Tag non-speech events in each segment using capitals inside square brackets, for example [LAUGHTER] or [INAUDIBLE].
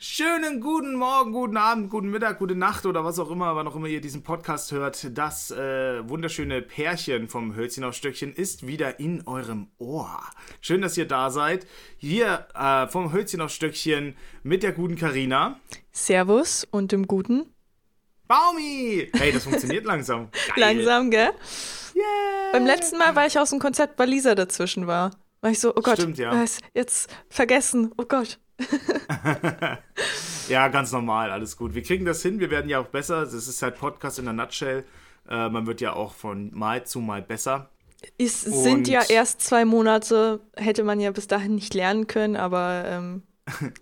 Schönen guten Morgen, guten Abend, guten Mittag, gute Nacht oder was auch immer, wann auch immer ihr diesen Podcast hört. Das äh, wunderschöne Pärchen vom Hölzchen auf Stöckchen ist wieder in eurem Ohr. Schön, dass ihr da seid. Hier äh, vom Hölzchen auf Stöckchen mit der guten Karina. Servus und dem guten Baumi! Hey, das funktioniert [LAUGHS] langsam. Geil. Langsam, gell? Yeah. Beim letzten Mal war ich aus dem Konzept, weil Lisa dazwischen war. War ich so, oh Gott, Stimmt, ja. jetzt vergessen, oh Gott. [LAUGHS] ja, ganz normal, alles gut. Wir kriegen das hin, wir werden ja auch besser. Das ist halt Podcast in der Nutshell. Äh, man wird ja auch von Mal zu Mal besser. Es Und sind ja erst zwei Monate, hätte man ja bis dahin nicht lernen können, aber ähm, [LAUGHS]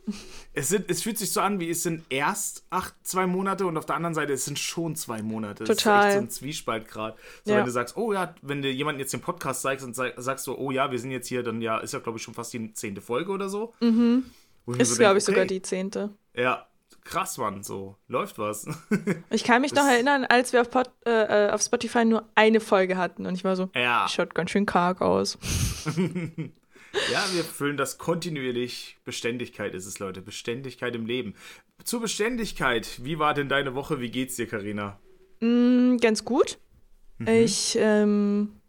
es, sind, es fühlt sich so an, wie es sind erst acht, zwei Monate und auf der anderen Seite, es sind schon zwei Monate. Total. Das ist echt so ein Zwiespalt gerade. So, ja. wenn du sagst, oh ja, wenn du jemandem jetzt den Podcast zeigst und sag, sagst so, oh ja, wir sind jetzt hier, dann ja, ist ja, glaube ich, schon fast die zehnte Folge oder so. Mhm. Ist, so glaube ich, okay, sogar die zehnte. Ja, krass, Mann, so, läuft was. [LAUGHS] ich kann mich das noch erinnern, als wir auf, Pod, äh, äh, auf Spotify nur eine Folge hatten und ich war so, ja. schaut ganz schön karg aus. [LAUGHS] Ja, wir füllen das kontinuierlich. Beständigkeit ist es, Leute. Beständigkeit im Leben. Zur Beständigkeit, wie war denn deine Woche? Wie geht's dir, Karina? Mm, ganz gut. Mhm. Ich, ähm,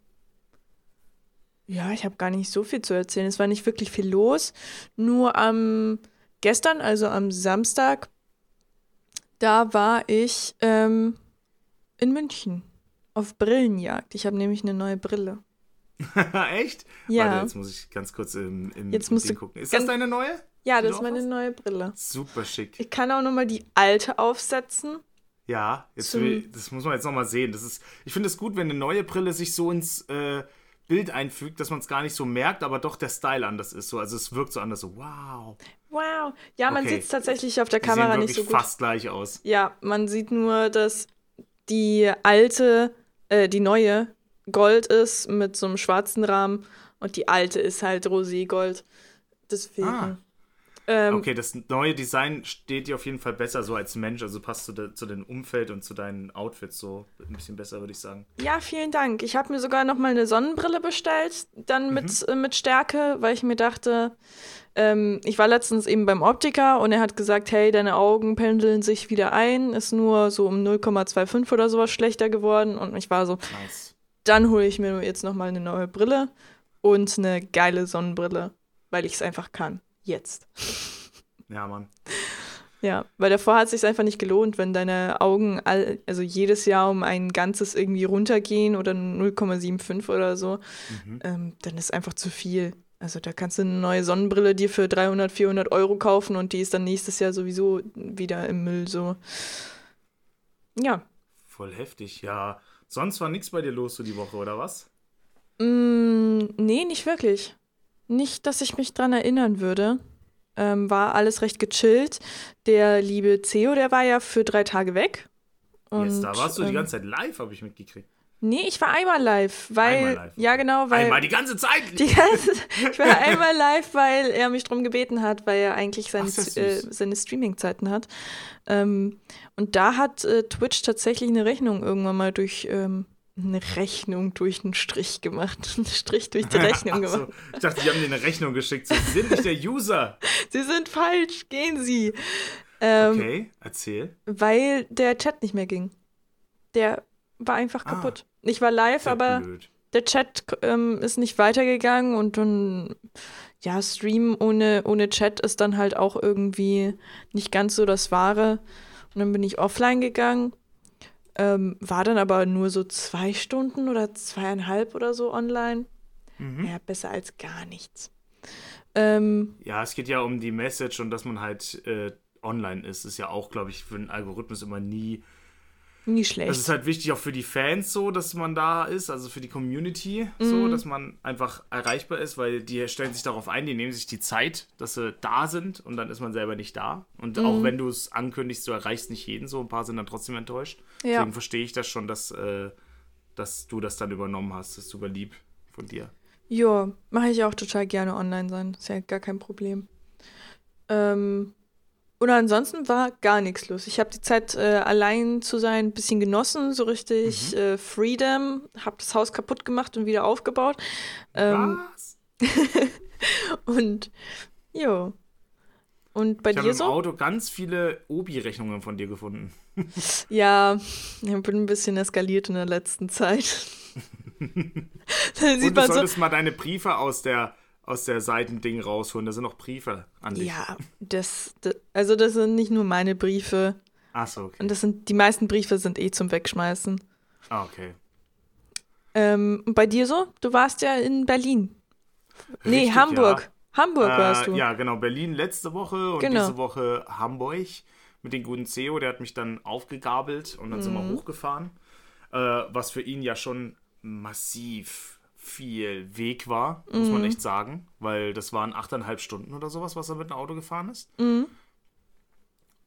ja, ich habe gar nicht so viel zu erzählen. Es war nicht wirklich viel los. Nur am gestern, also am Samstag, da war ich ähm, in München auf Brillenjagd. Ich habe nämlich eine neue Brille. [LAUGHS] Echt? Ja. Warte, jetzt muss ich ganz kurz im, im jetzt musst du gucken. Ist das deine neue? Ja, das ist meine hast? neue Brille. Super schick. Ich kann auch nochmal die alte aufsetzen. Ja, jetzt will, das muss man jetzt nochmal sehen. Das ist, ich finde es gut, wenn eine neue Brille sich so ins äh, Bild einfügt, dass man es gar nicht so merkt, aber doch der Style anders ist. So. Also es wirkt so anders, so wow. Wow. Ja, man okay. sieht es tatsächlich auf der Kamera nicht so gut. fast gleich aus. Ja, man sieht nur, dass die alte, äh, die neue Gold ist mit so einem schwarzen Rahmen und die alte ist halt Rosé-Gold. Deswegen. Ah. Ähm, okay, das neue Design steht dir auf jeden Fall besser so als Mensch, also passt zu, de, zu deinem Umfeld und zu deinen Outfits so ein bisschen besser, würde ich sagen. Ja, vielen Dank. Ich habe mir sogar noch mal eine Sonnenbrille bestellt, dann mit, mhm. äh, mit Stärke, weil ich mir dachte, ähm, ich war letztens eben beim Optiker und er hat gesagt, hey, deine Augen pendeln sich wieder ein, ist nur so um 0,25 oder sowas schlechter geworden und ich war so, nice dann hole ich mir jetzt nochmal eine neue Brille und eine geile Sonnenbrille, weil ich es einfach kann. Jetzt. Ja, Mann. Ja, weil davor hat es sich einfach nicht gelohnt, wenn deine Augen all, also jedes Jahr um ein ganzes irgendwie runtergehen oder 0,75 oder so, mhm. ähm, dann ist einfach zu viel. Also da kannst du eine neue Sonnenbrille dir für 300, 400 Euro kaufen und die ist dann nächstes Jahr sowieso wieder im Müll so. Ja. Voll heftig, ja. Sonst war nichts bei dir los so die Woche, oder was? Mm, nee, nicht wirklich. Nicht, dass ich mich dran erinnern würde. Ähm, war alles recht gechillt. Der liebe Theo, der war ja für drei Tage weg. Und, Jetzt, da warst du ähm, die ganze Zeit live, habe ich mitgekriegt. Nee, ich war einmal live, weil. Einmal live. Ja, genau, weil. Einmal die ganze Zeit! [LAUGHS] Die ganze, ich war einmal live, weil er mich drum gebeten hat, weil er eigentlich seine, Ach, äh, seine Streaming-Zeiten hat. Ähm, und da hat äh, Twitch tatsächlich eine Rechnung irgendwann mal durch. Ähm, eine Rechnung durch einen Strich gemacht. [LAUGHS] Einen Strich durch die Rechnung [LAUGHS] gemacht. So, ich dachte, die haben dir eine Rechnung geschickt. Sie sind nicht der User. [LAUGHS] Sie sind falsch, gehen Sie. Ähm, okay, erzähl. Weil der Chat nicht mehr ging. Der war einfach ah, kaputt. Ich war live, aber blöd. der Chat ähm, ist nicht weitergegangen und dann, ja, Stream ohne, ohne Chat ist dann halt auch irgendwie nicht ganz so das Wahre. Und dann bin ich offline gegangen, ähm, war dann aber nur so zwei Stunden oder zweieinhalb oder so online. Mhm. Ja, besser als gar nichts. Ähm, ja, es geht ja um die Message und dass man halt äh, online ist, ist ja auch, glaube ich, für einen Algorithmus immer nie Nie schlecht. Das ist halt wichtig auch für die Fans so, dass man da ist, also für die Community mhm. so, dass man einfach erreichbar ist, weil die stellen sich darauf ein, die nehmen sich die Zeit, dass sie da sind und dann ist man selber nicht da. Und mhm. auch wenn du es ankündigst, du erreichst nicht jeden so, ein paar sind dann trotzdem enttäuscht. Ja. Deswegen verstehe ich das schon, dass, äh, dass du das dann übernommen hast. Das ist super lieb von dir. Ja, mache ich auch total gerne online sein. Ist ja gar kein Problem. Ähm, oder ansonsten war gar nichts los. Ich habe die Zeit äh, allein zu sein ein bisschen genossen, so richtig mhm. äh, Freedom, habe das Haus kaputt gemacht und wieder aufgebaut. Ähm, Was? [LAUGHS] und jo. Und bei ich dir so? Ich habe im Auto ganz viele Obi-Rechnungen von dir gefunden. [LAUGHS] Ja, ich bin ein bisschen eskaliert in der letzten Zeit. [LAUGHS] da sieht Und du solltest so mal deine Briefe aus der aus der Seitending rausholen. Da sind noch Briefe an dich. Ja, das, das, also das sind nicht nur meine Briefe. Ach so, okay. Und das sind, die meisten Briefe sind eh zum Wegschmeißen. Ah, okay. Ähm, und bei dir so? Du warst ja in Berlin. Richtig, nee, Hamburg. Ja. Hamburg äh, warst du. Ja, genau. Berlin letzte Woche und genau. diese Woche Hamburg mit dem guten CEO. Der hat mich dann aufgegabelt und dann mhm. sind wir mhm. hochgefahren. Äh, was für ihn ja schon massiv viel Weg war, muss mhm. man echt sagen. Weil das waren achteinhalb Stunden oder sowas, was er mit dem Auto gefahren ist. Mhm.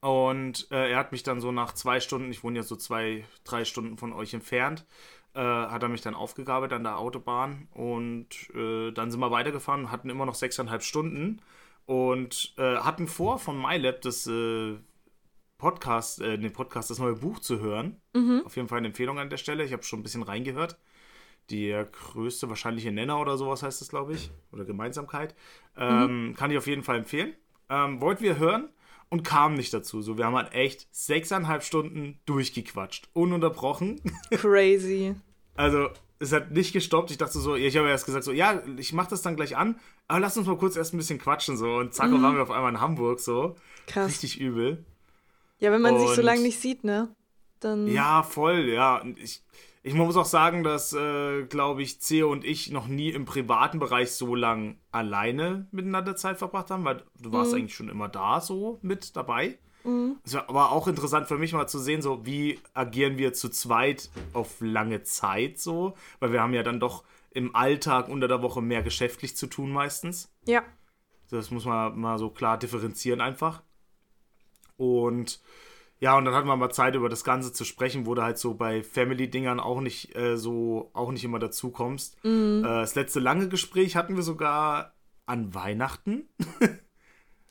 Und äh, er hat mich dann so nach zwei Stunden, ich wohne ja so zwei, drei Stunden von euch entfernt, äh, hat er mich dann aufgegabelt an der Autobahn und äh, dann sind wir weitergefahren, hatten immer noch sechseinhalb Stunden und äh, hatten vor von MyLab das äh, Podcast, äh, den Podcast, das neue Buch zu hören. Mhm. Auf jeden Fall eine Empfehlung an der Stelle. Ich habe schon ein bisschen reingehört. Der größte wahrscheinliche Nenner oder sowas heißt es, glaube ich. Oder Gemeinsamkeit. Ähm, mhm. Kann ich auf jeden Fall empfehlen. Ähm, wollten wir hören und kamen nicht dazu. So, wir haben halt echt sechseinhalb Stunden durchgequatscht. Ununterbrochen. [LAUGHS] Crazy. also, es hat nicht gestoppt. Ich dachte so, ich habe erst gesagt, so, ja, ich mache das dann gleich an, aber lass uns mal kurz erst ein bisschen quatschen, so. Und zack, mhm. waren wir auf einmal in Hamburg, so. Krass. Richtig übel. Ja, wenn man und, sich so lange nicht sieht, ne? Dann. Ja, voll, ja. Ich, ich muss auch sagen, dass, äh, glaube ich, Theo und ich noch nie im privaten Bereich so lang alleine miteinander Zeit verbracht haben, weil du warst mhm. eigentlich schon immer da so mit dabei. Mhm. Es war aber auch interessant für mich mal zu sehen, so wie agieren wir zu zweit auf lange Zeit so, weil wir haben ja dann doch im Alltag unter der Woche mehr geschäftlich zu tun meistens. Ja. Das muss man mal so klar differenzieren einfach. Und ja, und dann hatten wir mal Zeit, über das Ganze zu sprechen, wo du halt so bei Family-Dingern auch nicht äh, so, auch nicht immer dazu kommst. Mhm. Äh, das letzte lange Gespräch hatten wir sogar an Weihnachten. [LAUGHS]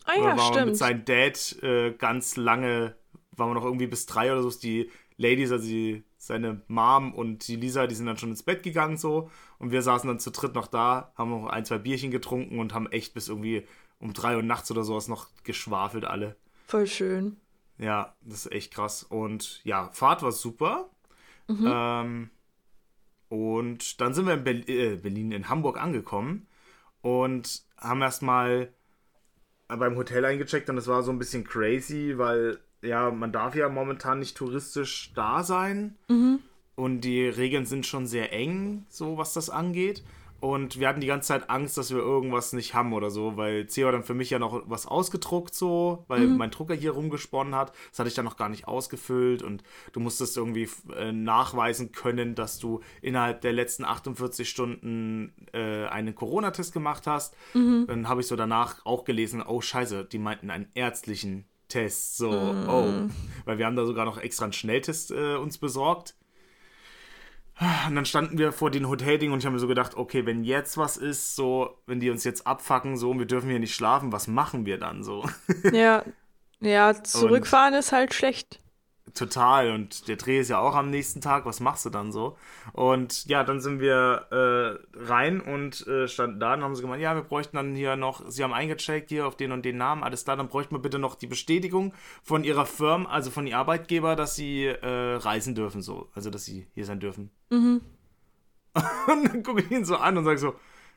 Ah ja, war stimmt. mit seinem Dad äh, ganz lange, waren wir noch irgendwie bis drei oder so, die Ladies, also die, seine Mom und die Lisa, die sind dann schon ins Bett gegangen so. Und wir saßen dann zu dritt noch da, haben noch ein, zwei Bierchen getrunken und haben echt bis irgendwie um drei Uhr nachts oder sowas noch geschwafelt alle. Voll schön. Ja, das ist echt krass. Und ja, Fahrt war super. Mhm. Ähm, und dann sind wir in Ber äh, Berlin, in Hamburg angekommen und haben erstmal beim Hotel eingecheckt und es war so ein bisschen crazy, weil ja, man darf ja momentan nicht touristisch da sein. Mhm. Und die Regeln sind schon sehr eng, so was das angeht. Und wir hatten die ganze Zeit Angst, dass wir irgendwas nicht haben oder so, weil Theo dann für mich ja noch was ausgedruckt so, weil mhm. mein Drucker hier rumgesponnen hat. Das hatte ich dann noch gar nicht ausgefüllt und du musstest irgendwie äh, nachweisen können, dass du innerhalb der letzten 48 Stunden äh, einen Corona-Test gemacht hast. Mhm. Dann habe ich so danach auch gelesen, oh scheiße, die meinten einen ärztlichen Test. So, mhm. oh. Weil wir haben da sogar noch extra einen Schnelltest äh, uns besorgt und dann standen wir vor den Hoteldingen und ich habe mir so gedacht, okay, wenn jetzt was ist, so, wenn die uns jetzt abfacken, so, und wir dürfen hier nicht schlafen, was machen wir dann so? Ja, ja, [LAUGHS] zurückfahren und ist halt schlecht. Total. Und der Dreh ist ja auch am nächsten Tag. Was machst du dann so? Und ja, dann sind wir äh, rein und äh, standen da und haben sie gemeint, ja, wir bräuchten dann hier noch, sie haben eingecheckt hier auf den und den Namen, alles da, dann bräuchten wir bitte noch die Bestätigung von ihrer Firma, also von ihr Arbeitgeber, dass sie äh, reisen dürfen, so. Also, dass sie hier sein dürfen. Mhm. [LAUGHS] Und dann gucke ich ihn so an und sage so,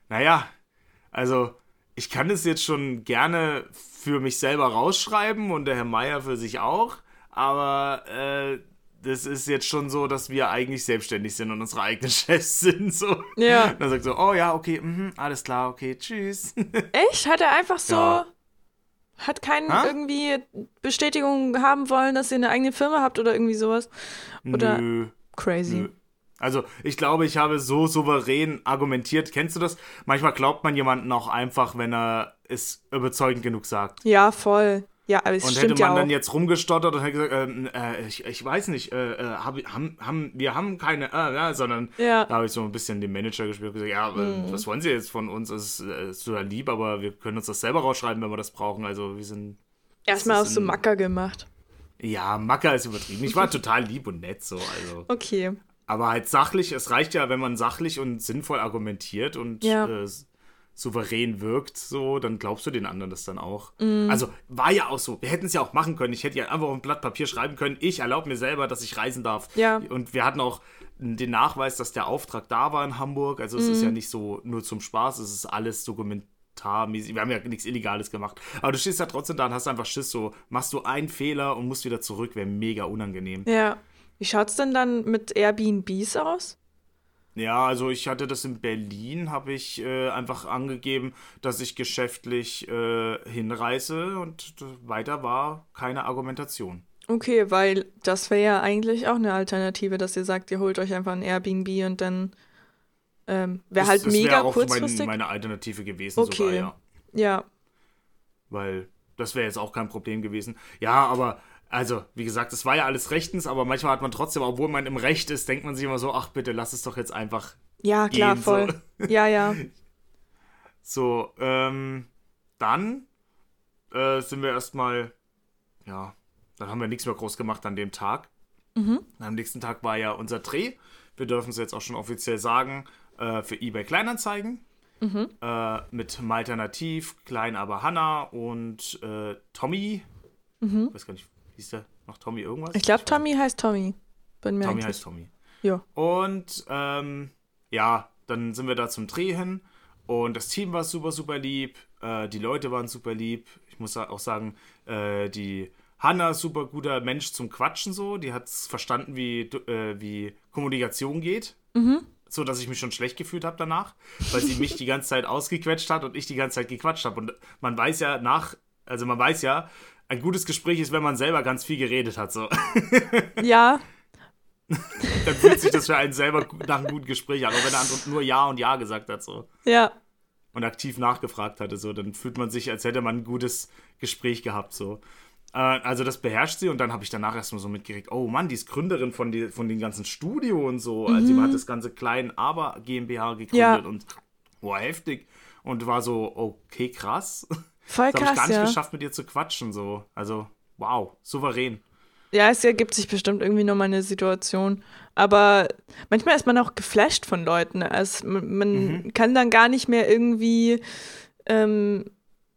naja, also ich kann das jetzt schon gerne für mich selber rausschreiben und der Herr Meier für sich auch. Aber äh, das ist jetzt schon so, dass wir eigentlich selbstständig sind und unsere eigenen [LAUGHS] Chefs sind. So. Ja. Und dann sagt so, oh ja, okay, mh, alles klar, okay, tschüss. [LAUGHS] Echt? Hat er einfach so. Ja. Hat keinen ha? irgendwie Bestätigung haben wollen, dass ihr eine eigene Firma habt oder irgendwie sowas? Oder Nö. crazy. Nö. Also, ich glaube, ich habe so souverän argumentiert. Kennst du das? Manchmal glaubt man jemanden auch einfach, wenn er es überzeugend genug sagt. Ja, voll. Ja, aber es und stimmt hätte man ja dann jetzt rumgestottert und hätte gesagt, ähm, äh, ich, ich weiß nicht, äh, äh hab, haben, haben, wir haben keine, äh, ja, sondern ja. da habe ich so ein bisschen den Manager gespielt und gesagt, ja, mhm. was wollen Sie jetzt von uns? Das ist, äh, ist total lieb, aber wir können uns das selber rausschreiben, wenn wir das brauchen. Also wir sind. Erstmal hast du Macker gemacht. Ja, Macker ist übertrieben. Ich war total lieb und nett so. Also. Okay. Aber halt sachlich, es reicht ja, wenn man sachlich und sinnvoll argumentiert und ja. äh, souverän wirkt, so, dann glaubst du den anderen das dann auch. Mm. Also war ja auch so. Wir hätten es ja auch machen können. Ich hätte ja einfach auf ein Blatt Papier schreiben können, ich erlaube mir selber, dass ich reisen darf. Ja. Und wir hatten auch den Nachweis, dass der Auftrag da war in Hamburg. Also es mm. ist ja nicht so nur zum Spaß, es ist alles dokumentarmäßig. Wir haben ja nichts Illegales gemacht. Aber du stehst da trotzdem da und hast einfach Schiss, so machst du einen Fehler und musst wieder zurück, wäre mega unangenehm. Ja. Wie schaut es denn dann mit Airbnbs aus? Ja, also ich hatte das in Berlin, habe ich äh, einfach angegeben, dass ich geschäftlich äh, hinreise und weiter war keine Argumentation. Okay, weil das wäre ja eigentlich auch eine Alternative, dass ihr sagt, ihr holt euch einfach ein Airbnb und dann ähm, wäre halt das mega auch kurzfristig. Mein, meine Alternative gewesen okay. sogar, ja. Ja. Weil das wäre jetzt auch kein Problem gewesen. Ja, aber also, wie gesagt, es war ja alles rechtens, aber manchmal hat man trotzdem, obwohl man im Recht ist, denkt man sich immer so, ach bitte, lass es doch jetzt einfach. Ja, klar, gehen, voll. So. Ja, ja. [LAUGHS] So, ähm, dann äh, sind wir erstmal, ja, dann haben wir nichts mehr groß gemacht an dem Tag. Mhm. Am nächsten Tag war ja unser Dreh. Wir dürfen es jetzt auch schon offiziell sagen, äh, für eBay Kleinanzeigen. Mhm. Äh, mit Malta Nativ, Klein aber Hanna und äh, Tommy. Mhm. Ich weiß gar nicht, Hieß der noch Tommy irgendwas? Ich glaube, Tommy heißt Tommy. Bin mir Tommy eigentlich. heißt Tommy. Ja. Und ähm, ja, dann sind wir da zum Dreh hin. Und das Team war super, super lieb. Äh, die Leute waren super lieb. Ich muss auch sagen, äh, die Hanna, super guter Mensch zum Quatschen so. Die hat verstanden, wie, äh, wie Kommunikation geht. Mhm. So, dass ich mich schon schlecht gefühlt habe danach, weil sie mich die ganze Zeit ausgequetscht hat und ich die ganze Zeit gequatscht habe. Und man weiß ja nach, also man weiß ja, ein gutes Gespräch ist, wenn man selber ganz viel geredet hat. So. [LAUGHS] Ja. Dann fühlt sich das für einen selber nach einem guten Gespräch an, auch wenn der andere nur Ja und Ja gesagt hat. So. Ja. Und aktiv nachgefragt hatte, so, dann fühlt man sich, als hätte man ein gutes Gespräch gehabt. So. Äh, also das beherrscht sie und dann habe ich danach erstmal so mitgekriegt, oh Mann, die ist Gründerin von, die, von den ganzen Studio und so. Mhm. Also sie hat das ganze Klein Aber GmbH gegründet ja. und boah, heftig. Und war so, okay, krass. Voll das krass, habe ich gar nicht ja. geschafft, mit dir zu quatschen, so. Also, wow, souverän. Ja, es ergibt sich bestimmt irgendwie nochmal eine Situation. Aber manchmal ist man auch geflasht von Leuten. Also man mhm. kann dann gar nicht mehr irgendwie, ähm,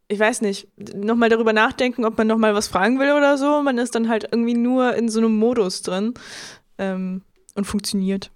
ich weiß nicht, nochmal darüber nachdenken, ob man nochmal was fragen will oder so. Man ist dann halt irgendwie nur in so einem Modus drin ähm, und funktioniert.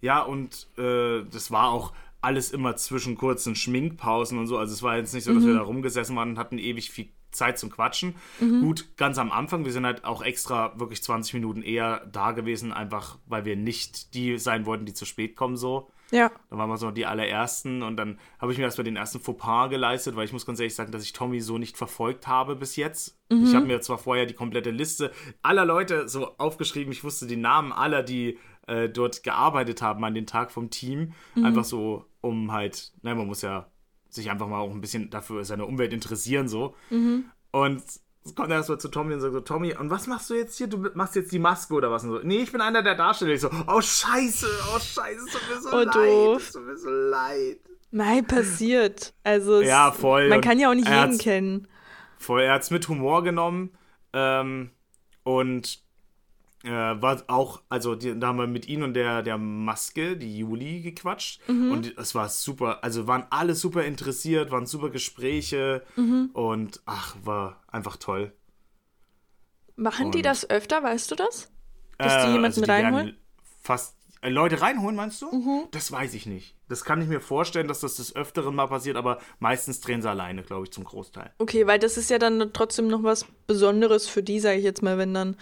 Ja, und äh, das war auch, alles immer zwischen kurzen Schminkpausen und so. Also es war jetzt nicht so, dass mhm. wir da rumgesessen waren und hatten ewig viel Zeit zum Quatschen. Mhm. Gut, ganz am Anfang, wir sind halt auch extra wirklich 20 Minuten eher da gewesen, einfach weil wir nicht die sein wollten, die zu spät kommen so. Ja. Dann waren wir so die allerersten und dann habe ich mir erstmal den ersten Fauxpas geleistet, weil ich muss ganz ehrlich sagen, dass ich Tommy so nicht verfolgt habe bis jetzt. Mhm. Ich habe mir zwar vorher die komplette Liste aller Leute so aufgeschrieben, ich wusste die Namen aller, die äh, dort gearbeitet haben an den Tag vom Team. Mhm. Einfach so, um halt, nein, man muss ja sich einfach mal auch ein bisschen dafür seine Umwelt interessieren, so. Mhm. Und es kommt erstmal zu Tommy und sagt so, Tommy, und was machst du jetzt hier? Du machst jetzt die Maske oder was? Und so, nee, ich bin einer der Darsteller. Ich so, oh scheiße, oh scheiße, es tut mir so oh, leid, doof. es tut mir so leid. Nein, passiert. Also ja, voll. Man kann ja auch nicht jeden kennen. Voll, er hat es mit Humor genommen ähm, und äh, war auch, also die, da haben wir mit ihm und der, der Maske, die Juli, gequatscht. Mhm. Und es war super, also waren alle super interessiert, waren super Gespräche mhm. und ach, war einfach toll. Machen und, die das öfter, weißt du das? Dass äh, die jemanden also die reinholen? Fast äh, Leute reinholen, meinst du? Mhm. Das weiß ich nicht. Das kann ich mir vorstellen, dass das des Öfteren mal passiert, aber meistens drehen sie alleine, glaube ich, zum Großteil. Okay, weil das ist ja dann trotzdem noch was Besonderes für die, sage ich jetzt mal, wenn dann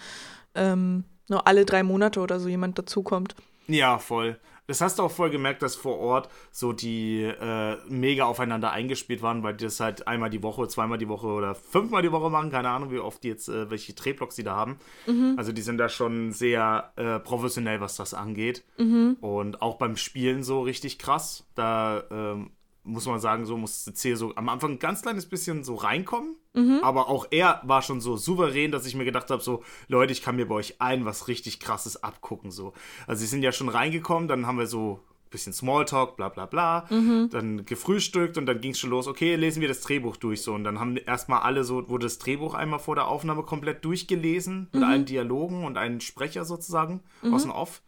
ähm, nur alle drei Monate oder so jemand dazukommt. Ja, voll. Das hast du auch voll gemerkt, dass vor Ort so die äh, mega aufeinander eingespielt waren, weil die das halt einmal die Woche, zweimal die Woche oder fünfmal die Woche machen. Keine Ahnung, wie oft die jetzt, äh, welche Drehblocks die da haben. Mhm. Also die sind da schon sehr äh, professionell, was das angeht. Mhm. Und auch beim Spielen so richtig krass. Da ähm, muss man sagen, so musste C so am Anfang ein ganz kleines bisschen so reinkommen. Mhm. Aber auch er war schon so souverän, dass ich mir gedacht habe, so, Leute, ich kann mir bei euch allen was richtig krasses abgucken. So. Also sie sind ja schon reingekommen, dann haben wir so ein bisschen Smalltalk, bla bla bla, mhm. dann gefrühstückt und dann ging es schon los, okay, lesen wir das Drehbuch durch so. Und dann haben erstmal alle so, wurde das Drehbuch einmal vor der Aufnahme komplett durchgelesen, mit mhm. allen Dialogen und einem Sprecher sozusagen, aus dem Off.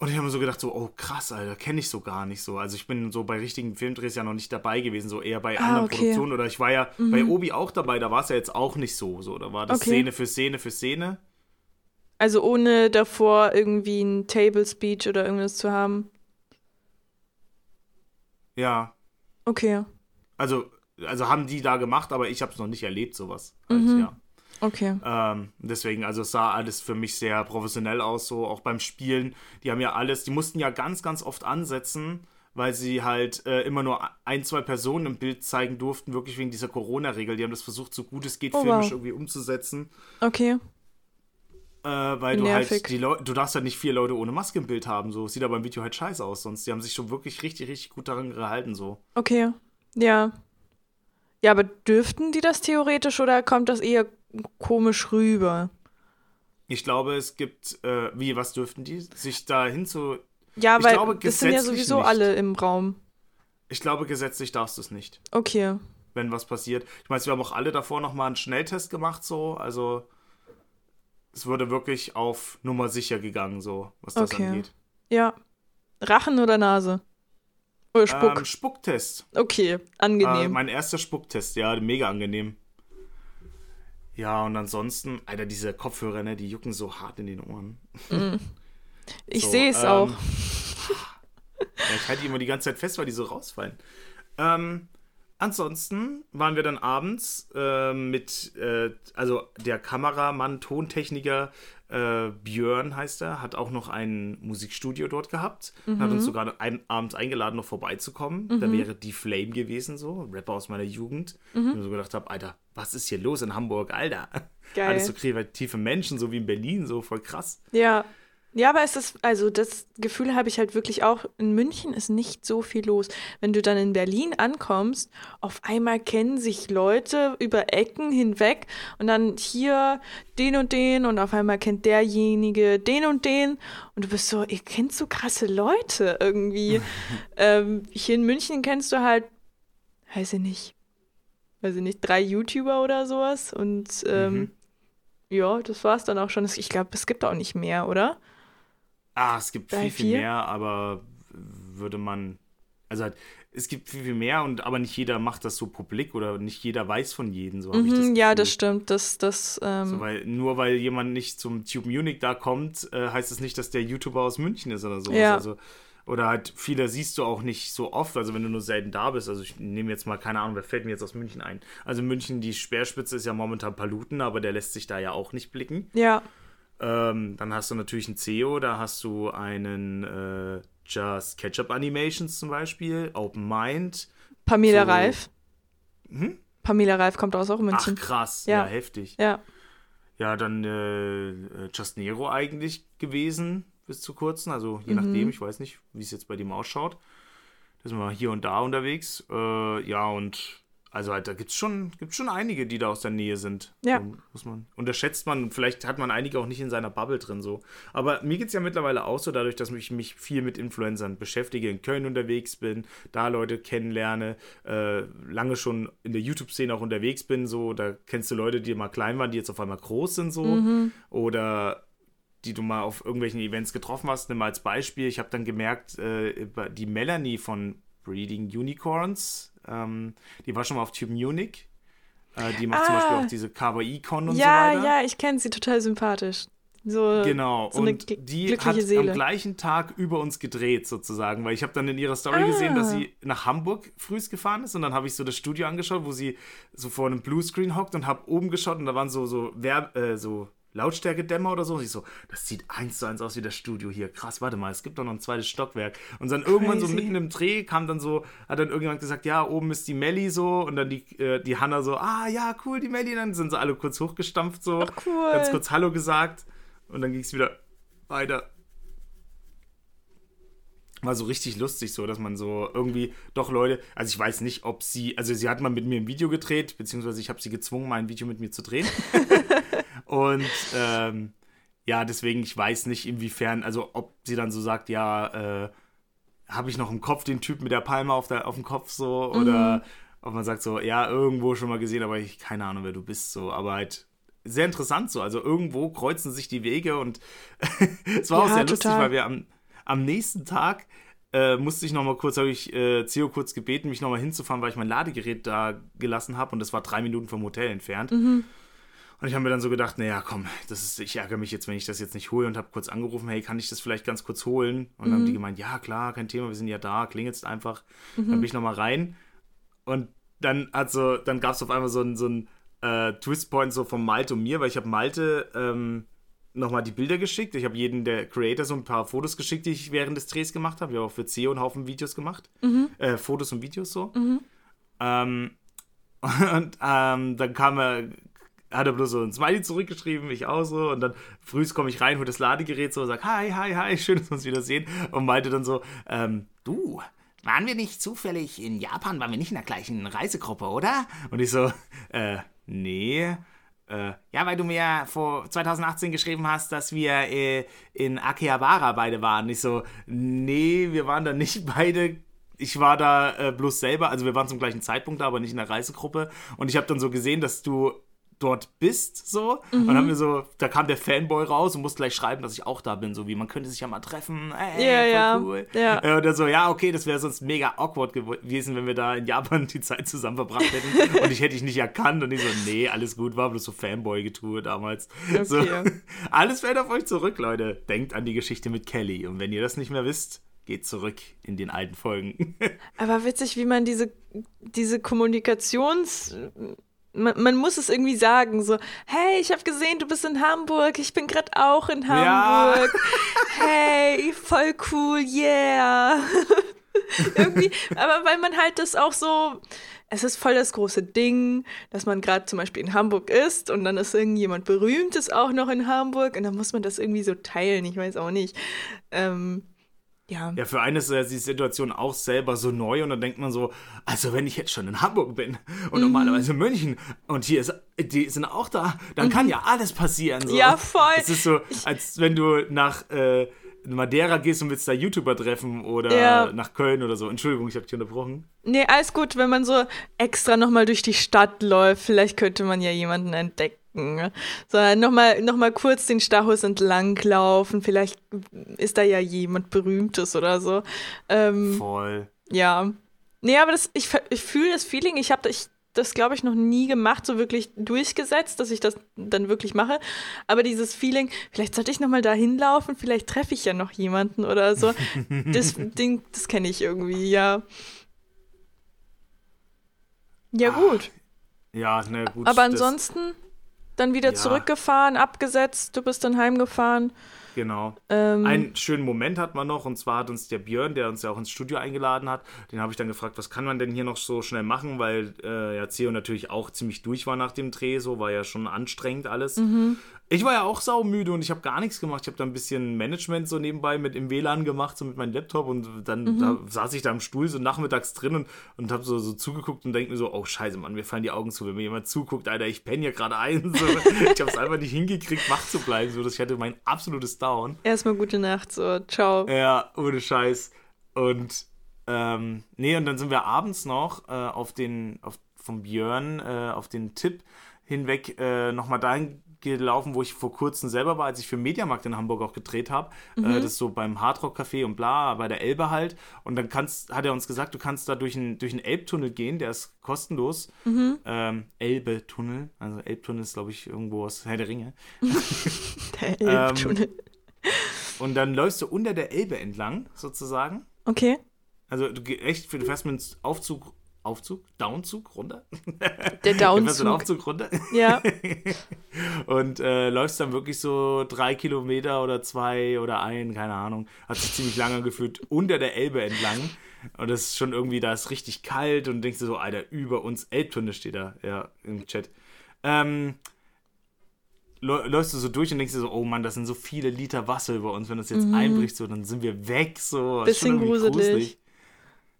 Und ich habe mir so gedacht, so, oh krass, Alter, kenne ich so gar nicht so. Also ich bin so bei richtigen Filmdrehs ja noch nicht dabei gewesen, so eher bei ah, anderen okay. Produktionen. Oder ich war ja mhm. bei Obi auch dabei, da war es ja jetzt auch nicht so. so. Da war das okay. Szene für Szene für Szene. Also ohne davor irgendwie ein Table Speech oder irgendwas zu haben. Ja. Okay. Also, also haben die da gemacht, aber ich habe es noch nicht erlebt, sowas. Halt, mhm. ja. Okay. Ähm, deswegen, also es sah alles für mich sehr professionell aus, so auch beim Spielen. Die haben ja alles, die mussten ja ganz, ganz oft ansetzen, weil sie halt äh, immer nur ein, zwei Personen im Bild zeigen durften, wirklich wegen dieser Corona-Regel. Die haben das versucht, so gut es geht, oh, filmisch wow. irgendwie umzusetzen. Okay. Äh, weil du halt Nervig. halt die Leute, du darfst halt nicht vier Leute ohne Maske im Bild haben, so sieht aber im Video halt scheiße aus, sonst die haben sich schon wirklich richtig, richtig gut daran gehalten, so. Okay. Ja. Ja, aber dürften die das theoretisch oder kommt das eher komisch rüber. Ich glaube, es gibt, äh, wie, was dürften die? Sich da hinzu. Ja, ich weil glaube, das sind ja sowieso nicht. alle im Raum. Ich glaube, gesetzlich darfst du es nicht. Okay. Wenn was passiert. Ich meine, wir haben auch alle davor nochmal einen Schnelltest gemacht, so. Also, es wurde wirklich auf Nummer sicher gegangen, so, was das okay. angeht. Ja. Rachen oder Nase? Oder Spuck? Ähm, Spucktest. Okay, angenehm. Äh, mein erster Spucktest, ja, mega angenehm. Ja, und ansonsten, Alter, diese Kopfhörer, ne, die jucken so hart in den Ohren. Mm. [LAUGHS] Ich so, sehe es ähm, auch. [LAUGHS] ja, ich halte die immer die ganze Zeit fest, weil die so rausfallen. Ähm, ansonsten waren wir dann abends äh, mit, äh, also der Kameramann, Tontechniker äh, Björn heißt er, hat auch noch ein Musikstudio dort gehabt. Mhm. Hat uns sogar ein, abends eingeladen, noch vorbeizukommen. Mhm. Da wäre die Flame gewesen, so, Rapper aus meiner Jugend. Mhm. Und so gedacht habe, Alter, was ist hier los in Hamburg, Alter? Geil. Alles so kreative Menschen, so wie in Berlin, so voll krass. Ja. Ja, aber es ist, also das Gefühl habe ich halt wirklich auch, in München ist nicht so viel los. Wenn du dann in Berlin ankommst, auf einmal kennen sich Leute über Ecken hinweg und dann hier den und den und auf einmal kennt derjenige den und den und du bist so, ihr kennt so krasse Leute irgendwie. [LAUGHS] ähm, hier in München kennst du halt, weiß ich nicht, weiß ich nicht, drei YouTuber oder sowas und ähm, mhm. ja, das war es dann auch schon. Ich glaube, es gibt auch nicht mehr, oder? Ah, es gibt viel, viel mehr, aber würde man. Also halt, es gibt viel, viel mehr und aber nicht jeder macht das so publik oder nicht jeder weiß von jedem. So mhm, das ja, das stimmt. Das, das, ähm so, weil, nur weil jemand nicht zum Tube Munich da kommt, äh, heißt es das nicht, dass der YouTuber aus München ist oder so. Ja. Also, oder halt viele siehst du auch nicht so oft, also wenn du nur selten da bist. Also ich nehme jetzt mal, keine Ahnung, wer fällt mir jetzt aus München ein? Also München, die Speerspitze ist ja momentan Paluten, aber der lässt sich da ja auch nicht blicken. Ja. Ähm, dann hast du natürlich einen CEO, da hast du einen äh, Just Ketchup Animations zum Beispiel, Open Mind. Pamela so. Reif. Hm? Pamela Reif kommt aus auch München. Ach krass, ja, ja heftig. Ja. Ja, dann äh, Just Nero eigentlich gewesen bis zu kurzen, also je mhm. nachdem, ich weiß nicht, wie es jetzt bei dem ausschaut. Da sind wir hier und da unterwegs. Äh, ja, und also halt, da gibt es schon, gibt's schon einige, die da aus der Nähe sind. Ja. So, muss man, unterschätzt man, vielleicht hat man einige auch nicht in seiner Bubble drin so. Aber mir geht es ja mittlerweile auch so, dadurch, dass ich mich viel mit Influencern beschäftige, in Köln unterwegs bin, da Leute kennenlerne, äh, lange schon in der YouTube-Szene auch unterwegs bin, so, da kennst du Leute, die mal klein waren, die jetzt auf einmal groß sind, so. Mhm. Oder die du mal auf irgendwelchen Events getroffen hast. Nimm mal als Beispiel, ich habe dann gemerkt, äh, die Melanie von Breeding Unicorns, ähm, die war schon mal auf Tube Munich. Äh, die macht ah, zum Beispiel auch diese Kawaii-Con und ja, so weiter. Ja, ja, ich kenne sie total sympathisch. So, genau, so und die hat Seele. am gleichen Tag über uns gedreht sozusagen, weil ich habe dann in ihrer Story ah. gesehen, dass sie nach Hamburg frühst gefahren ist und dann habe ich so das Studio angeschaut, wo sie so vor einem Bluescreen hockt und habe oben geschaut und da waren so so, Werb äh, so Lautstärke-Dämmer oder so. Und ich so, das sieht eins zu eins aus wie das Studio hier. Krass, warte mal, es gibt doch noch ein zweites Stockwerk. Und dann irgendwann Crazy. so mitten im Dreh kam dann so, hat dann irgendjemand gesagt, ja, oben ist die Melli so. Und dann die, äh, die Hanna so, ah ja, cool, die Melli. Dann sind sie alle kurz hochgestampft so. Ach, cool. Ganz kurz Hallo gesagt. Und dann ging es wieder weiter. War so richtig lustig, so, dass man so irgendwie doch Leute, also ich weiß nicht, ob sie, also sie hat mal mit mir ein Video gedreht, beziehungsweise ich habe sie gezwungen, mal ein Video mit mir zu drehen. [LAUGHS] Und ähm, ja, deswegen, ich weiß nicht, inwiefern, also ob sie dann so sagt, ja, äh, habe ich noch im Kopf den Typ mit der Palme auf, der, auf dem Kopf so, oder mhm. ob man sagt so, ja, irgendwo schon mal gesehen, aber ich keine Ahnung, wer du bist, so, aber halt sehr interessant so, also irgendwo kreuzen sich die Wege und [LAUGHS] es war ja, auch sehr total. lustig, weil wir am, am nächsten Tag äh, musste ich nochmal kurz, habe ich äh, Theo kurz gebeten, mich nochmal hinzufahren, weil ich mein Ladegerät da gelassen habe und das war drei Minuten vom Hotel entfernt. Mhm. Und ich habe mir dann so gedacht, naja, komm, das ist, ich ärgere mich jetzt, wenn ich das jetzt nicht hole und habe kurz angerufen, hey, kann ich das vielleicht ganz kurz holen? Und mhm. dann haben die gemeint, ja, klar, kein Thema, wir sind ja da, klingelst einfach. Mhm. Dann bin ich nochmal rein und dann hat so, dann gab es auf einmal so ein, so ein äh, Twistpoint so von Malte und mir, weil ich habe Malte ähm, nochmal die Bilder geschickt. Ich habe jeden der Creator so ein paar Fotos geschickt, die ich während des Drehs gemacht habe. Ich habe auch für CEO einen Haufen Videos gemacht. Mhm. Äh, Fotos und Videos so. Mhm. Ähm, [LAUGHS] und ähm, dann kam er, hat er bloß so ein Smiley zurückgeschrieben, ich auch so. Und dann frühs komme ich rein, hole das Ladegerät so und sage, hi, hi, hi, schön, dass wir uns wieder sehen. Und meinte dann so, ähm, du, waren wir nicht zufällig in Japan, waren wir nicht in der gleichen Reisegruppe, oder? Und ich so, äh, nee. Äh, ja, weil du mir vor 2018 geschrieben hast, dass wir äh, in Akihabara beide waren. Ich so, nee, wir waren da nicht beide ich war da äh, bloß selber, also wir waren zum gleichen Zeitpunkt da, aber nicht in der Reisegruppe. Und ich habe dann so gesehen, dass du dort bist, so. Mhm. Und haben wir so, da kam der Fanboy raus und musste gleich schreiben, dass ich auch da bin, so wie man könnte sich ja mal treffen. Ey, ja, ja. Cool. ja. Äh, und dann so, ja, okay, das wäre sonst mega awkward gewesen, wenn wir da in Japan [LAUGHS] die Zeit zusammen verbracht hätten [LAUGHS] und ich hätte dich nicht erkannt und ich so, nee, alles gut, war bloß so Fanboy-Getue damals. Okay. So, [LAUGHS] alles fällt auf euch zurück, Leute. Denkt an die Geschichte mit Kelly und wenn ihr das nicht mehr wisst, geht zurück in den alten Folgen. Aber witzig, wie man diese, diese Kommunikations- man, man, muss es irgendwie sagen, so, hey, ich habe gesehen, du bist in Hamburg, ich bin gerade auch in Hamburg. Ja. Hey, voll cool, yeah. [LAUGHS] irgendwie, aber weil man halt das auch so, es ist voll das große Ding, dass man gerade zum Beispiel in Hamburg ist und dann ist irgendjemand Berühmtes auch noch in Hamburg und dann muss man das irgendwie so teilen, ich weiß auch nicht. Ähm, ja. Ja, für einen ist ja die Situation auch selber so neu und dann denkt man so, also wenn ich jetzt schon in Hamburg bin und mhm. normalerweise in München und hier ist, die sind auch da, dann mhm. kann ja alles passieren. So. Ja, voll. Es ist so, als wenn du nach äh, Madeira gehst und willst da YouTuber treffen oder ja. nach Köln oder so. Entschuldigung, ich habe dich unterbrochen. Nee, alles gut, wenn man so extra nochmal durch die Stadt läuft, vielleicht könnte man ja jemanden entdecken. Sondern nochmal noch mal kurz den Stachus entlang laufen. Vielleicht ist da ja jemand Berühmtes oder so. Ähm, Voll. Ja. Nee, aber das, ich, ich fühle das Feeling. Ich habe ich, das, glaube ich, noch nie gemacht, so wirklich durchgesetzt, dass ich das dann wirklich mache. Aber dieses Feeling, vielleicht sollte ich nochmal da hinlaufen, vielleicht treffe ich ja noch jemanden oder so. [LAUGHS] das das kenne ich irgendwie, ja. Ja, gut. Ja, ne, gut. Aber ansonsten dann wieder ja. zurückgefahren, abgesetzt, du bist dann heimgefahren. Genau. Ähm, Einen schönen Moment hat man noch, und zwar hat uns der Björn, der uns ja auch ins Studio eingeladen hat, den habe ich dann gefragt, was kann man denn hier noch so schnell machen, weil äh, ja Theo natürlich auch ziemlich durch war nach dem Dreh, so war ja schon anstrengend alles. Mhm. Ich war ja auch saumüde und ich habe gar nichts gemacht. Ich habe da ein bisschen Management so nebenbei mit im WLAN gemacht, so mit meinem Laptop und dann mhm. da saß ich da am Stuhl so nachmittags drin und, und habe so, so zugeguckt und denke mir so, oh scheiße, Mann, mir fallen die Augen zu, wenn mir jemand zuguckt, Alter, ich penne hier gerade ein. So. [LAUGHS] ich habe es einfach nicht hingekriegt, wach zu bleiben, so dass ich hatte mein absolutes Down. Erstmal gute Nacht, so, ciao. Ja, ohne Scheiß. Und ähm, nee, und dann sind wir abends noch äh, auf den, auf, vom Björn äh, auf den Tipp hinweg äh, nochmal dahin gelaufen, wo ich vor kurzem selber war, als ich für Mediamarkt in Hamburg auch gedreht habe. Äh, mhm. Äh, das ist so beim Hardrock Café und bla, bei der Elbe halt. Und dann kannst, hat er uns gesagt, du kannst da durch einen durch Elbtunnel gehen, der ist kostenlos. Mhm. Ähm, Elbe-Tunnel, also Elbtunnel ist, glaube ich, irgendwo aus Herr der Ringe. [LAUGHS] der Elbtunnel. ähm, und dann läufst du unter der Elbe entlang, sozusagen. Okay. Also du echt, du fährst mit dem Aufzug Aufzug, Downzug runter. Der [LAUGHS] Downzug. Den Aufzug runter. Ja. [LAUGHS] und äh, läufst dann wirklich so drei Kilometer oder zwei oder ein, keine Ahnung. Hat sich ziemlich lange gefühlt, unter der Elbe entlang. Und das ist schon irgendwie, da ist richtig kalt und denkst du so, Alter, über uns Elbtunnel steht da, ja, im Chat. Ähm, läufst du so durch und denkst dir so, oh Mann, das sind so viele Liter Wasser über uns, wenn das jetzt mhm. einbricht, so, dann sind wir weg, so. Bisschen gruselig. gruselig.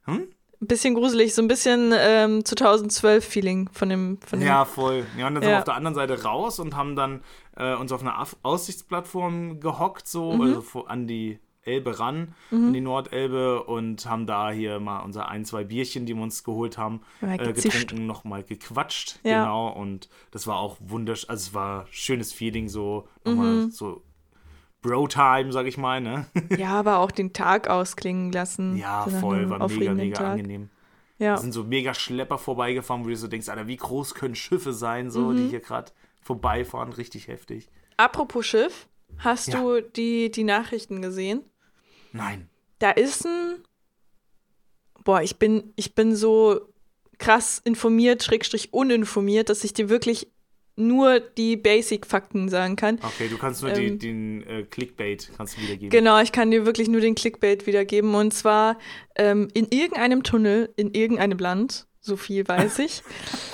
Hm? Ein bisschen gruselig, so ein bisschen ähm, 2012-Feeling von dem, von dem. Ja, voll. Ja, und dann ja. sind wir auf der anderen Seite raus und haben dann äh, uns auf einer Aussichtsplattform gehockt, so, mhm. also an die Elbe ran, mhm. an die Nordelbe und haben da hier mal unser ein, zwei Bierchen, die wir uns geholt haben, äh, getrunken, nochmal gequatscht. Ja. Genau. Und das war auch wunderschön, also es war ein schönes Feeling, so nochmal mhm. so Bro-Time, sag ich mal, ne? [LAUGHS] ja, aber auch den Tag ausklingen lassen. Ja, voll, war mega, mega Tag. angenehm. Ja. Da sind so mega Schlepper vorbeigefahren, wo du so denkst, Alter, wie groß können Schiffe sein, so, mhm. die hier gerade vorbeifahren, richtig heftig. Apropos Schiff, hast ja. du die, die Nachrichten gesehen? Nein. Da ist ein. Boah, ich bin, ich bin so krass informiert, schrägstrich uninformiert, dass ich dir wirklich nur die Basic-Fakten sagen kann. Okay, du kannst nur ähm, die, den äh, Clickbait kannst du wiedergeben. Genau, ich kann dir wirklich nur den Clickbait wiedergeben. Und zwar ähm, in irgendeinem Tunnel, in irgendeinem Land, so viel weiß ich,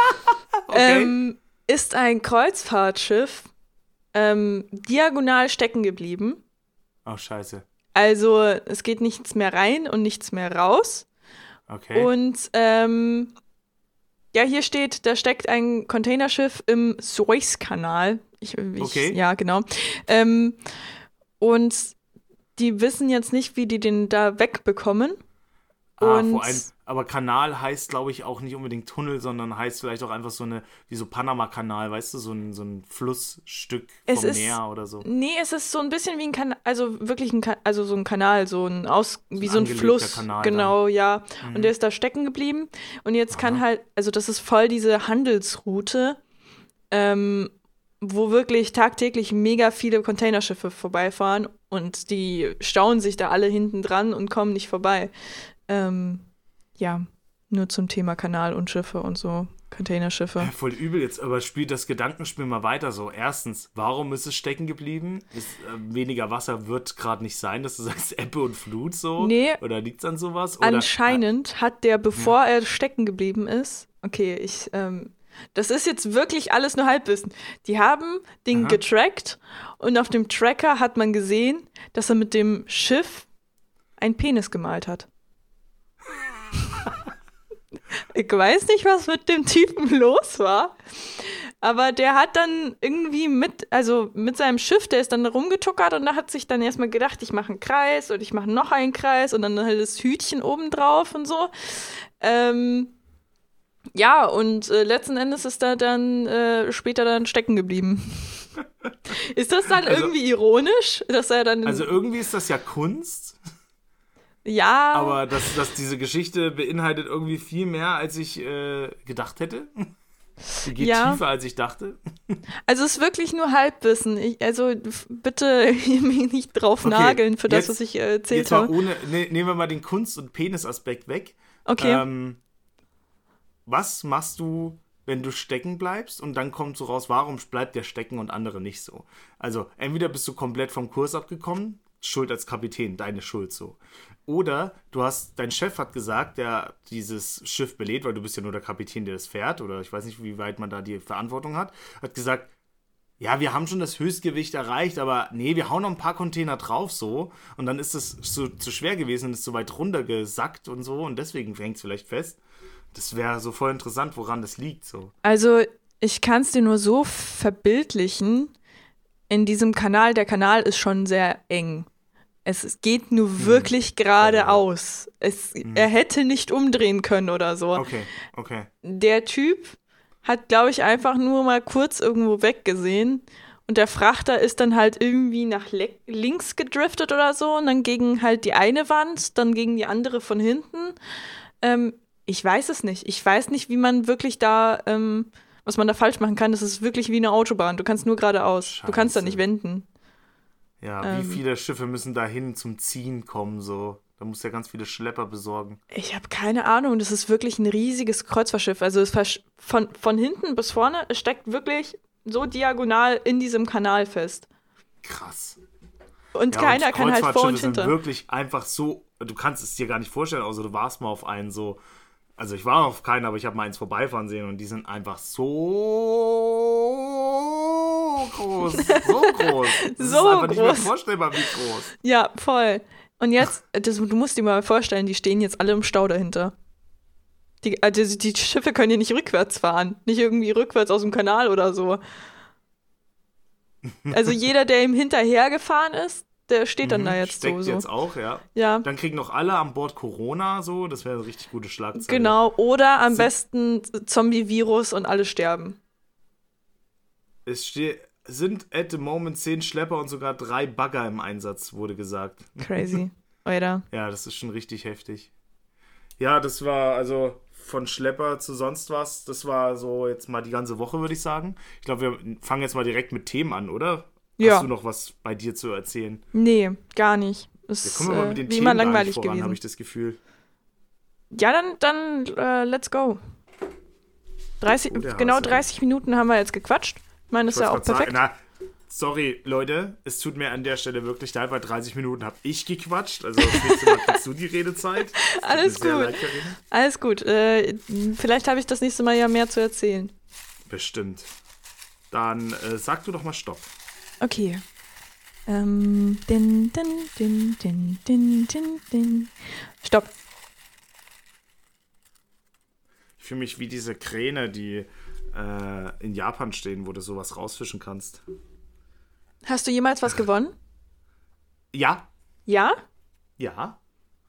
[LAUGHS] okay. ähm, ist ein Kreuzfahrtschiff ähm, diagonal stecken geblieben. Oh, scheiße. Also es geht nichts mehr rein und nichts mehr raus. Okay. Und ähm, ja, hier steht, da steckt ein Containerschiff im Suezkanal. Ich, ich, okay. Ja, genau. Ähm, und die wissen jetzt nicht, wie die den da wegbekommen. Ah, und vor allem, aber Kanal heißt, glaube ich, auch nicht unbedingt Tunnel, sondern heißt vielleicht auch einfach so eine, wie so Panama-Kanal, weißt du, so ein, so ein Flussstück vom ist, Meer oder so. Nee, es ist so ein bisschen wie ein Kanal, also wirklich ein, Ka also so ein Kanal, so ein Aus, so wie so ein Fluss. Kanal genau, dann. ja. Mhm. Und der ist da stecken geblieben. Und jetzt Aha. kann halt, also das ist voll diese Handelsroute, ähm, wo wirklich tagtäglich mega viele Containerschiffe vorbeifahren und die stauen sich da alle hinten dran und kommen nicht vorbei. Ähm, ja, nur zum Thema Kanal und Schiffe und so, Containerschiffe. Ja, voll übel jetzt, aber spielt das Gedankenspiel mal weiter so. Erstens, warum ist es stecken geblieben? Ist, äh, weniger Wasser wird gerade nicht sein, dass du sagst Ebbe und Flut so? Nee. Oder liegt es an sowas? Oder, anscheinend hat der, bevor ja. er stecken geblieben ist, okay, ich, ähm, das ist jetzt wirklich alles nur Halbwissen. Die haben den Aha. getrackt und auf dem Tracker hat man gesehen, dass er mit dem Schiff einen Penis gemalt hat. Ich weiß nicht, was mit dem Typen [LAUGHS] los war. Aber der hat dann irgendwie mit, also mit seinem Schiff, der ist dann rumgetuckert und da hat sich dann erstmal gedacht, ich mache einen Kreis und ich mache noch einen Kreis und dann halt das Hütchen oben drauf und so. Ähm, ja, und äh, letzten Endes ist er dann äh, später dann stecken geblieben. [LAUGHS] ist das dann also, irgendwie ironisch, dass er dann. Also irgendwie ist das ja Kunst. Ja. Aber dass, dass diese Geschichte beinhaltet irgendwie viel mehr, als ich äh, gedacht hätte. Sie geht ja. tiefer, als ich dachte. Also es ist wirklich nur Halbwissen. Ich, also bitte [LAUGHS] mich nicht drauf okay, nageln für das, was ich äh, erzählt habe. Ohne, ne, nehmen wir mal den Kunst- und Penisaspekt weg. Okay. Ähm, was machst du, wenn du stecken bleibst und dann kommt so raus, warum bleibt der stecken und andere nicht so? Also entweder bist du komplett vom Kurs abgekommen, Schuld als Kapitän, deine Schuld so. Oder du hast, dein Chef hat gesagt, der dieses Schiff belädt, weil du bist ja nur der Kapitän, der das fährt, oder ich weiß nicht, wie weit man da die Verantwortung hat, hat gesagt, ja, wir haben schon das Höchstgewicht erreicht, aber nee, wir hauen noch ein paar Container drauf so. Und dann ist es so, zu schwer gewesen und ist so weit runtergesackt und so und deswegen hängt es vielleicht fest. Das wäre so voll interessant, woran das liegt so. Also, ich kann es dir nur so verbildlichen. In diesem Kanal, der Kanal ist schon sehr eng. Es geht nur mhm. wirklich geradeaus. Es, mhm. Er hätte nicht umdrehen können oder so. Okay, okay. Der Typ hat, glaube ich, einfach nur mal kurz irgendwo weggesehen. Und der Frachter ist dann halt irgendwie nach links gedriftet oder so und dann gegen halt die eine Wand, dann gegen die andere von hinten. Ähm, ich weiß es nicht. Ich weiß nicht, wie man wirklich da, ähm, was man da falsch machen kann. Das ist wirklich wie eine Autobahn. Du kannst nur geradeaus. Scheiße. Du kannst da nicht wenden. Ja, ähm, wie viele Schiffe müssen dahin zum Ziehen kommen, so? Da muss ja ganz viele Schlepper besorgen. Ich habe keine Ahnung. Das ist wirklich ein riesiges Kreuzfahrtschiff. Also es von, von hinten bis vorne, es steckt wirklich so diagonal in diesem Kanal fest. Krass. Und ja, keiner und kann halt vor und hinter. sind wirklich einfach so, du kannst es dir gar nicht vorstellen, außer du warst mal auf einen so. Also ich war auf keinen, aber ich habe mal eins vorbeifahren sehen und die sind einfach so groß. So [LAUGHS] groß. Das so ist einfach groß. nicht mehr vorstellbar, wie groß. Ja, voll. Und jetzt, das, du musst dir mal vorstellen, die stehen jetzt alle im Stau dahinter. Die, also die Schiffe können hier nicht rückwärts fahren. Nicht irgendwie rückwärts aus dem Kanal oder so. Also jeder, der ihm hinterhergefahren ist, der steht dann mhm, da jetzt Steckt so. jetzt auch, ja. ja. Dann kriegen noch alle an Bord Corona so, das wäre eine richtig gute Schlagzeile. Genau, oder am Sind besten Zombie-Virus und alle sterben. Es steht, sind at the moment zehn Schlepper und sogar drei Bagger im Einsatz, wurde gesagt. [LAUGHS] Crazy. Oder? ja, das ist schon richtig heftig. Ja, das war also von Schlepper zu sonst was. Das war so jetzt mal die ganze Woche, würde ich sagen. Ich glaube, wir fangen jetzt mal direkt mit Themen an, oder? Ja. Hast du noch was bei dir zu erzählen? Nee, gar nicht. Ja, Ist wir mal äh, mit den wie Themen immer langweilig voran, habe gewesen. ich das Gefühl. Ja, dann, dann äh, let's go. 30, Oh, genau Hase. 30 Minuten haben wir jetzt gequatscht. Ich meine, ist ja auch perfekt. sagen, na, sorry, Leute, es tut mir an der Stelle wirklich leid, weil 30 Minuten habe ich gequatscht. Also das nächste Mal kriegst du die Redezeit. [LAUGHS] Alles gut. Carina. Alles gut. Äh, vielleicht habe ich das nächste Mal ja mehr zu erzählen. Bestimmt. Dann äh, sag du doch mal Stopp. Okay. Ähm, din, din, din, din, din, din, din. Stopp. Ich fühle mich wie diese Kräne, die äh, in Japan stehen, wo du sowas rausfischen kannst. Hast du jemals was gewonnen? [LAUGHS] Ja, Ja? ja,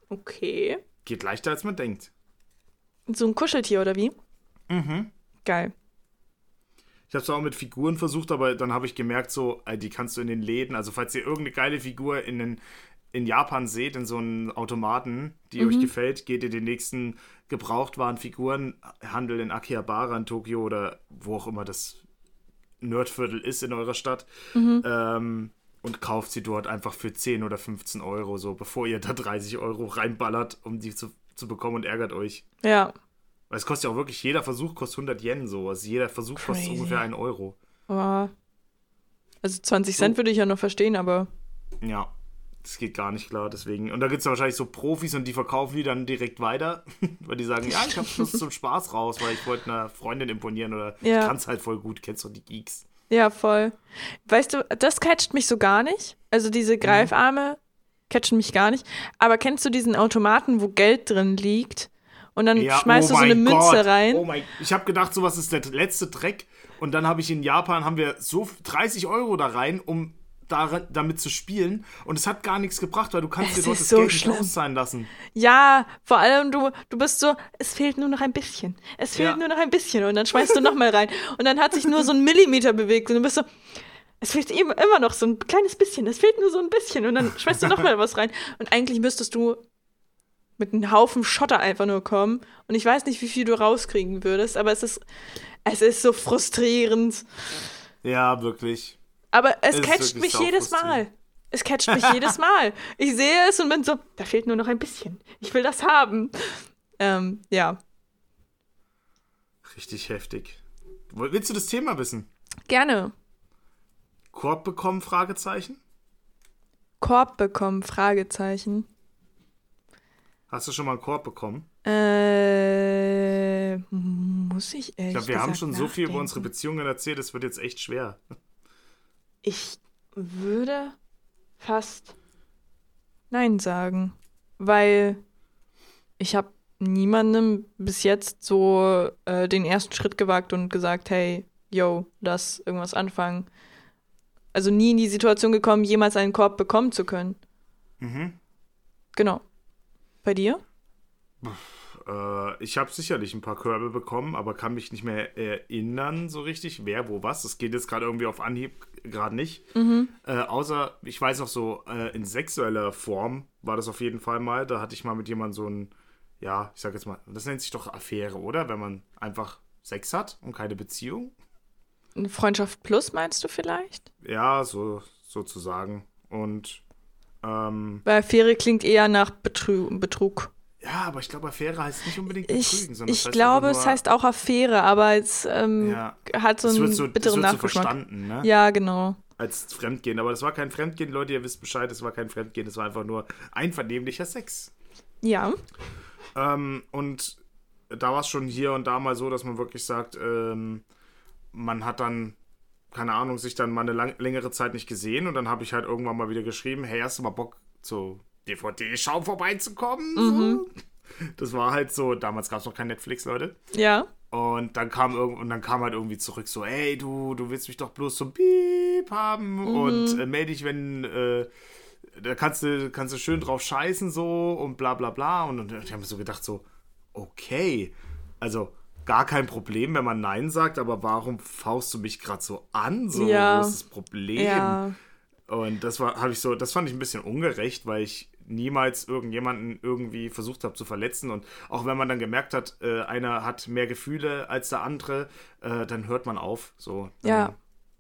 Okay. geht leichter als man denkt. So ein Kuscheltier oder wie? Mhm. Geil. Ich habe es auch mit Figuren versucht, aber dann habe ich gemerkt, so, äh, die kannst du in den Läden, also falls ihr irgendeine geile Figur in, den, in Japan seht, in so einem Automaten, die euch gefällt, geht ihr den nächsten Gebrauchtwarenfigurenhandel in Akihabara in Tokio oder wo auch immer das Nerdviertel ist in eurer Stadt ähm, und kauft sie dort einfach für 10 oder 15 Euro, so bevor ihr da 30 Euro reinballert, um die zu, zu bekommen und ärgert euch. Ja. Weil es kostet ja auch wirklich, jeder Versuch kostet 100 Yen so. Also jeder Versuch kostet Crazy. ungefähr 1 Euro. Aber also 20 Cent würde ich ja noch verstehen, aber Ja, das geht gar nicht klar, deswegen. Und da gibt es ja wahrscheinlich so Profis und die verkaufen die dann direkt weiter, [LAUGHS] weil die sagen, ja, ich habe Schluss zum Spaß raus, weil ich wollte einer Freundin imponieren oder Ja. ich kann es halt voll gut, kennst du die Geeks. ja, voll. Weißt du, das catcht mich so gar nicht. Also Mhm. diese Greifarme catchen mich gar nicht. Aber kennst du diesen Automaten, wo Geld drin liegt? Und dann Ja, schmeißt oh du so eine Münze Gott. rein. Oh mein, ich habe gedacht, sowas ist der letzte Dreck. Und dann habe ich in Japan, haben wir so 30 Euro da rein, um da, damit zu spielen. Und es hat gar nichts gebracht, weil du kannst Es dir dort das so Geld nicht schlimm. auszahlen lassen. Ja, vor allem du, du bist so, es fehlt nur noch ein bisschen. Es fehlt Ja. nur noch ein bisschen. Und dann schmeißt du nochmal rein. Und dann hat sich nur so ein Millimeter bewegt. Und du bist so, es fehlt immer, immer noch so ein kleines bisschen. Es fehlt nur so ein bisschen. Und dann schmeißt du nochmal was rein. Und eigentlich müsstest du mit einem Haufen Schotter einfach nur kommen. Und ich weiß nicht, wie viel du rauskriegen würdest, aber es ist, es ist so frustrierend. Ja, wirklich. Aber es Es catcht mich jedes Mal. Es catcht mich jedes [LAUGHS] Mal. Ich sehe es und bin so, da fehlt nur noch ein bisschen. Ich will das haben. Ähm, ja. Richtig heftig. Willst du das Thema wissen? Gerne. Korb bekommen? Fragezeichen? Korb bekommen? Fragezeichen. Hast du schon mal einen Korb bekommen? Äh, muss ich ehrlich Ich glaube, wir haben schon so viel über unsere nachdenken. Beziehungen erzählt, es wird jetzt echt schwer. Ich würde fast Nein sagen, weil ich habe niemandem bis jetzt so äh, den ersten Schritt gewagt und gesagt, hey, yo, lass irgendwas anfangen. Also nie in die Situation gekommen, jemals einen Korb bekommen zu können. Mhm. Genau. Bei dir? Äh, ich habe sicherlich ein paar Körbe bekommen, aber kann mich nicht mehr erinnern so richtig, wer, wo, was. Das geht jetzt gerade irgendwie auf Anhieb gerade nicht. Äh, außer, ich weiß noch so, äh, in sexueller Form war das auf jeden Fall mal. Da hatte ich mal mit jemandem so ein, ja, ich sag jetzt mal, das nennt sich doch Affäre, oder? Wenn man einfach Sex hat und keine Beziehung. Eine Freundschaft plus meinst du vielleicht? Ja, so sozusagen. Und ähm, Weil Affäre klingt eher nach Betrü Betrug. ja, aber ich glaube, Affäre heißt nicht unbedingt Ich, betrügen, sondern ich das glaube, es heißt auch Affäre, aber es ähm, Ja. hat so einen so, bitteren wird so verstanden, ne? ja, genau. Als Fremdgehen. Aber das war kein Fremdgehen, Leute, ihr wisst Bescheid, es war kein Fremdgehen, es war einfach nur einvernehmlicher Sex. Ja. Ähm, und da war es schon hier und da mal so, dass man wirklich sagt, ähm, man hat dann, keine Ahnung, sich dann mal eine lang, längere Zeit nicht gesehen und dann habe ich halt irgendwann mal wieder geschrieben, hey, hast du mal Bock, zu DVD-Schau vorbeizukommen? So. Das war halt so, damals gab es noch kein Netflix, Leute. Ja. Und dann kam irgend und dann kam halt irgendwie zurück so, ey du, du willst mich doch bloß so Piep haben und äh, melde dich, wenn äh, da kannst du kannst du schön drauf scheißen so und bla bla bla und, und ich habe mir so gedacht so, okay, also gar kein Problem, wenn man Nein sagt, aber warum faust du mich gerade so an? So, ja. das Problem? Ja. Und das war, habe ich so, das fand ich ein bisschen ungerecht, weil ich niemals irgendjemanden irgendwie versucht habe zu verletzen. Und auch wenn man dann gemerkt hat, äh, einer hat mehr Gefühle als der andere, äh, dann hört man auf. So. ja.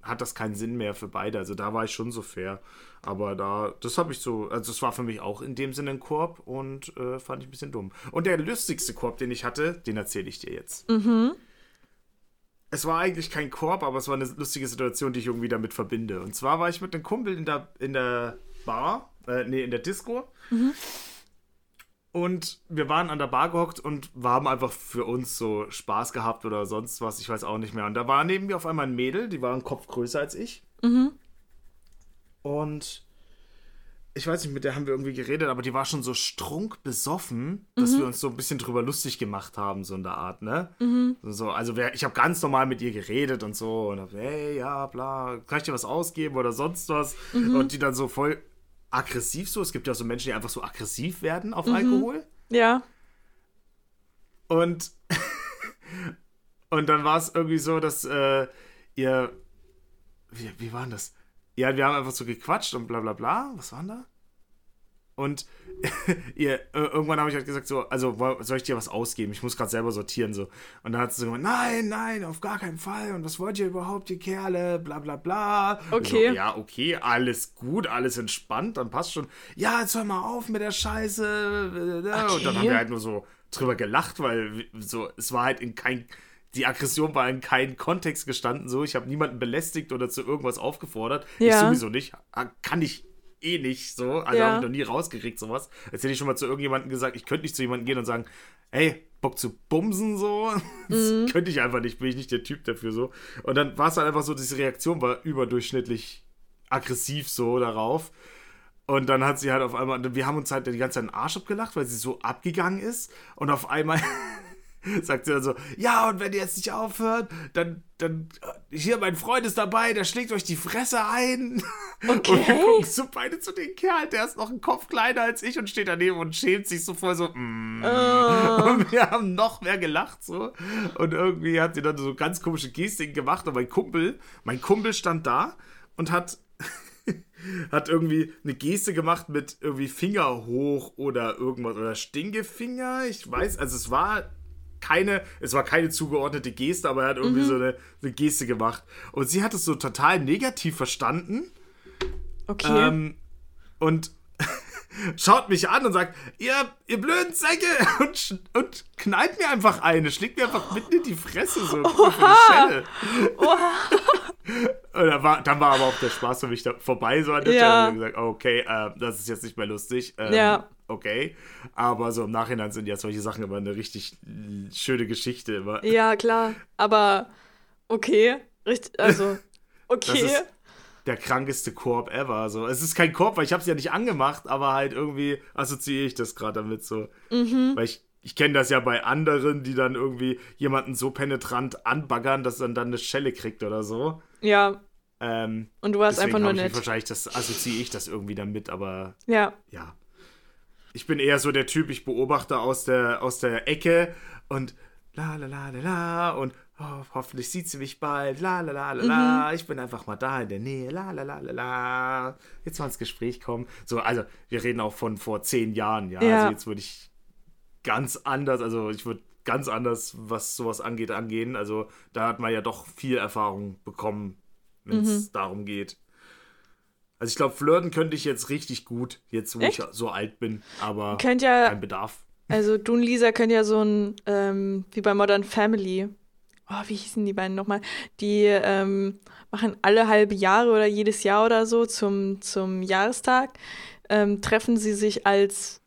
Hat das keinen Sinn mehr für beide. Also da war ich schon so fair. Aber da, das habe ich so, also das war für mich auch in dem Sinne ein Korb und äh, fand ich ein bisschen dumm. Und der lustigste Korb, den ich hatte, den erzähle ich dir jetzt. Mhm. Es war eigentlich kein Korb, aber es war eine lustige Situation, die ich irgendwie damit verbinde. Und zwar war ich mit einem Kumpel in der, in der Bar, äh, nee, in der Disco. Mhm. Und wir waren an der Bar gehockt und haben einfach für uns so Spaß gehabt oder sonst was, ich weiß auch nicht mehr. Und da war neben mir auf einmal ein Mädel, die war einen Kopf größer als ich. Mhm. Und ich weiß nicht, mit der haben wir irgendwie geredet, aber die war schon so strunk besoffen, dass mhm. wir uns so ein bisschen drüber lustig gemacht haben, so in der Art, ne? Mhm. So, also ich habe ganz normal mit ihr geredet und so und hab, hey, ja, bla, kann ich dir was ausgeben oder sonst was? Mhm. Und die dann so voll aggressiv so. Es gibt ja so Menschen, die einfach so aggressiv werden auf mhm. Alkohol. Ja. Und, [LAUGHS] und dann war es irgendwie so, dass äh, ihr. Wie, wie war denn das? Ja, wir haben einfach so gequatscht und bla bla bla. Was war denn da? Und [LAUGHS] ihr, irgendwann habe ich halt gesagt, so, also soll ich dir was ausgeben? Ich muss gerade selber sortieren. so. Und dann hat sie so gesagt, nein, nein, auf gar keinen Fall. Und was wollt ihr überhaupt, ihr Kerle? Bla bla bla. Okay. So, ja, okay, alles gut, alles entspannt, dann passt schon. Ja, jetzt hör mal auf mit der Scheiße. Okay. Und dann haben wir halt nur so drüber gelacht, weil so, es war halt in kein die Aggression war in keinem Kontext gestanden. So, ich habe niemanden belästigt oder zu irgendwas aufgefordert. Ja. Ich sowieso nicht. Kann ich eh nicht so. Also ja. habe ich noch nie rausgekriegt, sowas. Jetzt hätte ich schon mal zu irgendjemandem gesagt, ich könnte nicht zu jemandem gehen und sagen, ey, Bock zu bumsen, so. [LAUGHS] Das mhm. könnte ich einfach nicht, bin ich nicht der Typ dafür, so. Und dann war es halt einfach so, diese Reaktion war überdurchschnittlich aggressiv so darauf. Und dann hat sie halt auf einmal, wir haben uns halt die ganze Zeit den Arsch abgelacht, weil sie so abgegangen ist. Und auf einmal [LAUGHS] [LAUGHS] sagt sie dann so, ja, und wenn ihr jetzt nicht aufhört, dann, dann, äh, hier, mein Freund ist dabei, der schlägt euch die Fresse ein. Okay. [LAUGHS] Und wir gucken so beide zu dem Kerl, der ist noch einen Kopf kleiner als ich und steht daneben und schämt sich so voll so, mm. oh. Und wir haben noch mehr gelacht, so. Und irgendwie hat sie dann so ganz komische Gestiken gemacht und mein Kumpel, mein Kumpel stand da und hat [LAUGHS] hat irgendwie eine Geste gemacht mit irgendwie Finger hoch oder irgendwas oder Stinkefinger. Ich weiß, also es war keine, es war keine zugeordnete Geste, aber er hat irgendwie mhm. so eine, eine, Geste gemacht. Und sie hat es so total negativ verstanden. Okay. Ähm, und [LAUGHS] schaut mich an und sagt, ihr, ihr blöden Säcke [LAUGHS] und, und knallt mir einfach eine, schlägt mir einfach mitten in die Fresse so Oha. Oha. [LAUGHS] Und dann war, dann war aber auch der Spaß für mich da vorbei, so an der ja. Stelle. Und gesagt, okay, äh, das ist jetzt nicht mehr lustig. Ähm, ja. Okay. Aber so im Nachhinein sind ja solche Sachen immer eine richtig schöne Geschichte. Immer. Ja, klar. Aber okay. Richtig, also, [LAUGHS] okay der krankeste Korb ever. Also, es ist kein Korb, weil ich habe es ja nicht angemacht, aber halt irgendwie assoziiere ich das gerade damit so. Mhm. Weil ich, ich kenne das ja bei anderen, die dann irgendwie jemanden so penetrant anbaggern, dass er dann eine Schelle kriegt oder so. Ja. Ähm, Und du warst einfach nur nett. Wahrscheinlich das assoziiere ich das irgendwie damit, aber ja. Ja. Ich bin eher so der Typ, ich beobachte aus der, aus der Ecke und la la la la la und oh, hoffentlich sieht sie mich bald, la la la la la, mhm. ich bin einfach mal da in der Nähe, la la la la la, jetzt mal ins Gespräch kommen. So, also wir reden auch von vor zehn Jahren, ja. ja. Also jetzt würde ich ganz anders, also ich würde ganz anders, was sowas angeht, angehen. Also da hat man ja doch viel Erfahrung bekommen, wenn es mhm. darum geht. Also ich glaube, flirten könnte ich jetzt richtig gut, jetzt wo Echt? ich so alt bin, aber ja, kein Bedarf. Also du und Lisa können ja so ein, ähm, wie bei Modern Family, oh, wie hießen die beiden nochmal? Die ähm, machen alle halbe Jahre oder jedes Jahr oder so zum, zum Jahrestag, ähm, treffen sie sich als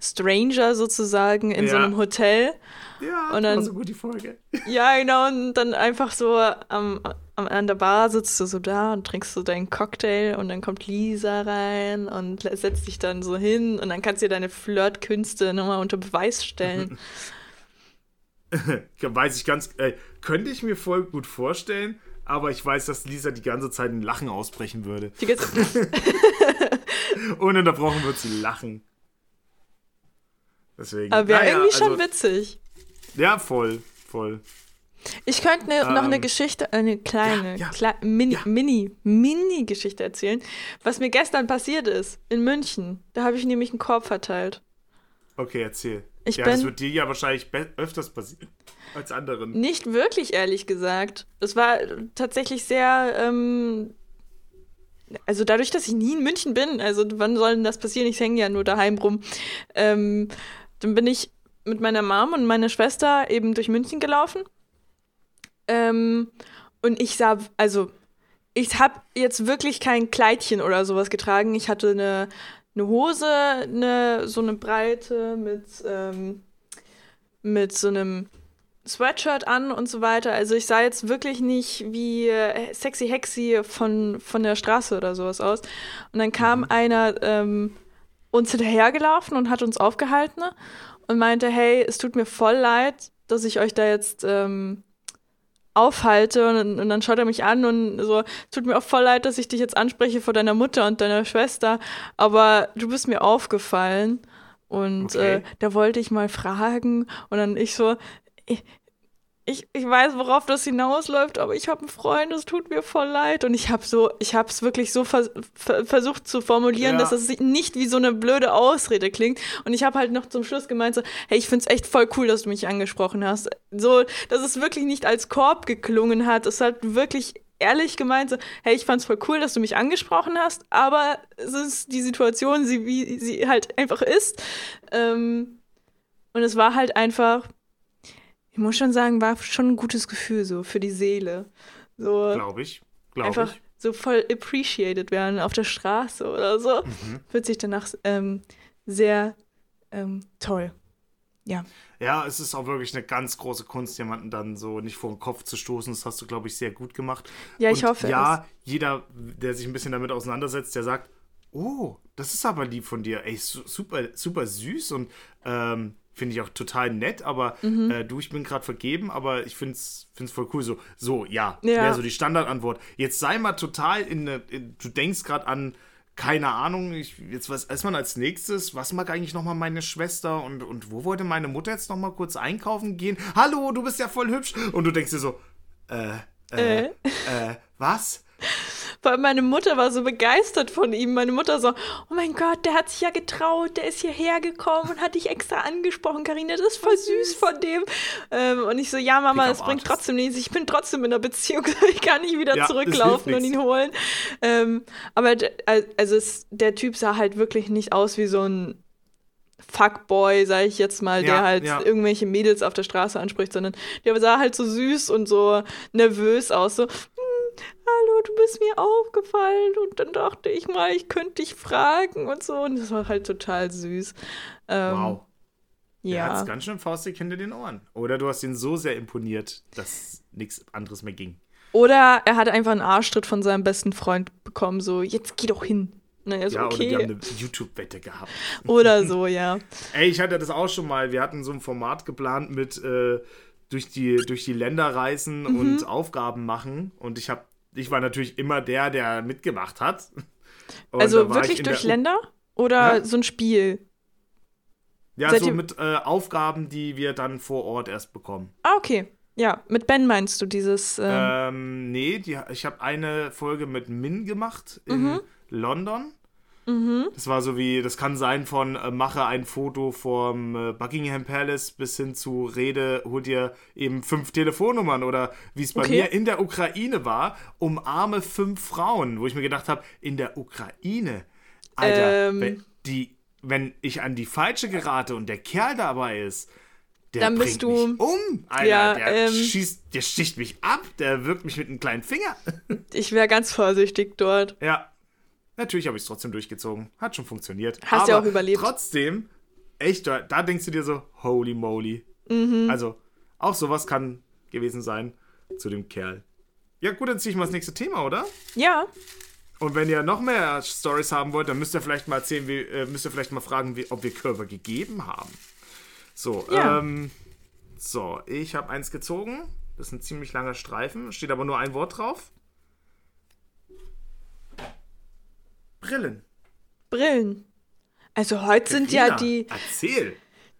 Stranger sozusagen in ja. so einem Hotel. Ja, und dann, war so gut die Folge. [LAUGHS] Ja, genau, und dann einfach so am, am, an der Bar sitzt du so da und trinkst so deinen Cocktail und dann kommt Lisa rein und setzt dich dann so hin und dann kannst du dir deine Flirtkünste nochmal unter Beweis stellen. [LAUGHS] weiß ich ganz, äh, könnte ich mir voll gut vorstellen, aber ich weiß, dass Lisa die ganze Zeit ein Lachen ausbrechen würde. [LAUGHS] Ununterbrochen wird sie lachen. Deswegen. Aber wäre naja, irgendwie schon also, witzig. Ja, voll. Voll. Ich könnte ne, ähm, noch eine Geschichte, eine kleine, ja, ja, Kle Mini, ja. Mini, Mini-Geschichte erzählen, was mir gestern passiert ist in München. Da habe ich nämlich einen Korb verteilt. Okay, erzähl. Ich ja, bin, das wird dir ja wahrscheinlich öfters passieren [LAUGHS] als anderen. Nicht wirklich, ehrlich gesagt. Es war tatsächlich sehr, ähm, also dadurch, dass ich nie in München bin, also wann soll denn das passieren? Ich hänge ja nur daheim rum. Ähm, dann bin ich mit meiner Mom und meiner Schwester eben durch München gelaufen. Ähm, und ich sah, also ich habe jetzt wirklich kein Kleidchen oder sowas getragen. Ich hatte eine, eine Hose, eine, so eine breite mit, ähm, mit so einem Sweatshirt an und so weiter. Also ich sah jetzt wirklich nicht wie äh, sexy Hexy von, von der Straße oder sowas aus. Und dann kam mhm. einer ähm, uns hinterhergelaufen und hat uns aufgehalten und meinte, hey, es tut mir voll leid, dass ich euch da jetzt ähm, aufhalte und, und, dann schaut er mich an und so, tut mir auch voll leid, dass ich dich jetzt anspreche vor deiner Mutter und deiner Schwester, aber du bist mir aufgefallen und okay. äh, da wollte ich mal fragen und dann ich so, ich, ich, weiß, worauf das hinausläuft, aber ich habe einen Freund, es tut mir voll leid. Und ich habe so, ich habe es wirklich so vers versucht zu formulieren, ja. dass es nicht wie so eine blöde Ausrede klingt. Und ich habe halt noch zum Schluss gemeint so, hey, ich find's echt voll cool, dass du mich angesprochen hast. So, dass es wirklich nicht als Korb geklungen hat. Es hat wirklich ehrlich gemeint so, hey, ich fand's voll cool, dass du mich angesprochen hast, aber es ist die Situation, sie, wie sie halt einfach ist. Ähm, und es war halt einfach muss schon sagen, war schon ein gutes Gefühl so für die Seele. So Glaube ich. Glaub einfach ich. so voll appreciated werden auf der Straße oder so. Mhm. Fühlt sich danach ähm, sehr ähm, toll. Ja. Ja, es ist auch wirklich eine ganz große Kunst, jemanden dann so nicht vor den Kopf zu stoßen. Das hast du, glaube ich, sehr gut gemacht. Ja, ich Und hoffe. Ja, es. jeder, der sich ein bisschen damit auseinandersetzt, der sagt, oh, das ist aber lieb von dir. Ey, super, super süß und ähm, Finde ich auch total nett, aber mhm. äh, du, ich bin gerade vergeben, aber ich finde es voll cool. So, so ja, ja. wäre so die Standardantwort. Jetzt sei mal total in, in du denkst gerade an, keine Ahnung, ich, jetzt was erstmal als nächstes, was mag eigentlich nochmal meine Schwester und, und wo wollte meine Mutter jetzt nochmal kurz einkaufen gehen? Hallo, du bist ja voll hübsch. Und du denkst dir so, äh, äh, äh, äh was? Weil meine Mutter war so begeistert von ihm. Meine Mutter so, oh mein Gott, der hat sich ja getraut, der ist hierher gekommen und hat dich extra angesprochen, Karina. Das ist voll süß von dem. Ähm, und ich so, ja, Mama, es bringt trotzdem nichts. Ich bin trotzdem in der Beziehung. [LAUGHS] Ich kann nicht wieder ja, zurücklaufen und ihn holen. Ähm, aber also es, der Typ sah halt wirklich nicht aus wie so ein Fuckboy, sag ich jetzt mal, ja, der halt ja. irgendwelche Mädels auf der Straße anspricht, sondern der sah halt so süß und so nervös aus. So, hallo, du bist mir aufgefallen. Und dann dachte ich mal, ich könnte dich fragen und so. Und das war halt total süß. Ähm, wow. Ja. Er hat ganz schön faustig hinter den Ohren. Oder du hast ihn so sehr imponiert, dass nichts anderes mehr ging. Oder er hat einfach einen Arschtritt von seinem besten Freund bekommen, so, jetzt geh doch hin. Naja, so, ja, okay. oder die haben eine YouTube-Wette gehabt. [LAUGHS] Oder so, ja. Ey, ich hatte das auch schon mal. Wir hatten so ein Format geplant mit äh, durch, die, durch die Länder reisen mhm. und Aufgaben machen. Und ich habe ich war natürlich immer der, der mitgemacht hat. Und also wirklich durch Länder? Oder ja? so ein Spiel? Ja, Seid so mit äh, Aufgaben, die wir dann vor Ort erst bekommen. Ah, okay. Ja, mit Ben meinst du dieses. Ähm, ähm nee, die, ich habe eine Folge mit Min gemacht in mhm. London. Mhm. Das war so wie, das kann sein von äh, mache ein Foto vom äh, Buckingham Palace bis hin zu Rede, hol dir eben fünf Telefonnummern oder wie es bei okay. mir in der Ukraine war, umarme fünf Frauen, wo ich mir gedacht habe, in der Ukraine, Alter, ähm. wenn, die, wenn ich an die falsche gerate und der Kerl dabei ist, der dann bist du mich um, Alter, ja, der ähm, schießt, der sticht mich ab, der wirkt mich mit einem kleinen Finger. [LAUGHS] ich wäre ganz vorsichtig dort. Ja, Natürlich habe ich es trotzdem durchgezogen. Hat schon funktioniert. Hast ja auch überlebt. Trotzdem, echt, da, da, denkst du dir so, holy moly. Mhm. Also, auch sowas kann gewesen sein zu dem Kerl. Ja, gut, dann ziehe ich mal das nächste Thema, oder? Ja. Und wenn ihr noch mehr Stories haben wollt, dann müsst ihr vielleicht mal erzählen, wie, äh, müsst ihr vielleicht mal fragen, wie, ob wir Körper gegeben haben. So, ja. ähm, so, ich habe eins gezogen. Das ist ein ziemlich langer Streifen, steht aber nur ein Wort drauf. Brillen. Brillen. Also heute sind ja die. Erzähl.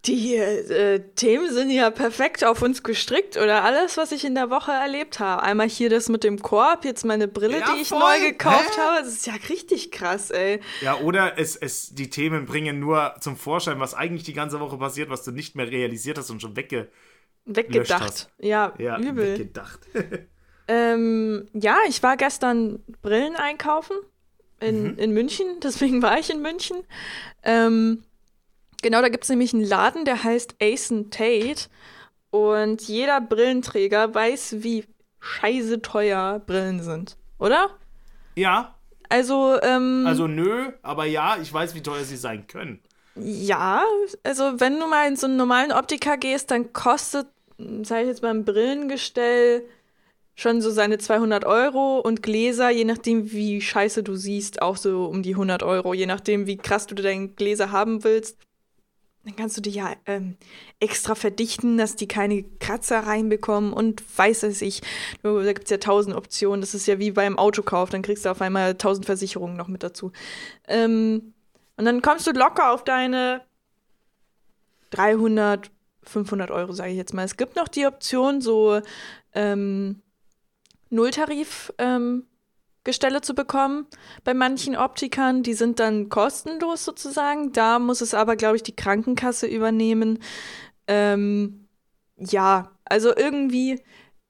Die äh, Themen sind ja perfekt auf uns gestrickt oder alles, was ich in der Woche erlebt habe. Einmal hier das mit dem Korb, jetzt meine Brille, ja, die ich voll. neu gekauft Hä? habe. Das ist ja richtig krass, ey. Ja, oder es, es, die Themen bringen nur zum Vorschein, was eigentlich die ganze Woche passiert, was du nicht mehr realisiert hast und schon wegge weggedacht. Hast. Ja, ja, übel. Weggedacht. [LAUGHS] ähm, ja, ich war gestern Brillen einkaufen in, mhm. in München, [LAUGHS] deswegen war ich in München. Ähm, Genau, da gibt es nämlich einen Laden, der heißt Ace Tate. Und jeder Brillenträger weiß, wie scheiße teuer Brillen sind, oder? Ja. Also, ähm. Also, nö, aber ja, ich weiß, wie teuer sie sein können. Ja, also, wenn du mal in so einen normalen Optiker gehst, dann kostet, sag ich jetzt mal, ein Brillengestell schon so seine 200 Euro und Gläser, je nachdem, wie scheiße du siehst, auch so um die 100 Euro. Je nachdem, wie krass du deine Gläser haben willst, dann kannst du die ja ähm, extra verdichten, dass die keine Kratzer reinbekommen und weiß es ich. Da gibt es ja tausend Optionen. Das ist ja wie beim Autokauf. Dann kriegst du auf einmal tausend Versicherungen noch mit dazu. Ähm, und dann kommst du locker auf deine 300, 500 Euro, sage ich jetzt mal. Es gibt noch die Option, so ähm, Nulltarif ähm, zu bekommen bei manchen Optikern. Die sind dann kostenlos sozusagen. Da muss es aber, glaube ich, die Krankenkasse übernehmen. Ähm, ja, also irgendwie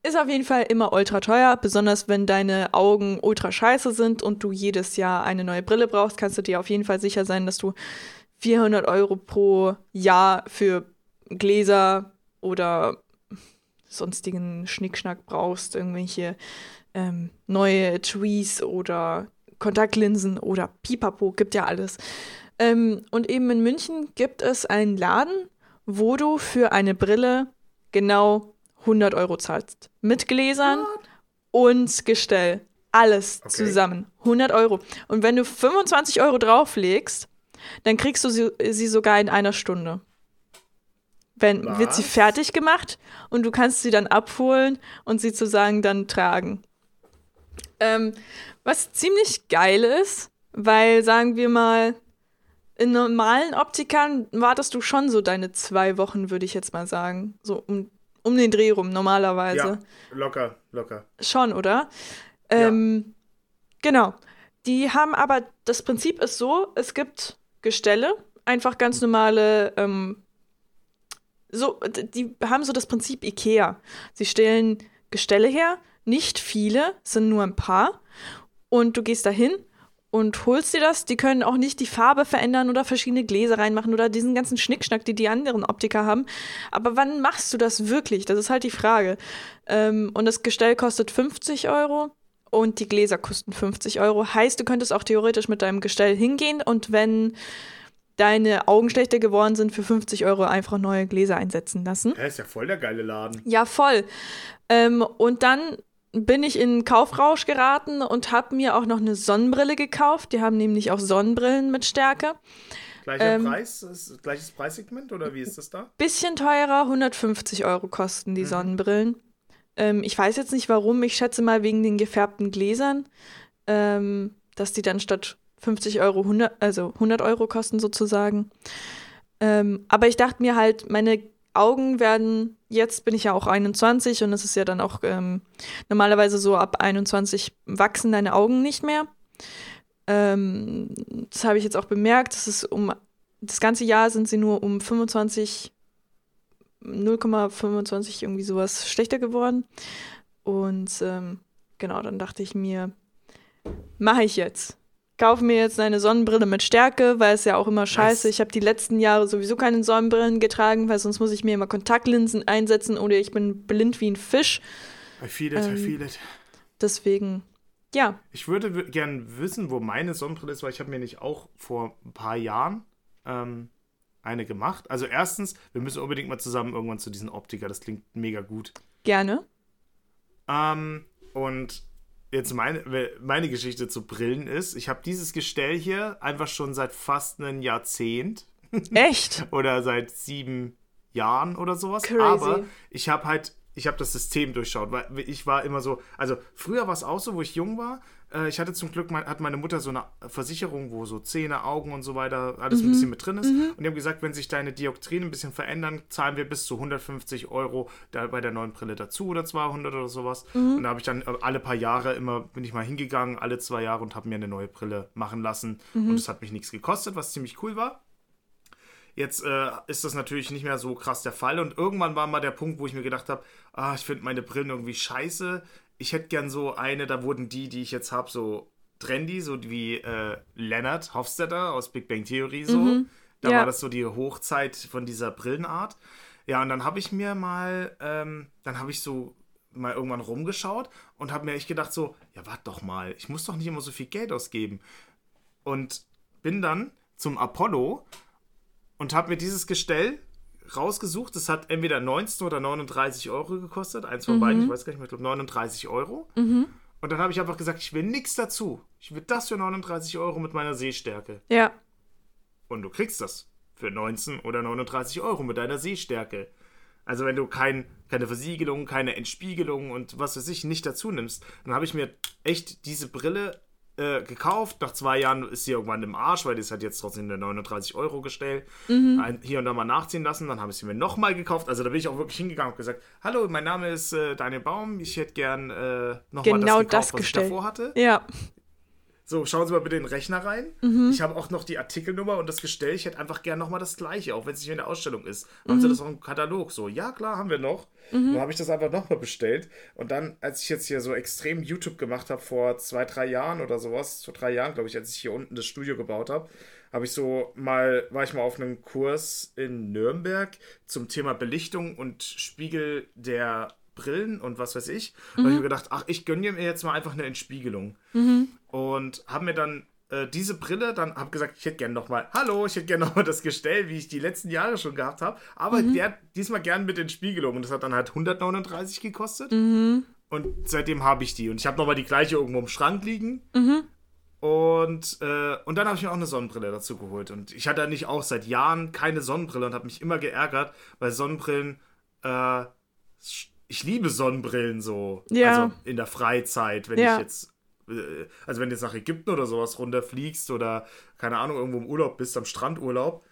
ist auf jeden Fall immer ultra teuer, besonders wenn deine Augen ultra scheiße sind und du jedes Jahr eine neue Brille brauchst, kannst du dir auf jeden Fall sicher sein, dass du 400 Euro pro Jahr für Gläser oder sonstigen Schnickschnack brauchst, irgendwelche ähm, neue Trees oder Kontaktlinsen oder Pipapo, gibt ja alles. Ähm, und eben in München gibt es einen Laden, wo du für eine Brille genau 100 Euro zahlst. Mit Gläsern und Gestell. Alles okay. zusammen. 100 Euro. Und wenn du 25 Euro drauflegst, dann kriegst du sie, sie sogar in einer Stunde. Wenn, wird sie fertig gemacht und du kannst sie dann abholen und sie sozusagen dann tragen. Ähm, was ziemlich geil ist, weil, sagen wir mal, in normalen Optikern wartest du schon so deine zwei Wochen, würde ich jetzt mal sagen. So um, um den Dreh rum, normalerweise. Ja, locker, locker. Schon, oder? Ähm, ja. Genau. Die haben aber, das Prinzip ist so, es gibt Gestelle, einfach ganz normale, ähm, so, die haben so das Prinzip Ikea. Sie stellen Gestelle her, nicht viele, sind nur ein paar. Und du gehst dahin und holst dir das. Die können auch nicht die Farbe verändern oder verschiedene Gläser reinmachen oder diesen ganzen Schnickschnack, die die anderen Optiker haben. Aber wann machst du das wirklich? Das ist halt die Frage. Ähm, und das Gestell kostet 50 Euro und die Gläser kosten 50 Euro. Heißt, du könntest auch theoretisch mit deinem Gestell hingehen und wenn deine Augen schlechter geworden sind, für 50 Euro einfach neue Gläser einsetzen lassen. Das ist ja voll der geile Laden. Ja, voll. Ähm, und dann bin ich in Kaufrausch geraten und habe mir auch noch eine Sonnenbrille gekauft. Die haben nämlich auch Sonnenbrillen mit Stärke. Gleicher ähm, Preis, gleiches Preissegment oder wie ist das da? Bisschen teurer, 150 Euro kosten die mhm. Sonnenbrillen. Ähm, ich weiß jetzt nicht warum, ich schätze mal wegen den gefärbten Gläsern, ähm, dass die dann statt 50 Euro 100, also 100 Euro kosten sozusagen. Ähm, aber ich dachte mir halt, meine Augen werden, jetzt bin ich ja auch 21 und es ist ja dann auch ähm, normalerweise so, ab 21 wachsen deine Augen nicht mehr. Ähm, das habe ich jetzt auch bemerkt, das ist um, das ganze Jahr sind sie nur um 25, 0,25 irgendwie sowas schlechter geworden. Und ähm, genau, dann dachte ich mir, mache ich jetzt kaufe mir jetzt eine Sonnenbrille mit Stärke, weil es ja auch immer scheiße. Ich habe die letzten Jahre sowieso keine Sonnenbrillen getragen, weil sonst muss ich mir immer Kontaktlinsen einsetzen oder ich bin blind wie ein Fisch. I feel it, ähm, I feel it. Deswegen, ja. Ich würde gern wissen, wo meine Sonnenbrille ist, weil ich habe mir nicht auch vor ein paar Jahren ähm, eine gemacht. Also erstens, wir müssen unbedingt mal zusammen irgendwann zu diesen Optiker. Das klingt mega gut. Gerne. Ähm, und jetzt meine, meine Geschichte zu Brillen ist, ich habe dieses Gestell hier einfach schon seit fast einem Jahrzehnt. Echt? [LAUGHS] oder seit sieben Jahren oder sowas. Crazy. Aber ich habe halt ich habe das System durchschaut, weil ich war immer so, also früher war es auch so, wo ich jung war, äh, ich hatte zum Glück, mein, hat meine Mutter so eine Versicherung, wo so Zähne, Augen und so weiter alles mhm. ein bisschen mit drin ist. Mhm. Und die haben gesagt, wenn sich deine Dioptrien ein bisschen verändern, zahlen wir bis zu 150 Euro da bei der neuen Brille dazu oder 200 oder sowas. Mhm. Und da habe ich dann äh, alle paar Jahre immer, bin ich mal hingegangen, alle zwei Jahre und habe mir eine neue Brille machen lassen. Mhm. Und es hat mich nichts gekostet, was ziemlich cool war. Jetzt äh, ist das natürlich nicht mehr so krass der Fall. Und irgendwann war mal der Punkt, wo ich mir gedacht habe, ah, ich finde meine Brillen irgendwie scheiße ich hätte gern so eine, da wurden die, die ich jetzt habe, so trendy, so wie äh, Leonard Hofstetter aus Big Bang Theory so. Mhm. Da ja. war das so die Hochzeit von dieser Brillenart. Ja, und dann habe ich mir mal, ähm, dann habe ich so mal irgendwann rumgeschaut und habe mir echt gedacht so, ja, warte doch mal, ich muss doch nicht immer so viel Geld ausgeben. Und bin dann zum Apollo und habe mir dieses Gestell rausgesucht. Das hat entweder 19 oder 39 Euro gekostet. Eins von mhm. beiden, ich weiß gar nicht mehr, ich glaube 39 Euro. Mhm. Und dann habe ich einfach gesagt, ich will nichts dazu. Ich will das für 39 Euro mit meiner Sehstärke. Ja. Und du kriegst das für 19 oder 39 Euro mit deiner Sehstärke. Also wenn du kein, keine Versiegelung, keine Entspiegelung und was weiß ich nicht dazu nimmst, dann habe ich mir echt diese Brille äh, gekauft. Nach zwei Jahren ist sie irgendwann im Arsch, weil die ist halt jetzt trotzdem eine 39 Euro gestellt. Mhm. Ein, hier und da mal nachziehen lassen. Dann habe ich sie mir nochmal gekauft. Also da bin ich auch wirklich hingegangen und gesagt: Hallo, mein Name ist äh, Daniel Baum. Ich hätte gern äh, nochmal genau das gekauft, das was ich davor hatte. Ja. So, schauen Sie mal bitte in den Rechner rein. Mhm. Ich habe auch noch die Artikelnummer und das Gestell. Ich hätte einfach gern nochmal das gleiche, auch wenn es nicht in der Ausstellung ist. Mhm. Haben Sie das auch im Katalog? So, ja, klar, haben wir noch. Mhm. Dann habe ich das einfach nochmal bestellt. Und dann, als ich jetzt hier so extrem YouTube gemacht habe, vor zwei, drei Jahren oder sowas, vor drei Jahren, glaube ich, als ich hier unten das Studio gebaut habe, habe ich so mal, war ich mal auf einem Kurs in Nürnberg zum Thema Belichtung und Spiegel der Brillen und was weiß ich. Mhm. Habe ich mir gedacht, ach, ich gönne mir jetzt mal einfach eine Entspiegelung. Mhm. Und habe mir dann äh, diese Brille, dann habe gesagt, ich hätte gerne nochmal, hallo, ich hätte gerne nochmal das Gestell, wie ich die letzten Jahre schon gehabt habe, aber mhm. der, diesmal gern mit Entspiegelung. Und das hat dann halt 139 gekostet. Mhm. Und seitdem habe ich die. Und ich habe nochmal die gleiche irgendwo im Schrank liegen. Mhm. Und, äh, und dann habe ich mir auch eine Sonnenbrille dazu geholt. Und ich hatte nicht auch seit Jahren keine Sonnenbrille und habe mich immer geärgert, weil Sonnenbrillen äh, ich liebe Sonnenbrillen so. Ja. Also in der Freizeit, wenn ja. ich jetzt, äh, also wenn du jetzt nach Ägypten oder sowas runterfliegst oder, keine Ahnung, irgendwo im Urlaub bist, am Strandurlaub,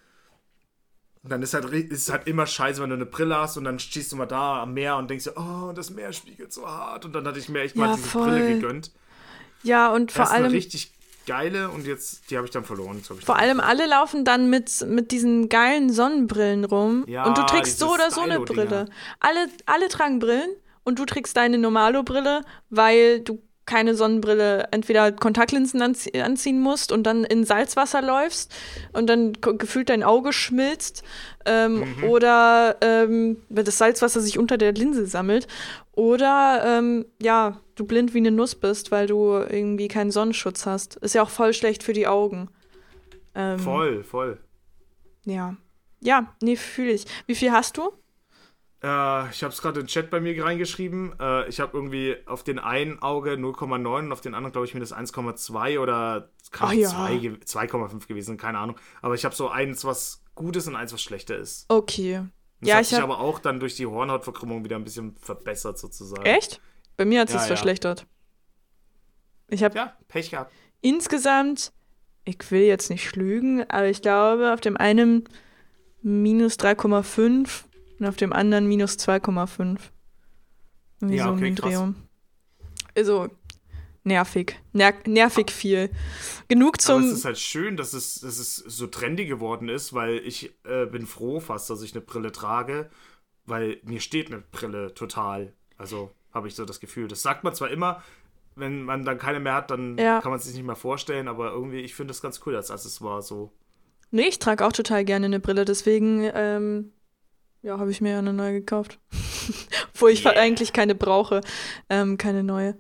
dann ist halt, ist halt immer scheiße, wenn du eine Brille hast und dann stehst du mal da am Meer und denkst dir, oh, das Meer spiegelt so hart. Und dann hatte ich mir echt ja, mal diese voll. Brille gegönnt. Ja, und vor allem. Eine richtig geile und jetzt, die habe ich dann verloren. Ich Vor allem alle laufen dann mit, mit diesen geilen Sonnenbrillen rum ja, und du trägst so oder so eine Brille. Alle, alle tragen Brillen und du trägst deine Normalo-Brille, weil du keine Sonnenbrille, entweder Kontaktlinsen anzie anziehen musst und dann in Salzwasser läufst und dann gefühlt dein Auge schmilzt ähm, mhm. oder ähm, wenn das Salzwasser sich unter der Linse sammelt oder ähm, ja, du blind wie eine Nuss bist, weil du irgendwie keinen Sonnenschutz hast. Ist ja auch voll schlecht für die Augen. Ähm, voll, voll. Ja. Ja, nee, fühle ich. Wie viel hast du? Äh, ich habe es gerade in den Chat bei mir reingeschrieben. Äh, ich habe irgendwie auf den einen Auge 0,9 und auf den anderen, glaube ich, mir das 1,2 oder oh, ja. 2,5 gewesen, keine Ahnung. Aber ich habe so eins, was gut ist und eins, was schlechter ist. Okay. Das ja, hat ich sich hab... aber auch dann durch die Hornhautverkrümmung wieder ein bisschen verbessert, sozusagen. Echt? Bei mir hat es ja, ja. verschlechtert. Ich habe ja, Pech gehabt. Insgesamt, ich will jetzt nicht schlügen, aber ich glaube, auf dem einen minus 3,5 und auf dem anderen minus 2,5. Wie ja, so okay, Drehung. Also, nervig. Ner nervig viel. Genug zum. Aber es ist halt schön, dass es, dass es so trendy geworden ist, weil ich äh, bin froh fast, dass ich eine Brille trage, weil mir steht eine Brille total. Also habe ich so das Gefühl. Das sagt man zwar immer, wenn man dann keine mehr hat, dann ja. kann man es sich nicht mehr vorstellen, aber irgendwie, ich finde das ganz cool als Accessoire so. Nee, ich trage auch total gerne eine Brille, deswegen ähm, ja, habe ich mir ja eine neue gekauft. [LAUGHS] Wo ich yeah. eigentlich keine brauche, ähm, keine neue.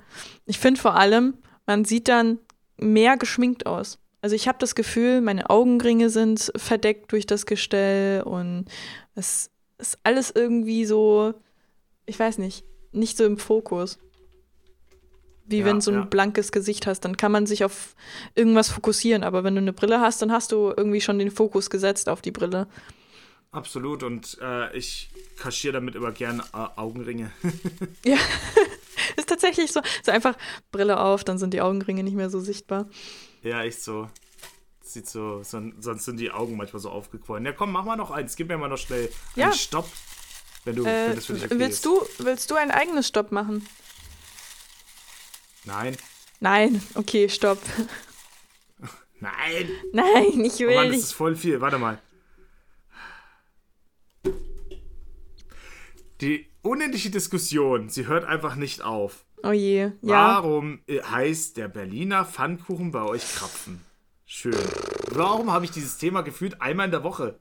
Ich finde vor allem, man sieht dann mehr geschminkt aus. Also ich habe das Gefühl, meine Augenringe sind verdeckt durch das Gestell und es ist alles irgendwie so, ich weiß nicht, nicht so im Fokus. Wie ja, wenn du so ein ja. blankes Gesicht hast, dann kann man sich auf irgendwas fokussieren. Aber wenn du eine Brille hast, dann hast du irgendwie schon den Fokus gesetzt auf die Brille. absolut. Und äh, ich kaschiere damit immer gern äh, Augenringe. [LAUGHS] ja, [LAUGHS] ist tatsächlich so. So einfach Brille auf, dann sind die Augenringe nicht mehr so sichtbar. Ja, echt so. Sieht so, sonst sind die Augen manchmal so aufgequollen. Ja, komm, mach mal noch eins. Gib mir mal noch schnell ja. einen Stopp. Wenn du, äh, wenn okay willst ist. Du, willst du ein eigenes Stopp machen? Nein. Nein, okay, stopp. [LAUGHS] Nein. Nein, ich will oh Mann, nicht. Das ist voll viel. Warte mal. Die unendliche Diskussion, sie hört einfach nicht auf. Oh je, ja. Warum heißt der Berliner Pfannkuchen bei euch Krapfen? Schön. Warum habe ich dieses Thema gefühlt einmal in der Woche?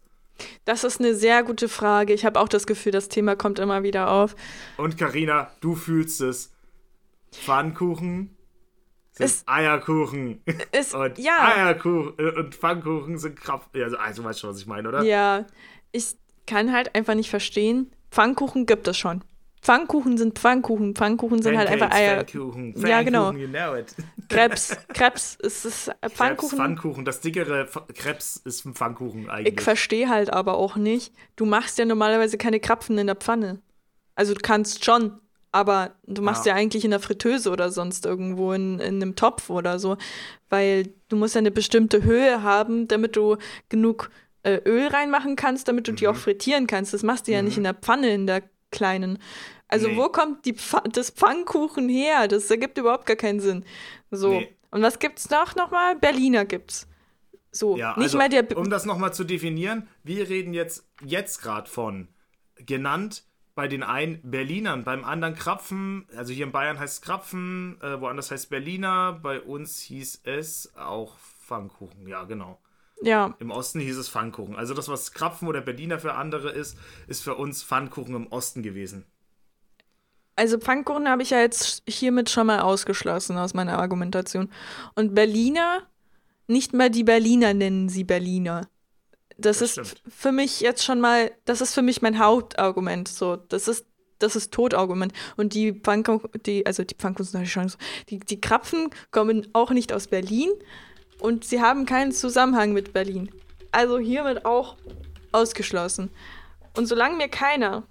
Das ist eine sehr gute Frage. Ich habe auch das Gefühl, das Thema kommt immer wieder auf. Und Karina, du fühlst es. Pfannkuchen sind ist, Eierkuchen. Ist, [LAUGHS] und ja. Eierkuchen äh, und Pfannkuchen sind Krapfen. Also, also weißt schon, was ich meine, oder? Ja. Ich kann halt einfach nicht verstehen. Pfannkuchen gibt es schon. Pfannkuchen sind Pfannkuchen. Pfannkuchen sind Pancakes, halt einfach Eier. Pfannkuchen. Pfannkuchen, ja, genau. You know it. Krebs. Krebs ist es Pfannkuchen. Krebs, Pfannkuchen. Das dickere Krebs ist ein Pfannkuchen eigentlich. Ich verstehe halt aber auch nicht. Du machst ja normalerweise keine Krapfen in der Pfanne. Also du kannst schon, aber du machst ja, ja eigentlich in der Fritteuse oder sonst irgendwo in, in einem Topf oder so. Weil du musst ja eine bestimmte Höhe haben, damit du genug äh, Öl reinmachen kannst, damit du mhm. die auch frittieren kannst. Das machst du ja nicht mhm. in der Pfanne, in der kleinen. Also nee. wo kommt die Pf das Pfannkuchen her? Das ergibt überhaupt gar keinen Sinn. So. Nee. Und was gibt's noch nochmal? Berliner gibt's. So, ja, nicht also, mal der. B um das nochmal zu definieren, wir reden jetzt, jetzt gerade von genannt bei den einen Berlinern, beim anderen Krapfen, also hier in Bayern heißt es Krapfen, äh, woanders heißt es Berliner, bei uns hieß es auch Pfannkuchen, ja, genau. Ja. Im Osten hieß es Pfannkuchen. Also das, was Krapfen oder Berliner für andere ist, ist für uns Pfannkuchen im Osten gewesen. Also Pfannkuchen habe ich ja jetzt hiermit schon mal ausgeschlossen aus meiner Argumentation. Und Berliner, nicht mal die Berliner nennen sie Berliner. Das, das ist stimmt. für mich jetzt schon mal, das ist für mich mein Hauptargument. So, das ist das ist Totargument. Und die Pfannkuchen, die, also die Pfannkuchen sind schon so, die, die Krapfen kommen auch nicht aus Berlin und sie haben keinen Zusammenhang mit Berlin. Also hiermit auch ausgeschlossen. Und solange mir keiner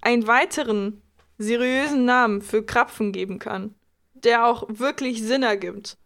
einen weiteren seriösen Namen für Krapfen geben kann, der auch wirklich Sinn ergibt,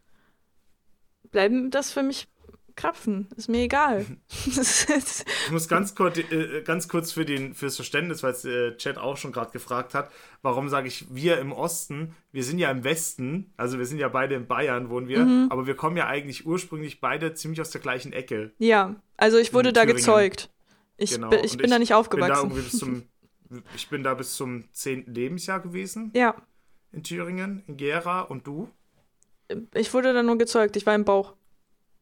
bleiben das für mich Krapfen. Ist mir egal. [LAUGHS] ich muss ganz kurz, äh, ganz kurz für den, fürs Verständnis, weil es äh, Chat auch schon gerade gefragt hat, warum sage ich wir im Osten? Wir sind ja im Westen, also wir sind ja beide in Bayern, wohnen wir, mhm. aber wir kommen ja eigentlich ursprünglich beide ziemlich aus der gleichen Ecke. Ja, also ich wurde da Thüringen. gezeugt. Ich, genau. bin, ich bin da nicht aufgewachsen. Bin da zum [LAUGHS] ich bin da bis zum 10. Lebensjahr gewesen. Ja. In Thüringen, in Gera. Und du? Ich wurde da nur gezeugt, ich war im Bauch.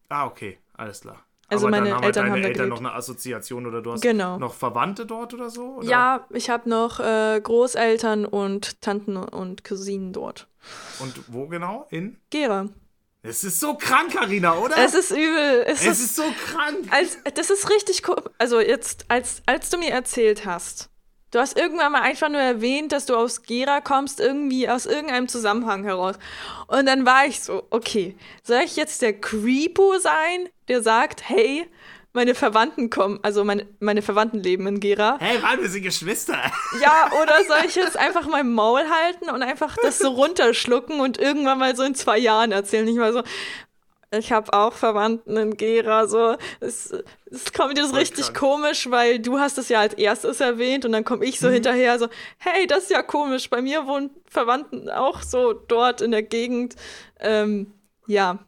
Ah, okay, alles klar. Also Aber meine haben Eltern halt haben da Eltern noch eine Assoziation oder du hast genau. noch Verwandte dort oder so? Oder? Ja, ich habe noch äh, Großeltern und Tanten und Cousinen dort. Und wo genau? In? Gera. Es ist so krank, Karina, oder? Es ist übel. Es, es ist, ist, so krank. Als, das ist richtig cool. Also jetzt, als, als du mir erzählt hast, Du hast irgendwann mal einfach nur erwähnt, dass du aus Gera kommst, irgendwie aus irgendeinem Zusammenhang heraus. Und dann war ich so, okay, soll ich jetzt der Creepo sein, der sagt, hey, meine Verwandten kommen, also meine, meine Verwandten leben in Gera. Hey, Mann, wir sind Geschwister. Ja, [LAUGHS] oder soll ich jetzt einfach mein Maul halten und einfach das so runterschlucken und irgendwann mal so in zwei Jahren erzählen? Nicht mal so, ich habe auch Verwandten in Gera, so. Es, es kommt jetzt richtig krank. komisch, weil du hast es ja als erstes erwähnt und dann komme ich so mhm. hinterher so, hey, das ist ja komisch, bei mir wohnen Verwandten auch so dort in der Gegend. Ähm, ja.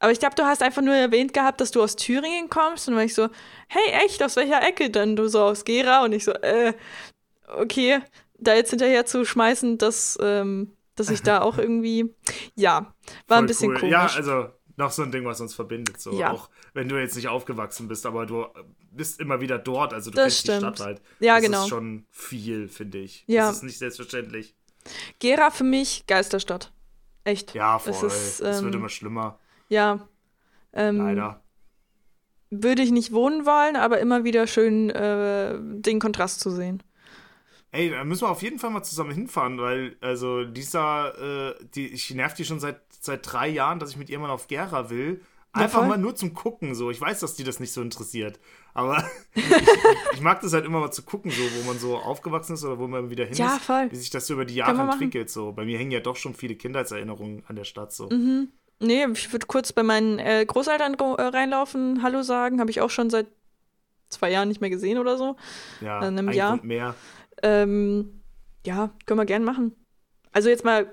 Aber ich glaube, du hast einfach nur erwähnt gehabt, dass du aus Thüringen kommst und dann war ich so, hey, echt, aus welcher Ecke denn? Du so aus Gera und ich so, äh, okay, da jetzt hinterher zu schmeißen, dass, ähm, dass ich da auch [LAUGHS] irgendwie, ja, war Voll ein bisschen cool. komisch. Ja, also noch so ein Ding, was uns verbindet. So. Ja. Auch wenn du jetzt nicht aufgewachsen bist, aber du bist immer wieder dort, also du das kennst stimmt. die Stadt halt. Ja, das genau. Das ist schon viel, finde ich. Ja. Das ist nicht selbstverständlich. Gera für mich Geisterstadt. Echt. Ja, voll. Es, ist, ähm, wird immer schlimmer. Ja. Ähm, Leider. Würde ich nicht wohnen wollen, aber immer wieder schön äh, den Kontrast zu sehen. Ey, da müssen wir auf jeden Fall mal zusammen hinfahren, weil, also, dieser, äh, die, ich nerv die schon seit, seit drei Jahren, dass ich mit ihr mal auf Gera will. Einfach ja, mal nur zum Gucken so. Ich weiß, dass die das nicht so interessiert. Aber [LAUGHS] ich, ich, mag das halt immer mal zu gucken, so, wo man so aufgewachsen ist oder wo man wieder hin ja, ist. Voll. Wie sich das so über die Jahre entwickelt. So. Bei mir hängen ja doch schon viele Kindheitserinnerungen an der Stadt. So. Mhm. Nee, ich würde kurz bei meinen äh, Großeltern äh, reinlaufen, Hallo sagen. Habe ich auch schon seit zwei Jahren nicht mehr gesehen oder so. Ja, in einem ein Jahr. Grund mehr. Ähm, ja, können wir gern machen. Also jetzt mal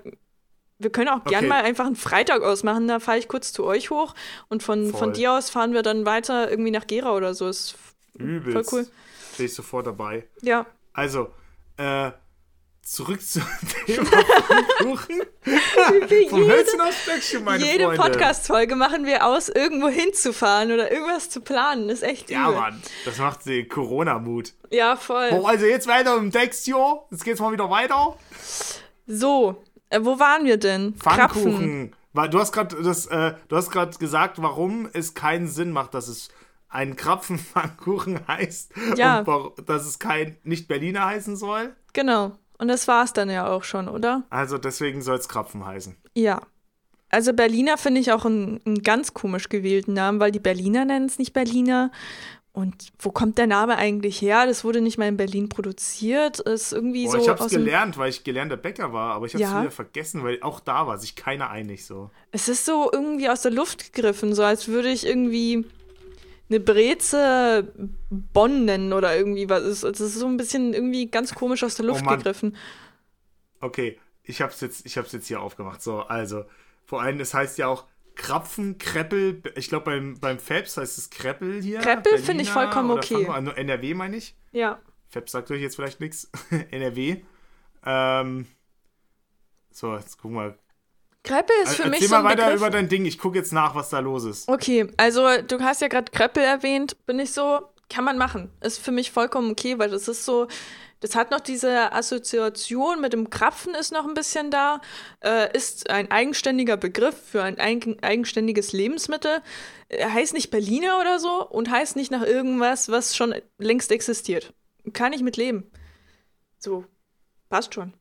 wir können auch gern mal einfach einen Freitag ausmachen. Da fahre ich kurz zu euch hoch und von, von dir aus fahren wir dann weiter irgendwie nach Gera oder so. Ist Übelst. voll cool. Stehe ich sofort dabei. Ja. Also, äh, zurück zum Thema [LAUGHS] Kuchen. Vom Hölzchen auf Stöckchen, meine Jede Podcast-Folge machen wir aus, irgendwo hinzufahren oder irgendwas zu planen. Das ist echt Ja, übel. Mann. Das macht Corona-Mut. Ja, voll. Oh, also jetzt weiter im Text hier. Jetzt geht's mal wieder weiter. So, äh, wo waren wir denn? Pfannkuchen. Du hast gerade äh, du hast gerade gesagt, warum es keinen Sinn macht, dass es ein Krapfenpfannkuchen [LAUGHS] heißt ja. und dass es kein nicht Berliner heißen soll. Genau. Und das war es dann ja auch schon, oder? Also deswegen soll es Krapfen heißen. Ja. Also Berliner finde ich auch einen, ganz komisch gewählten Namen, weil die Berliner nennen es nicht Berliner und wo kommt der Name eigentlich her? Das wurde nicht mal in Berlin produziert. Ist irgendwie Boah, so. Ich habe es gelernt, weil ich gelernter Bäcker war, aber ich habe es ja. wieder vergessen, weil auch da war sich keiner einig so. Es ist so irgendwie aus der Luft gegriffen, so als würde ich irgendwie eine Breze Bonn nennen oder irgendwie was. Es ist so ein bisschen irgendwie ganz komisch aus der Luft oh gegriffen. Okay, ich habe es jetzt, jetzt hier aufgemacht. So, also vor allem, es heißt ja auch Krapfen, Kreppel, ich glaube beim, beim Fabs heißt es Kreppel hier. Kreppel finde ich vollkommen okay. Also NRW meine ich. Ja. Fabs sagt euch jetzt vielleicht nichts. [LAUGHS] NRW. Ähm, so, jetzt gucken wir. Kreppel ist für Erzähl mich so ein mal weiter Begriff. über dein Ding. Ich gucke jetzt nach, was da los ist. Okay, also du hast ja gerade Kreppel erwähnt. Bin ich so, kann man machen. Ist für mich vollkommen okay, weil das ist so, das hat noch diese Assoziation mit dem Krapfen ist noch ein bisschen da, äh, ist ein eigenständiger Begriff für ein eigen, eigenständiges Lebensmittel, äh, heißt nicht Berliner oder so und heißt nicht nach irgendwas, was schon längst existiert. Kann ich mit leben. So, passt schon.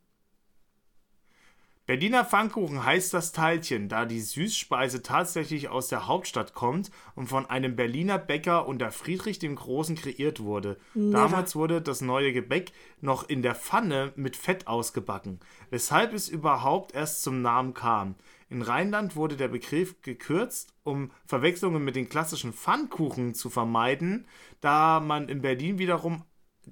Berliner Pfannkuchen heißt das Teilchen, da die Süßspeise tatsächlich aus der Hauptstadt kommt und von einem Berliner Bäcker unter Friedrich dem Großen kreiert wurde. Never. Damals wurde das neue Gebäck noch in der Pfanne mit Fett ausgebacken, weshalb es überhaupt erst zum Namen kam. In Rheinland wurde der Begriff gekürzt, um Verwechslungen mit den klassischen Pfannkuchen zu vermeiden, da man in Berlin wiederum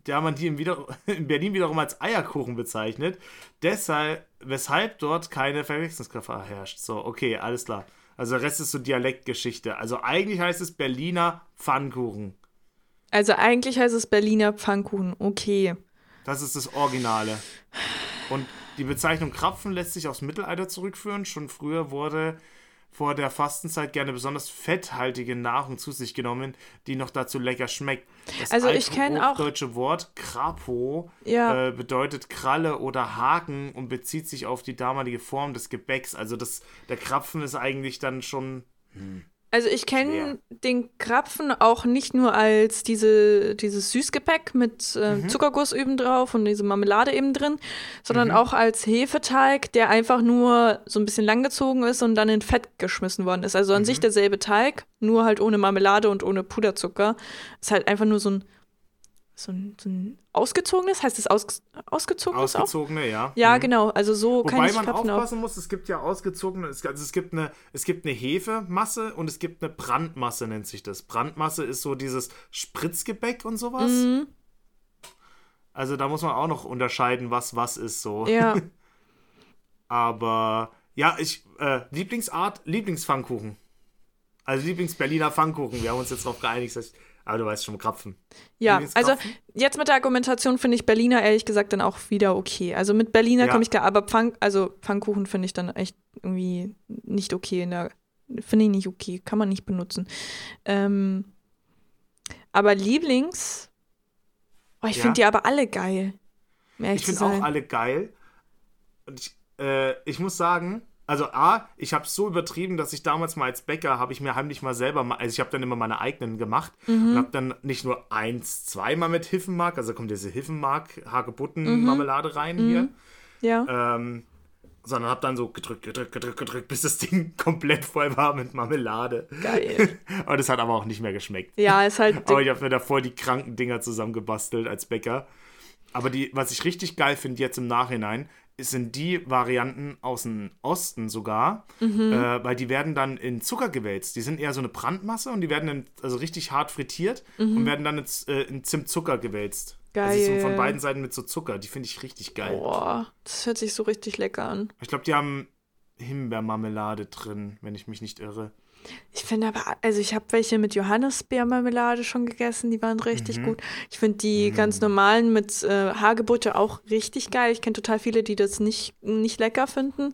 da man die in, wieder, [LAUGHS] in Berlin wiederum als Eierkuchen bezeichnet. Deshalb, weshalb dort keine Verwechslungsgefahr herrscht. So, okay, alles klar. Also der Rest ist so Dialektgeschichte. Also eigentlich heißt es Berliner Pfannkuchen. Also eigentlich heißt es Berliner Pfannkuchen, okay. Das ist das Originale. Und die Bezeichnung Krapfen lässt sich aufs Mittelalter zurückführen. Schon früher wurde vor der Fastenzeit gerne besonders fetthaltige Nahrung zu sich genommen, die noch dazu lecker schmeckt. Das also ich kenne auch deutsche Wort Krapo ja. äh, bedeutet Kralle oder Haken und bezieht sich auf die damalige Form des Gebäcks. Also das, der Krapfen ist eigentlich dann schon hm, also ich kenne den Krapfen auch nicht nur als diese, dieses Süßgepäck mit äh, mhm. Zuckerguss eben drauf und diese Marmelade eben drin, sondern mhm. auch als Hefeteig, der einfach nur so ein bisschen langgezogen ist und dann in Fett geschmissen worden ist. Also an mhm. sich derselbe Teig, nur halt ohne Marmelade und ohne Puderzucker. Ist halt einfach nur so ein so ein, so ein ausgezogenes, heißt es aus, ausgezogenes Ausgezogene, auch? ja. Ja, mhm. genau, also so Wobei kann ich man Krapfen aufpassen auch. muss, es gibt ja ausgezogene, also es gibt eine, es gibt eine Hefemasse und es gibt eine Brandmasse, nennt sich das. Brandmasse ist so dieses Spritzgebäck und sowas. Mhm. Also da muss man auch noch unterscheiden, was was ist so. Ja. [LAUGHS] Aber ja, ich, äh, Lieblingsart, Lieblingspfannkuchen. Also Lieblings-Berliner Pfannkuchen. Wir haben uns jetzt darauf geeinigt, dass ich aber du weißt schon, Krapfen. Ja, also jetzt mit der Argumentation finde ich Berliner ehrlich gesagt dann auch wieder okay. Also mit Berliner ja. komme ich klar, aber Pfang, also Pfannkuchen finde ich dann echt irgendwie nicht okay in der, finde ich nicht okay, kann man nicht benutzen. Ähm, aber Lieblings, oh, ich ja. finde die aber alle geil. ich finde auch alle geil. Und ich, äh, ich muss sagen, also A, ich habe es so übertrieben, dass ich damals mal als Bäcker habe ich mir heimlich mal selber, mal, also ich habe dann immer meine eigenen gemacht mhm. und habe dann nicht nur eins, zweimal mit Hiffenmark, also kommt diese Hiffenmark Hagebutten Marmelade rein mhm. hier. Ja. Ähm, sondern habe dann so gedrückt, gedrückt, gedrückt, gedrückt, bis das Ding [LAUGHS] komplett voll war mit Marmelade. Geil. [LAUGHS] und es hat aber auch nicht mehr geschmeckt. Ja, ist halt. [LAUGHS] aber ich habe mir da voll die kranken Dinger zusammengebastelt als Bäcker. Aber die, was ich richtig geil finde jetzt im Nachhinein, sind die Varianten aus dem Osten sogar, mhm. äh, weil die werden dann in Zucker gewälzt. Die sind eher so eine Brandmasse und die werden in, also richtig hart frittiert mhm. und werden dann in, äh, in Zimtzucker gewälzt. Geil. Also so von beiden Seiten mit so Zucker. Die finde ich richtig geil. Boah, das hört sich so richtig lecker an. Ich glaube, die haben Himbeermarmelade drin, wenn ich mich nicht irre. Ich finde aber, also ich habe welche mit Johannisbeermarmelade schon gegessen, die waren richtig mhm. gut. Ich finde die mhm. ganz normalen mit äh, Hagebutte auch richtig geil. Ich kenne total viele, die das nicht, nicht lecker finden.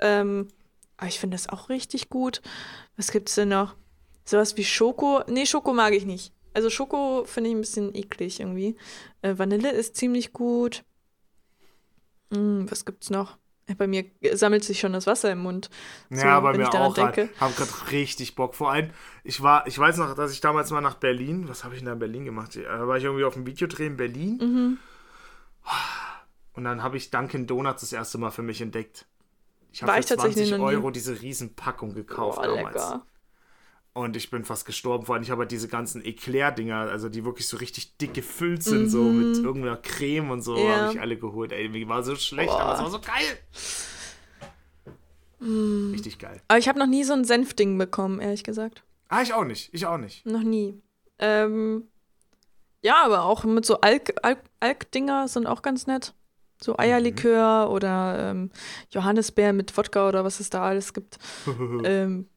Ähm, aber ich finde das auch richtig gut. Was gibt es denn noch? Sowas wie Schoko. Nee, Schoko mag ich nicht. Also Schoko finde ich ein bisschen eklig irgendwie. Äh, Vanille ist ziemlich gut. Hm, was gibt's noch? Bei mir sammelt sich schon das Wasser im Mund. So, ja, bei mir auch. Denke. Ich habe gerade richtig Bock. Vor allem, ich war, ich weiß noch, dass ich damals mal nach Berlin, was habe ich denn da in Berlin gemacht? Da war ich irgendwie auf einem Videodreh in Berlin. Mhm. Und dann habe ich Dunkin' Donuts das erste Mal für mich entdeckt. Ich habe für 20 Euro diese Riesenpackung gekauft oh, damals. Lecker. Und ich bin fast gestorben. Vor allem, ich habe halt diese ganzen Eclair-Dinger, also die wirklich so richtig dick gefüllt sind, mhm. so mit irgendeiner Creme und so, ja. habe ich alle geholt. Ey, mir war so schlecht, Boah. aber es war so geil. Mhm. Richtig geil. Aber ich habe noch nie so ein Senfding bekommen, ehrlich gesagt. Ah, ich auch nicht. Ich auch nicht. Noch nie. Ähm, ja, aber auch mit so Alk-Dinger Alk sind auch ganz nett. So mhm. Eierlikör mhm. oder ähm, Johannisbeer mit Wodka oder was es da alles gibt. [LAUGHS] ähm,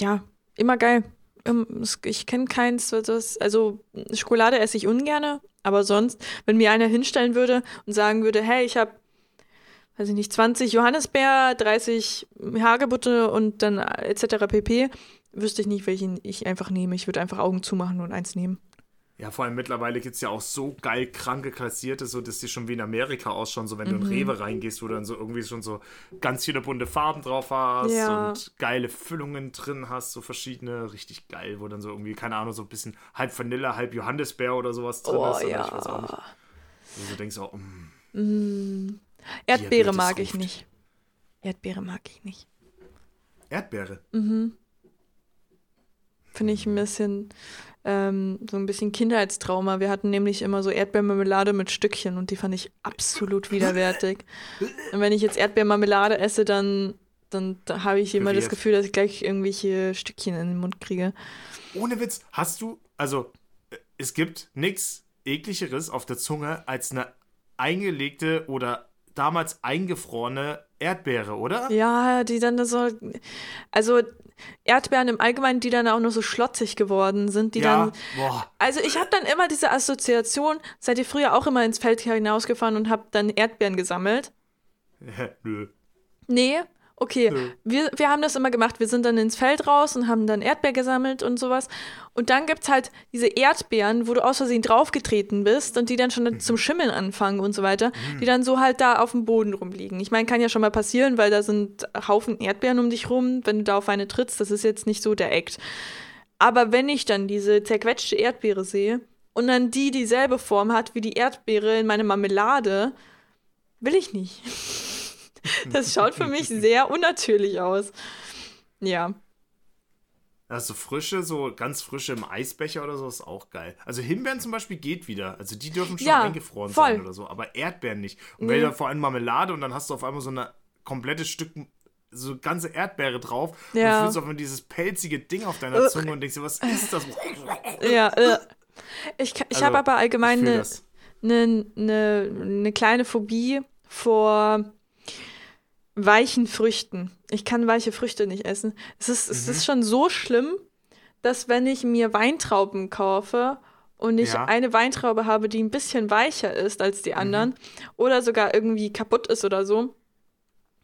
ja, immer geil. Ähm, ich kenne keins, das, also Schokolade esse ich ungerne, aber sonst, wenn mir einer hinstellen würde und sagen würde, hey, ich habe, weiß ich nicht, 20 Johannisbeer, 30 Hagebutte und dann etc. pp, wüsste ich nicht, welchen ich einfach nehme. Ich würde einfach Augen zumachen und eins nehmen. Ja, vor allem mittlerweile gibt es ja auch so geil kranke Kassierte, so dass die schon wie in Amerika ausschauen, so wenn mhm. du in mhm. Rewe reingehst, wo du dann so irgendwie schon so ganz viele bunte Farben drauf hast ja. und geile Füllungen drin hast, so verschiedene, richtig geil, wo dann so irgendwie, keine Ahnung, so ein bisschen halb Vanille, halb Johannisbeer oder sowas drin oh, ist. Ja. Ich weiß auch nicht. Wo du denkst auch, mm, mm. Erdbeere mag ich nicht. Erdbeere mag ich nicht. Erdbeere? Mhm. Finde ich ein bisschen ähm, so ein bisschen Kindheitstrauma. Wir hatten nämlich immer so Erdbeermarmelade mit Stückchen und die fand ich absolut widerwärtig. Und wenn ich jetzt Erdbeermarmelade esse, dann, dann, dann habe ich immer das Gefühl, dass ich gleich irgendwelche Stückchen in den Mund kriege. Ohne Witz, hast du, also äh, es gibt nichts ekligeres auf der Zunge als eine eingelegte oder damals eingefrorene Erdbeere, oder? Ja, die dann so. Also Erdbeeren im Allgemeinen, die dann auch noch so schlotzig geworden sind, die ja, dann. Boah. Also ich habe dann immer diese Assoziation, seid ihr früher auch immer ins Feld hinausgefahren und habt dann Erdbeeren gesammelt? [LAUGHS] Nö. Nee, Okay, ja. wir, wir haben das immer gemacht. Wir sind dann ins Feld raus und haben dann Erdbeer gesammelt und sowas. Und dann gibt es halt diese Erdbeeren, wo du aus Versehen draufgetreten bist und die dann schon mhm. zum Schimmeln anfangen und so weiter, mhm. die dann so halt da auf dem Boden rumliegen. Ich meine, kann ja schon mal passieren, weil da sind Haufen Erdbeeren um dich rum. Wenn du da auf eine trittst, das ist jetzt nicht so der Act. Aber wenn ich dann diese zerquetschte Erdbeere sehe und dann die dieselbe Form hat wie die Erdbeere in meiner Marmelade, will ich nicht. [LAUGHS] [LAUGHS] Das schaut für mich sehr unnatürlich aus. Ja. Also frische, so ganz frische im Eisbecher oder so ist auch geil. Also Himbeeren zum Beispiel geht wieder. Also die dürfen schon ja, eingefroren voll. sein oder so, aber Erdbeeren nicht. Und nee. wenn da vor allem Marmelade und dann hast du auf einmal so ein komplettes Stück, so ganze Erdbeere drauf ja. und fühlst auf einmal dieses pelzige Ding auf deiner Zunge und denkst dir, was ist das? Ja, äh. ich, ich also, habe aber allgemein eine ne, ne, ne kleine Phobie vor weichen Früchten. Ich kann weiche Früchte nicht essen. Es ist, mhm. es ist mhm. schon so schlimm, dass wenn ich mir Weintrauben kaufe und ich ja. eine Weintraube habe, die ein bisschen weicher ist als die anderen mhm. oder sogar irgendwie kaputt ist oder so,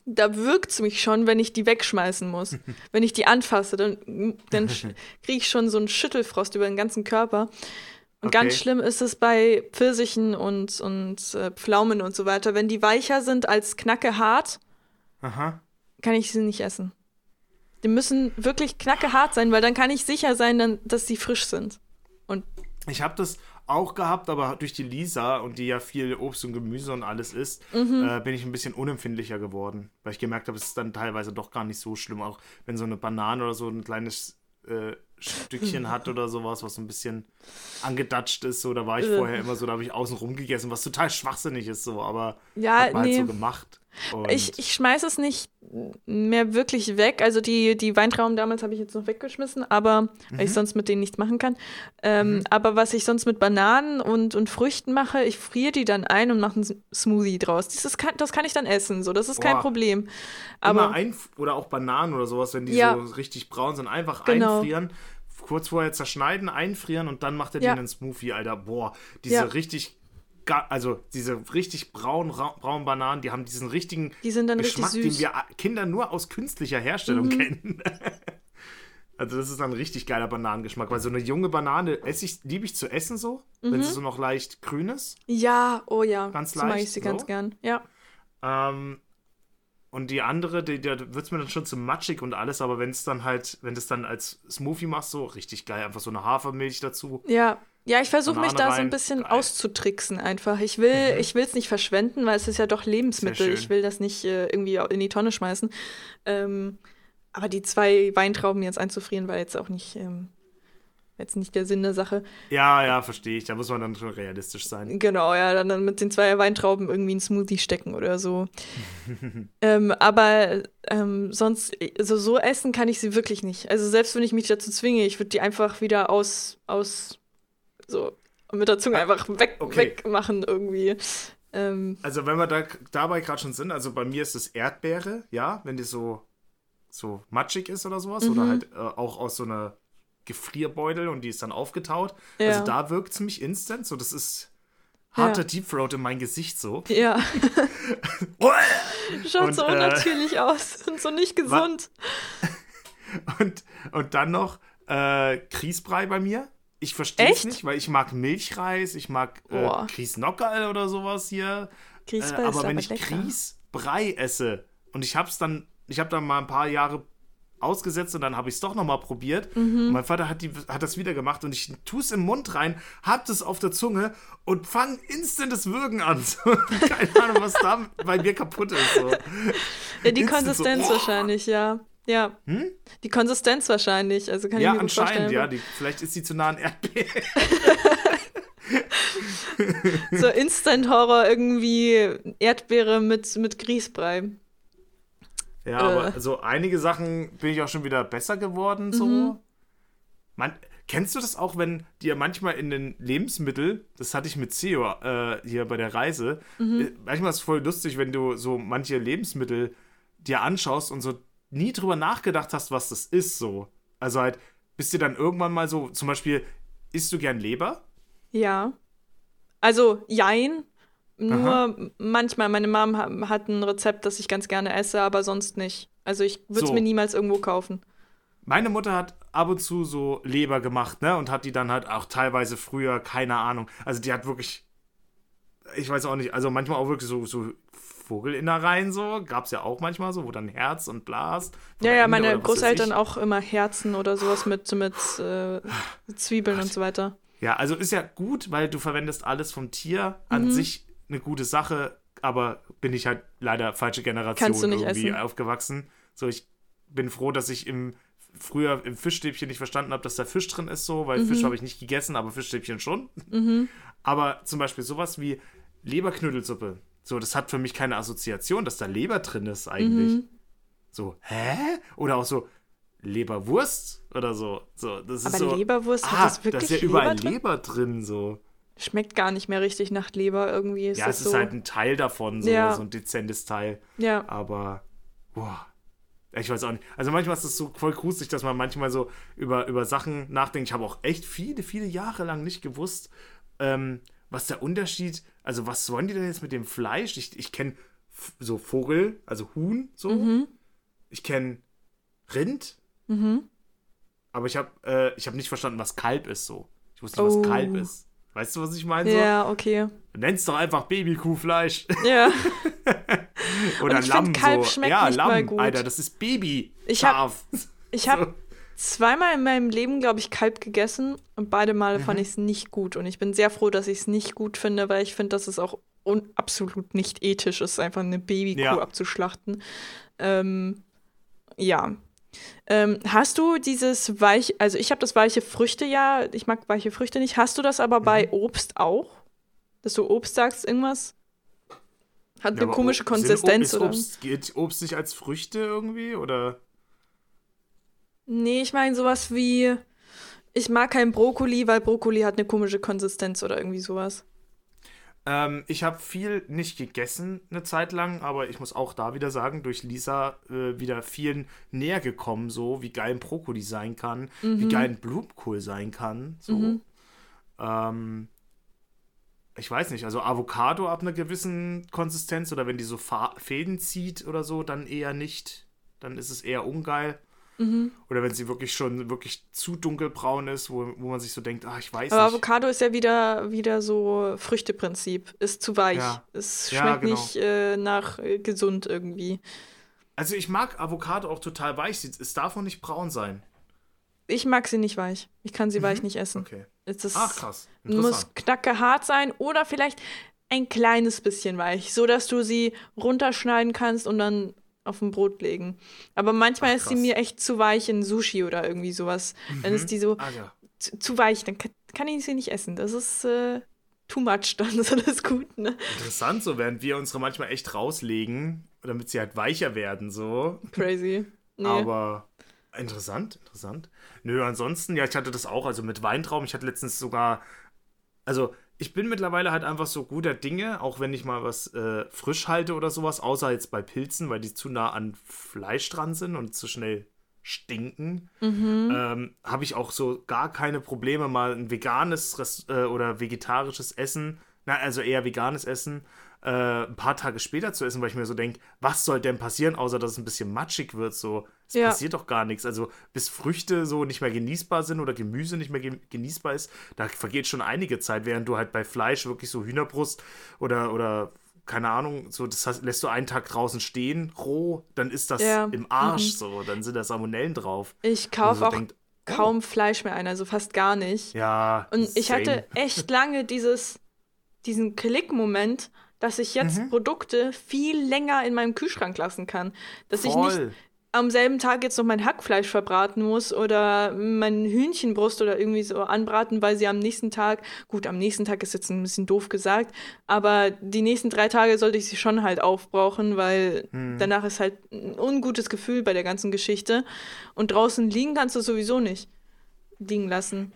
da wirkt es mich schon, wenn ich die wegschmeißen muss. [LAUGHS] wenn ich die anfasse, dann, dann [LAUGHS] kriege ich schon so einen Schüttelfrost über den ganzen Körper. Und okay. ganz schlimm ist es bei Pfirsichen und, und äh, Pflaumen und so weiter. Wenn die weicher sind als knacke hart, Aha. kann ich sie nicht essen. Die müssen wirklich knackehart sein, weil dann kann ich sicher sein, dann, dass sie frisch sind. Und ich habe das auch gehabt, aber durch die Lisa und die ja viel Obst und Gemüse und alles isst, mhm. äh, bin ich ein bisschen unempfindlicher geworden. Weil ich gemerkt habe, es ist dann teilweise doch gar nicht so schlimm. Auch wenn so eine Banane oder so ein kleines äh, Stückchen hat oder sowas, was so ein bisschen angedatscht ist. So, da war ich äh. vorher immer so, da habe ich außen rum gegessen, was total schwachsinnig ist, so, aber ja, hat man nee. halt so gemacht. Ich ich schmeiße es nicht mehr wirklich weg. Also die, die Weintrauben damals habe ich jetzt noch weggeschmissen, aber mhm. weil ich mhm. sonst mit denen nichts machen kann. Ähm, mhm. Aber was ich sonst mit Bananen und, und Früchten mache, ich friere die dann ein und mache einen Smoothie draus. Das, kann, das kann ich dann essen, so das ist Boah. kein Problem. Aber ein, oder auch Bananen oder sowas, wenn die ja. so richtig braun sind, einfach genau. einfrieren kurz vorher zerschneiden, einfrieren und dann macht er ja. den in Smoothie, Alter. Boah, diese ja. richtig also diese richtig braunen braunen Bananen, die haben diesen richtigen die Geschmack, den wir Kinder nur aus künstlicher Herstellung mhm. kennen. [LAUGHS] also das ist dann ein richtig geiler Bananengeschmack, weil so eine junge Banane esse ich, liebe ich zu essen so, mhm. wenn sie so noch leicht grün ist. Ja, oh ja. Ganz leicht. mag ich sie so. ganz gern, ja. Ähm, und die andere, die, da wird es mir dann schon zu matschig und alles, aber wenn es dann halt, wenn du es dann als Smoothie machst, so richtig geil, einfach so eine Hafermilch dazu. Ja, ja, ich versuche mich da rein. so ein bisschen geil. auszutricksen einfach. Ich will, mhm. ich will es nicht verschwenden, weil es ist ja doch Lebensmittel. Ich will das nicht äh, irgendwie in die Tonne schmeißen. Ähm, aber die zwei Weintrauben jetzt einzufrieren, war jetzt auch nicht ähm, jetzt nicht der Sinn der Sache. Ja, ja, verstehe ich. Da muss man dann schon realistisch sein. Genau, ja, dann, dann mit den zwei Weintrauben irgendwie einen Smoothie stecken oder so. [LAUGHS] ähm, aber ähm, sonst, also so essen kann ich sie wirklich nicht. Also selbst wenn ich mich dazu zwinge, ich würde die einfach wieder aus, aus, so mit der Zunge ah, einfach weg, okay. wegmachen irgendwie. Ähm, also wenn wir da dabei gerade schon sind, also bei mir ist es Erdbeere, ja, wenn die so so matschig ist oder sowas, mhm. oder halt äh, auch aus so einer Gefrierbeutel und die ist dann aufgetaut. Ja. Also da wirkt es mich instant. So, das ist harter ja. Deep Throat in mein Gesicht so. Ja. [LAUGHS] Schaut und, so äh, unnatürlich äh, aus [LAUGHS] und so nicht gesund. [LAUGHS] und, und dann noch äh, Kriesbrei bei mir. Ich verstehe es nicht, weil ich mag Milchreis, ich mag äh, Kriesnockerl oder sowas hier. Äh, aber wenn ich Kriesbrei esse und ich hab's dann, ich habe dann mal ein paar Jahre ausgesetzt und dann habe ich es doch nochmal probiert. Mhm. Und mein Vater hat, die, hat das wieder gemacht und ich tue es im Mund rein, hab das auf der Zunge und fange instant das Würgen an. [LAUGHS] Keine Ahnung, was da bei mir kaputt ist. So. Ja, die instant Konsistenz so, oh. wahrscheinlich, ja. Ja. Hm? Die Konsistenz wahrscheinlich. Also kann ja, ich mir anscheinend, ja. Die, vielleicht ist sie zu nah an Erdbeeren. [LAUGHS] so Instant-Horror irgendwie Erdbeere mit, mit Grießbrei. Ja, äh. aber so einige Sachen bin ich auch schon wieder besser geworden, so. Mhm. Man, kennst du das auch, wenn dir manchmal in den Lebensmitteln, das hatte ich mit Theo äh, hier bei der Reise, mhm. Äh, manchmal ist es voll lustig, wenn du so manche Lebensmittel dir anschaust und so nie drüber nachgedacht hast, was das ist, so. Also halt, bist du dann irgendwann mal so, zum Beispiel, isst du gern Leber? Ja. Also, jein. Nur Aha. manchmal, meine Mom hat ein Rezept, das ich ganz gerne esse, aber sonst nicht. Also ich würde es so. mir niemals irgendwo kaufen. Meine Mutter hat ab und zu so Leber gemacht, ne? Und hat die dann halt auch teilweise früher, keine Ahnung. Also die hat wirklich, ich weiß auch nicht, also manchmal auch wirklich so, so Vogelinnereien so, gab es ja auch manchmal so, wo dann Herz und Blas. Ja, ja, meine Großeltern auch immer Herzen oder sowas mit, mit äh, [SIGHS] Zwiebeln Ach, und so weiter. Ja, also ist ja gut, weil du verwendest alles vom Tier an mhm. sich eine gute Sache, aber bin ich halt leider falsche Generation irgendwie essen. aufgewachsen. So, ich bin froh, dass ich im früher im Fischstäbchen nicht verstanden habe, dass da Fisch drin ist, so, weil mhm. Fisch habe ich nicht gegessen, aber Fischstäbchen schon. Mhm. [LAUGHS] Aber zum Beispiel sowas wie Leberknödelsuppe. So, das hat für mich keine Assoziation, dass da Leber drin ist eigentlich. Mhm. So, hä? Oder auch so Leberwurst oder so. so das aber ist so, Leberwurst ah, hat das wirklich Da ist ja überall Leber drin? Leber drin, so. Schmeckt gar nicht mehr richtig nach Leber irgendwie. Ist ja, es ist halt ein Teil davon, so, ja. so ein dezentes Teil. Ja. Aber, boah. Ich weiß auch nicht. Also manchmal ist es so voll gruselig, dass man manchmal so über, über Sachen nachdenkt. Ich habe auch echt viele, viele Jahre lang nicht gewusst, ähm, was der Unterschied, also was wollen die denn jetzt mit dem Fleisch? Ich, ich kenne so Vogel, also Huhn, so. Mhm. Ich kenne Rind. Mhm. Aber ich habe äh, hab nicht verstanden, was Kalb ist, so. Ich wusste nicht, oh. was Kalb ist. Weißt du, was ich meine? So? Ja, okay. Nenn's doch einfach Babykuhfleisch. Ja. [LAUGHS] Oder ich Lamm. Kalb so. schmeckt ja, nicht Lamm, mal gut. Alter, das ist Baby. Ich habe ich hab [LAUGHS] so. zweimal in meinem Leben, glaube ich, Kalb gegessen und beide Male mhm. fand ich es nicht gut. Und ich bin sehr froh, dass ich es nicht gut finde, weil ich finde, dass es auch absolut nicht ethisch ist, einfach eine Babykuh ja. abzuschlachten. Ähm, ja. Ähm, hast du dieses weiche, also ich habe das weiche Früchte ja, ich mag weiche Früchte nicht. Hast du das aber mhm. bei Obst auch? Dass du Obst sagst, irgendwas? Hat ja, eine komische Konsistenz, oder? Obst, geht Obst nicht als Früchte irgendwie, oder? Nee, ich meine sowas wie, ich mag kein Brokkoli, weil Brokkoli hat eine komische Konsistenz oder irgendwie sowas. Ähm, ich habe viel nicht gegessen eine Zeit lang, aber ich muss auch da wieder sagen, durch Lisa äh, wieder vielen näher gekommen, so wie geil ein Brokkoli sein kann, mhm. wie geil ein Blumenkohl sein kann. So. Mhm. Ähm, ich weiß nicht, also Avocado ab einer gewissen Konsistenz oder wenn die so Fa Fäden zieht oder so, dann eher nicht. Dann ist es eher ungeil. Mhm. Oder wenn sie wirklich schon wirklich zu dunkelbraun ist, wo, wo man sich so denkt, ach, ich weiß Aber nicht. Avocado ist ja wieder, wieder so Früchteprinzip. Ist zu weich. Ja. Es schmeckt ja, genau. nicht äh, nach äh, gesund irgendwie. Also ich mag Avocado auch total weich. Es darf auch nicht braun sein. Ich mag sie nicht weich. Ich kann sie mhm. weich nicht essen. Okay. Es Ach krass. Muss knacke hart sein oder vielleicht ein kleines bisschen weich, so dass du sie runterschneiden kannst und dann auf ein Brot legen. Aber manchmal Ach, ist sie mir echt zu weich in Sushi oder irgendwie sowas. Mhm. Dann ist mhm. die so ah, ja. zu, zu, weich, dann kann, kann, ich sie nicht essen. Das ist äh, too much, [LAUGHS] dann ist alles gut. Ne? Interessant, so während wir unsere manchmal echt rauslegen, damit sie halt weicher werden, so. Crazy. Nee. Aber interessant, interessant. Nö, ansonsten, ja, ich hatte das auch, also mit Weintrauben. Ich hatte letztens sogar, also ich bin mittlerweile halt einfach so guter Dinge, auch wenn ich mal was äh, frisch halte oder sowas, außer jetzt bei Pilzen, weil die zu nah an Fleisch dran sind und zu schnell stinken, mhm. ähm, habe ich auch so gar keine Probleme, mal ein veganes Rest äh, oder vegetarisches Essen, na, also eher veganes Essen, äh, ein paar Tage später zu essen, weil ich mir so denke, was soll denn passieren, außer dass es ein bisschen matschig wird, so. Es ja. passiert doch gar nichts. Also, bis Früchte so nicht mehr genießbar sind oder Gemüse nicht mehr genießbar ist, da vergeht schon einige Zeit, während du halt bei Fleisch wirklich so Hühnerbrust oder, oder keine Ahnung, so das heißt, lässt du einen Tag draußen stehen, roh, dann ist das ja. im Arsch mhm. so, dann sind da Salmonellen drauf. Ich kaufe auch denkt, oh. kaum Fleisch mehr ein, also fast gar nicht. Ja. Und ich same. hatte echt lange dieses, diesen Klick-Moment, dass ich jetzt mhm. Produkte viel länger in meinem Kühlschrank lassen kann. Dass Voll. ich nicht am selben Tag jetzt noch mein Hackfleisch verbraten muss oder mein Hühnchenbrust oder irgendwie so anbraten, weil sie am nächsten Tag, gut, am nächsten Tag ist jetzt ein bisschen doof gesagt, aber die nächsten drei Tage sollte ich sie schon halt aufbrauchen, weil hm. danach ist halt ein ungutes Gefühl bei der ganzen Geschichte. Und draußen liegen kannst du sowieso nicht liegen lassen.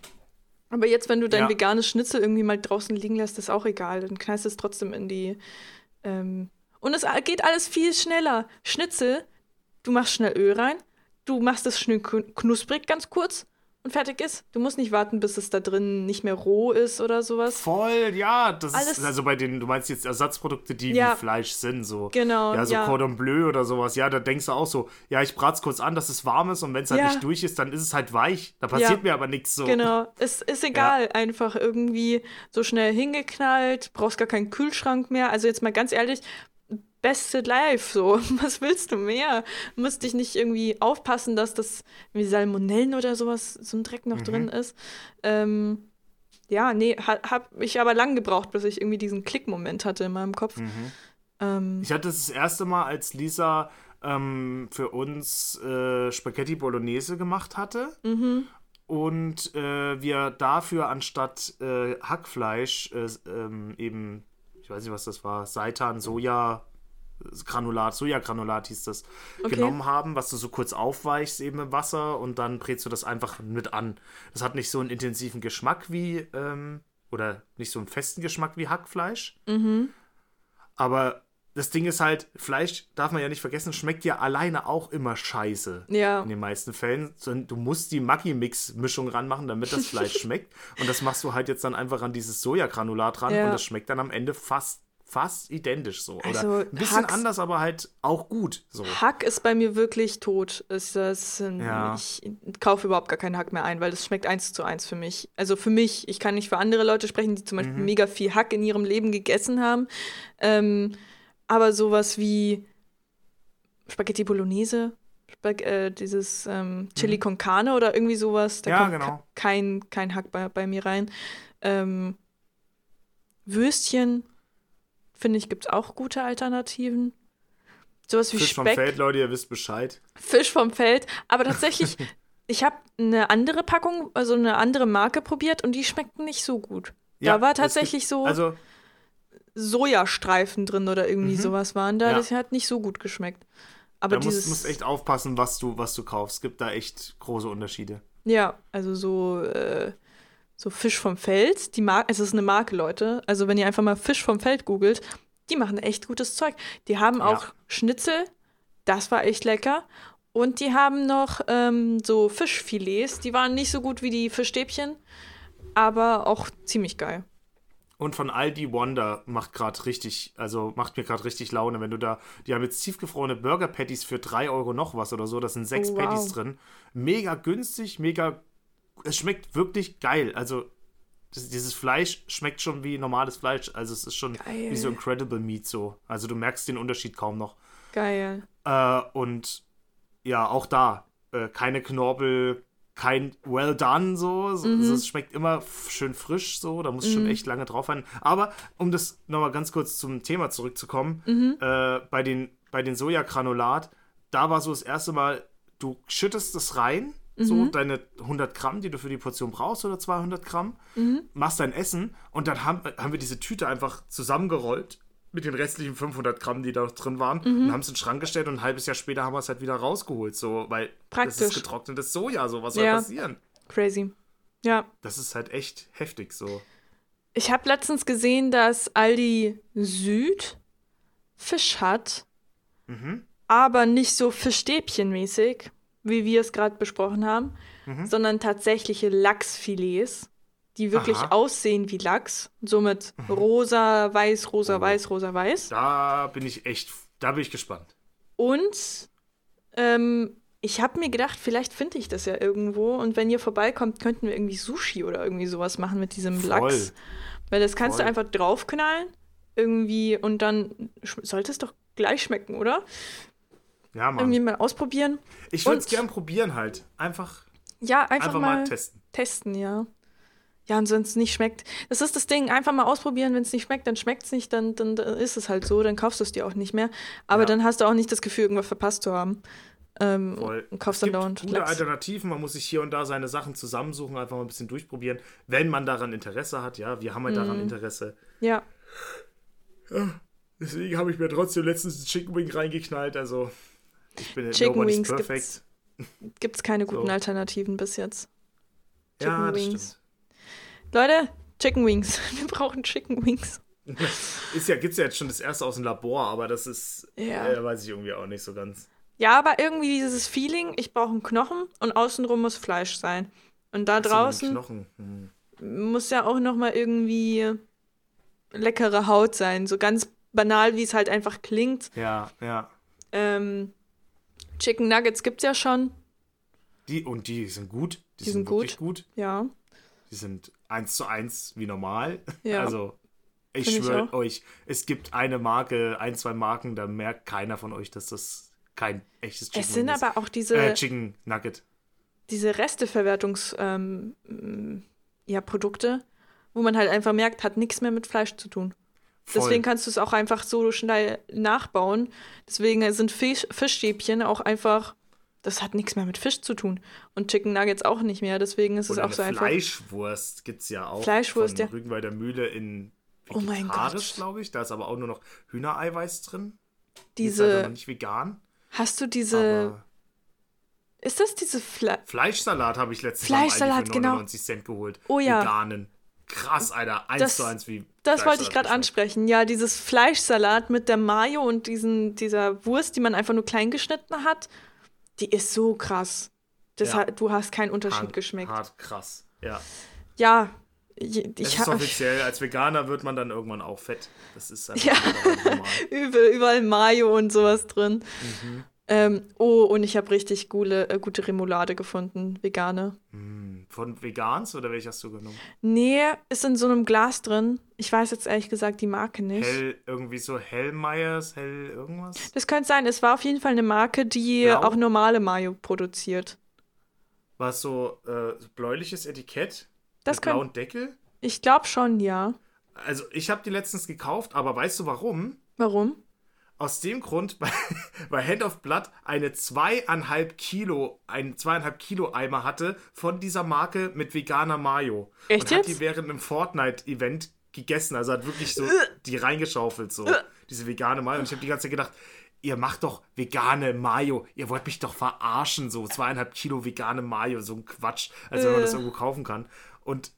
Aber jetzt, wenn du dein ja. veganes Schnitzel irgendwie mal draußen liegen lässt, ist auch egal. Dann knallst du es trotzdem in die. Ähm und es geht alles viel schneller. Schnitzel, du machst schnell Öl rein, du machst es schnell knusprig ganz kurz und fertig ist. Du musst nicht warten, bis es da drin nicht mehr roh ist oder sowas. Voll, ja. Das Alles ist also bei den, du meinst jetzt Ersatzprodukte, die ja. wie Fleisch sind, so. Genau. Ja, so ja. Cordon Bleu oder sowas. Ja, da denkst du auch so, ja, ich brat's kurz an, dass es warm ist und wenn es halt ja. nicht durch ist, dann ist es halt weich. Da passiert mir aber nichts so. Genau. Es ist egal, einfach irgendwie so schnell hingeknallt, brauchst gar keinen Kühlschrank mehr. Also jetzt mal ganz ehrlich, beste Life, so. [LAUGHS] Was willst du mehr? Musst dich nicht irgendwie aufpassen, dass das wie Salmonellen oder sowas, so ein Dreck noch mhm. drin ist. Ähm, ja, nee, ha, hab ich aber lang gebraucht, bis ich irgendwie diesen Klickmoment hatte in meinem Kopf. Mhm. Ähm, ich hatte das, das erste Mal, als Lisa ähm, für uns äh, Spaghetti Bolognese gemacht hatte. Mhm. Und äh, wir dafür anstatt äh, Hackfleisch äh, ähm, eben, ich weiß nicht, was das war, Seitan, Soja, Granulat, Sojagranulat hieß das, okay. genommen haben, was du so kurz aufweichst eben im Wasser und dann brätst du das einfach mit an. Das hat nicht so einen intensiven Geschmack wie, ähm, oder nicht so einen festen Geschmack wie Hackfleisch. Mhm. Aber das Ding ist halt, Fleisch, darf man ja nicht vergessen, schmeckt ja alleine auch immer scheiße. Ja. In den meisten Fällen. Du musst die Maggi-Mix-Mischung ranmachen, damit das [LAUGHS] Fleisch schmeckt. Und das machst du halt jetzt dann einfach an dieses Sojagranulat ran ja. und das schmeckt dann am Ende fast fast identisch so. Oder also, ein bisschen Hacks, anders, aber halt auch gut. So. Hack ist bei mir wirklich tot. Ist das, ja. Ich kaufe überhaupt gar keinen Hack mehr ein, weil das schmeckt eins zu eins für mich. Also für mich, ich kann nicht für andere Leute sprechen, die zum Beispiel mhm. mega viel Hack in ihrem Leben gegessen haben. Ähm, aber sowas wie Spaghetti Bolognese äh, dieses ähm, Chili mhm. con Carne oder irgendwie sowas. Da ja, kommt genau. kein, kein Hack bei, bei mir rein. Ähm, Würstchen, finde ich, gibt es auch gute Alternativen. Sowas wie Fisch Speck. vom Feld, Leute, ihr wisst Bescheid. Fisch vom Feld. Aber tatsächlich, [LAUGHS] ich habe eine andere Packung, also eine andere Marke probiert und die schmeckten nicht so gut. Ja, da war tatsächlich gibt, so also, Sojastreifen drin oder irgendwie mhm. sowas waren da. Ja. Das hat nicht so gut geschmeckt. Aber da dieses, musst, musst echt aufpassen, was du, was du kaufst. Es gibt da echt große Unterschiede. Ja, also so, äh, so Fisch vom Feld. Die Mar es ist eine Marke, Leute. Also wenn ihr einfach mal Fisch vom Feld googelt, die machen echt gutes Zeug. Die haben ja. auch Schnitzel, das war echt lecker. Und die haben noch ähm, so Fischfilets, die waren nicht so gut wie die Fischstäbchen, aber auch ziemlich geil. Und von Aldi Wonder macht gerade richtig, also macht mir gerade richtig Laune, wenn du da, die haben jetzt tiefgefrorene Burger Patties für 3 Euro noch was oder so, da sind sechs oh, wow. Patties drin. Mega günstig, mega, es schmeckt wirklich geil. Also dieses Fleisch schmeckt schon wie normales Fleisch, also es ist schon geil. wie so Incredible Meat so. Also du merkst den Unterschied kaum noch. Geil. Äh, und ja, auch da, äh, keine Knorpel, kein well done so. Mhm. Also es schmeckt immer schön frisch so, da muss mhm. schon echt lange drauf sein. Aber um das nochmal ganz kurz zum Thema zurückzukommen, mhm. äh, bei den, bei den Sojagranulat, da war so das erste Mal, du schüttest das rein, so mhm. deine 100 Gramm, die du für die Portion brauchst oder 200 Gramm, mhm. machst dein Essen und dann haben, haben wir diese Tüte einfach zusammengerollt mit den restlichen 500 Gramm, die da drin waren, mhm. und haben es in den Schrank gestellt und ein halbes Jahr später haben wir es halt wieder rausgeholt, so, weil Praktisch. das ist getrocknetes Soja, so, was soll ja. passieren? Crazy. Ja. Das ist halt echt heftig so. Ich habe letztens gesehen, dass Aldi Süd Fisch hat, mhm. aber nicht so Fischstäbchenmäßig, wie wir es gerade besprochen haben, mhm. sondern tatsächliche Lachsfilets die wirklich Aha. aussehen wie Lachs. Somit mhm. rosa, weiß, rosa, oh. weiß, rosa, weiß. Da bin ich echt, da bin ich gespannt. Und ähm, ich habe mir gedacht, vielleicht finde ich das ja irgendwo. Und wenn ihr vorbeikommt, könnten wir irgendwie Sushi oder irgendwie sowas machen mit diesem Voll. Lachs. Weil das kannst Voll. du einfach draufknallen. Irgendwie und dann sollte es doch gleich schmecken, oder? Ja, Mann. Irgendwie mal ausprobieren. Ich würde es gern probieren halt. Einfach. Ja, einfach, einfach mal, mal testen. Testen, ja. Ja, und wenn es nicht schmeckt, das ist das Ding, einfach mal ausprobieren, wenn es nicht schmeckt, dann schmeckt es nicht, dann, dann, dann, ist es halt so, dann kaufst du es dir auch nicht mehr. Aber ja. dann hast du auch nicht das Gefühl, irgendwas verpasst zu haben. Ähm, Voll. Und kaufst es dann dauernd gute Alternativen, man muss sich hier und da seine Sachen zusammensuchen, einfach mal ein bisschen durchprobieren, wenn man daran Interesse hat, ja, wir haben halt daran mhm. Interesse. Ja. ja. Deswegen habe ich mir trotzdem letztens ein Chicken Wing reingeknallt, also ich bin Chicken Wings perfekt. Gibt es keine guten so. Alternativen bis jetzt. Chicken ja, Wings. Stimmt. Leute, Chicken Wings. [LAUGHS] Wir brauchen Chicken Wings. [LAUGHS] ist ja, gibt's ja jetzt schon das erste aus dem Labor, aber das ist, ja. äh, weiß ich irgendwie auch nicht so ganz. Ja, aber irgendwie dieses Feeling, ich brauche einen Knochen und außenrum muss Fleisch sein. Und da draußen hm. muss ja auch noch mal irgendwie leckere Haut sein, so ganz banal, wie es halt einfach klingt. Ja, ja. Ähm, Chicken Nuggets gibt's ja schon. Die und die sind gut. Die, die sind, sind gut. gut. Ja. Die sind eins zu eins wie normal. Ja. [LAUGHS] Also ich schwöre euch, es gibt eine Marke, ein, zwei Marken, da merkt keiner von euch, dass das kein echtes Chicken ist. Es sind ist. aber auch diese äh, Chicken Nugget. Diese Resteverwertungs ähm, ja, Produkte, wo man halt einfach merkt, hat nichts mehr mit Fleisch zu tun. Voll. Deswegen kannst du es auch einfach so schnell nachbauen. Deswegen sind Fisch, Fischstäbchen auch einfach das hat nichts mehr mit Fisch zu tun. Und Chicken Nuggets auch nicht mehr. Deswegen ist Oder es auch so einfach. Fleischwurst gibt es ja auch. Fleischwurst, von ja. Rügenwalder Mühle in oh mein Gott. glaube ich. Da ist aber auch nur noch Hühnereiweiß drin. Diese. ist halt nicht vegan. Hast du diese. Ist das diese Fle Fleischsalat habe ich letztens Fleischsalat, für 99 genau. Cent geholt. Oh ja. Veganen. Krass, Alter. Eins das, zu eins wie. Das wollte ich gerade ansprechen. Ja, dieses Fleischsalat mit der Mayo und diesen, dieser Wurst, die man einfach nur klein geschnitten hat die ist so krass. Das ja. hat, du hast keinen Unterschied hart, geschmeckt. Hart krass, ja. Ja, ich, ich ist offiziell, als Veganer wird man dann irgendwann auch fett. Das ist einfach ja. überall [LAUGHS] Mayo und sowas drin. Mhm. Ähm, oh, und ich habe richtig gute, äh, gute Remoulade gefunden, vegane. Mm, von Vegans oder welche hast du genommen? Nee, ist in so einem Glas drin. Ich weiß jetzt ehrlich gesagt die Marke nicht. Hell, irgendwie so Hellmeyers, Hell irgendwas? Das könnte sein. Es war auf jeden Fall eine Marke, die Blau? auch normale Mayo produziert. War es so äh, bläuliches Etikett? Das mit blauen Deckel? Ich glaube schon, ja. Also ich habe die letztens gekauft, aber weißt du warum? Warum? Aus dem Grund, [LAUGHS] weil, weil Hand of Blood eine zweieinhalb Kilo, ein zweieinhalb Kilo Eimer hatte von dieser Marke mit veganer Mayo. Echt und hat die während einem Fortnite-Event gegessen. Also hat wirklich so die reingeschaufelt, so diese vegane Mayo. Und ich habe die ganze Zeit gedacht, ihr macht doch vegane Mayo. Ihr wollt mich doch verarschen, so zweieinhalb Kilo vegane Mayo, so ein Quatsch, als wenn man das irgendwo kaufen kann. Und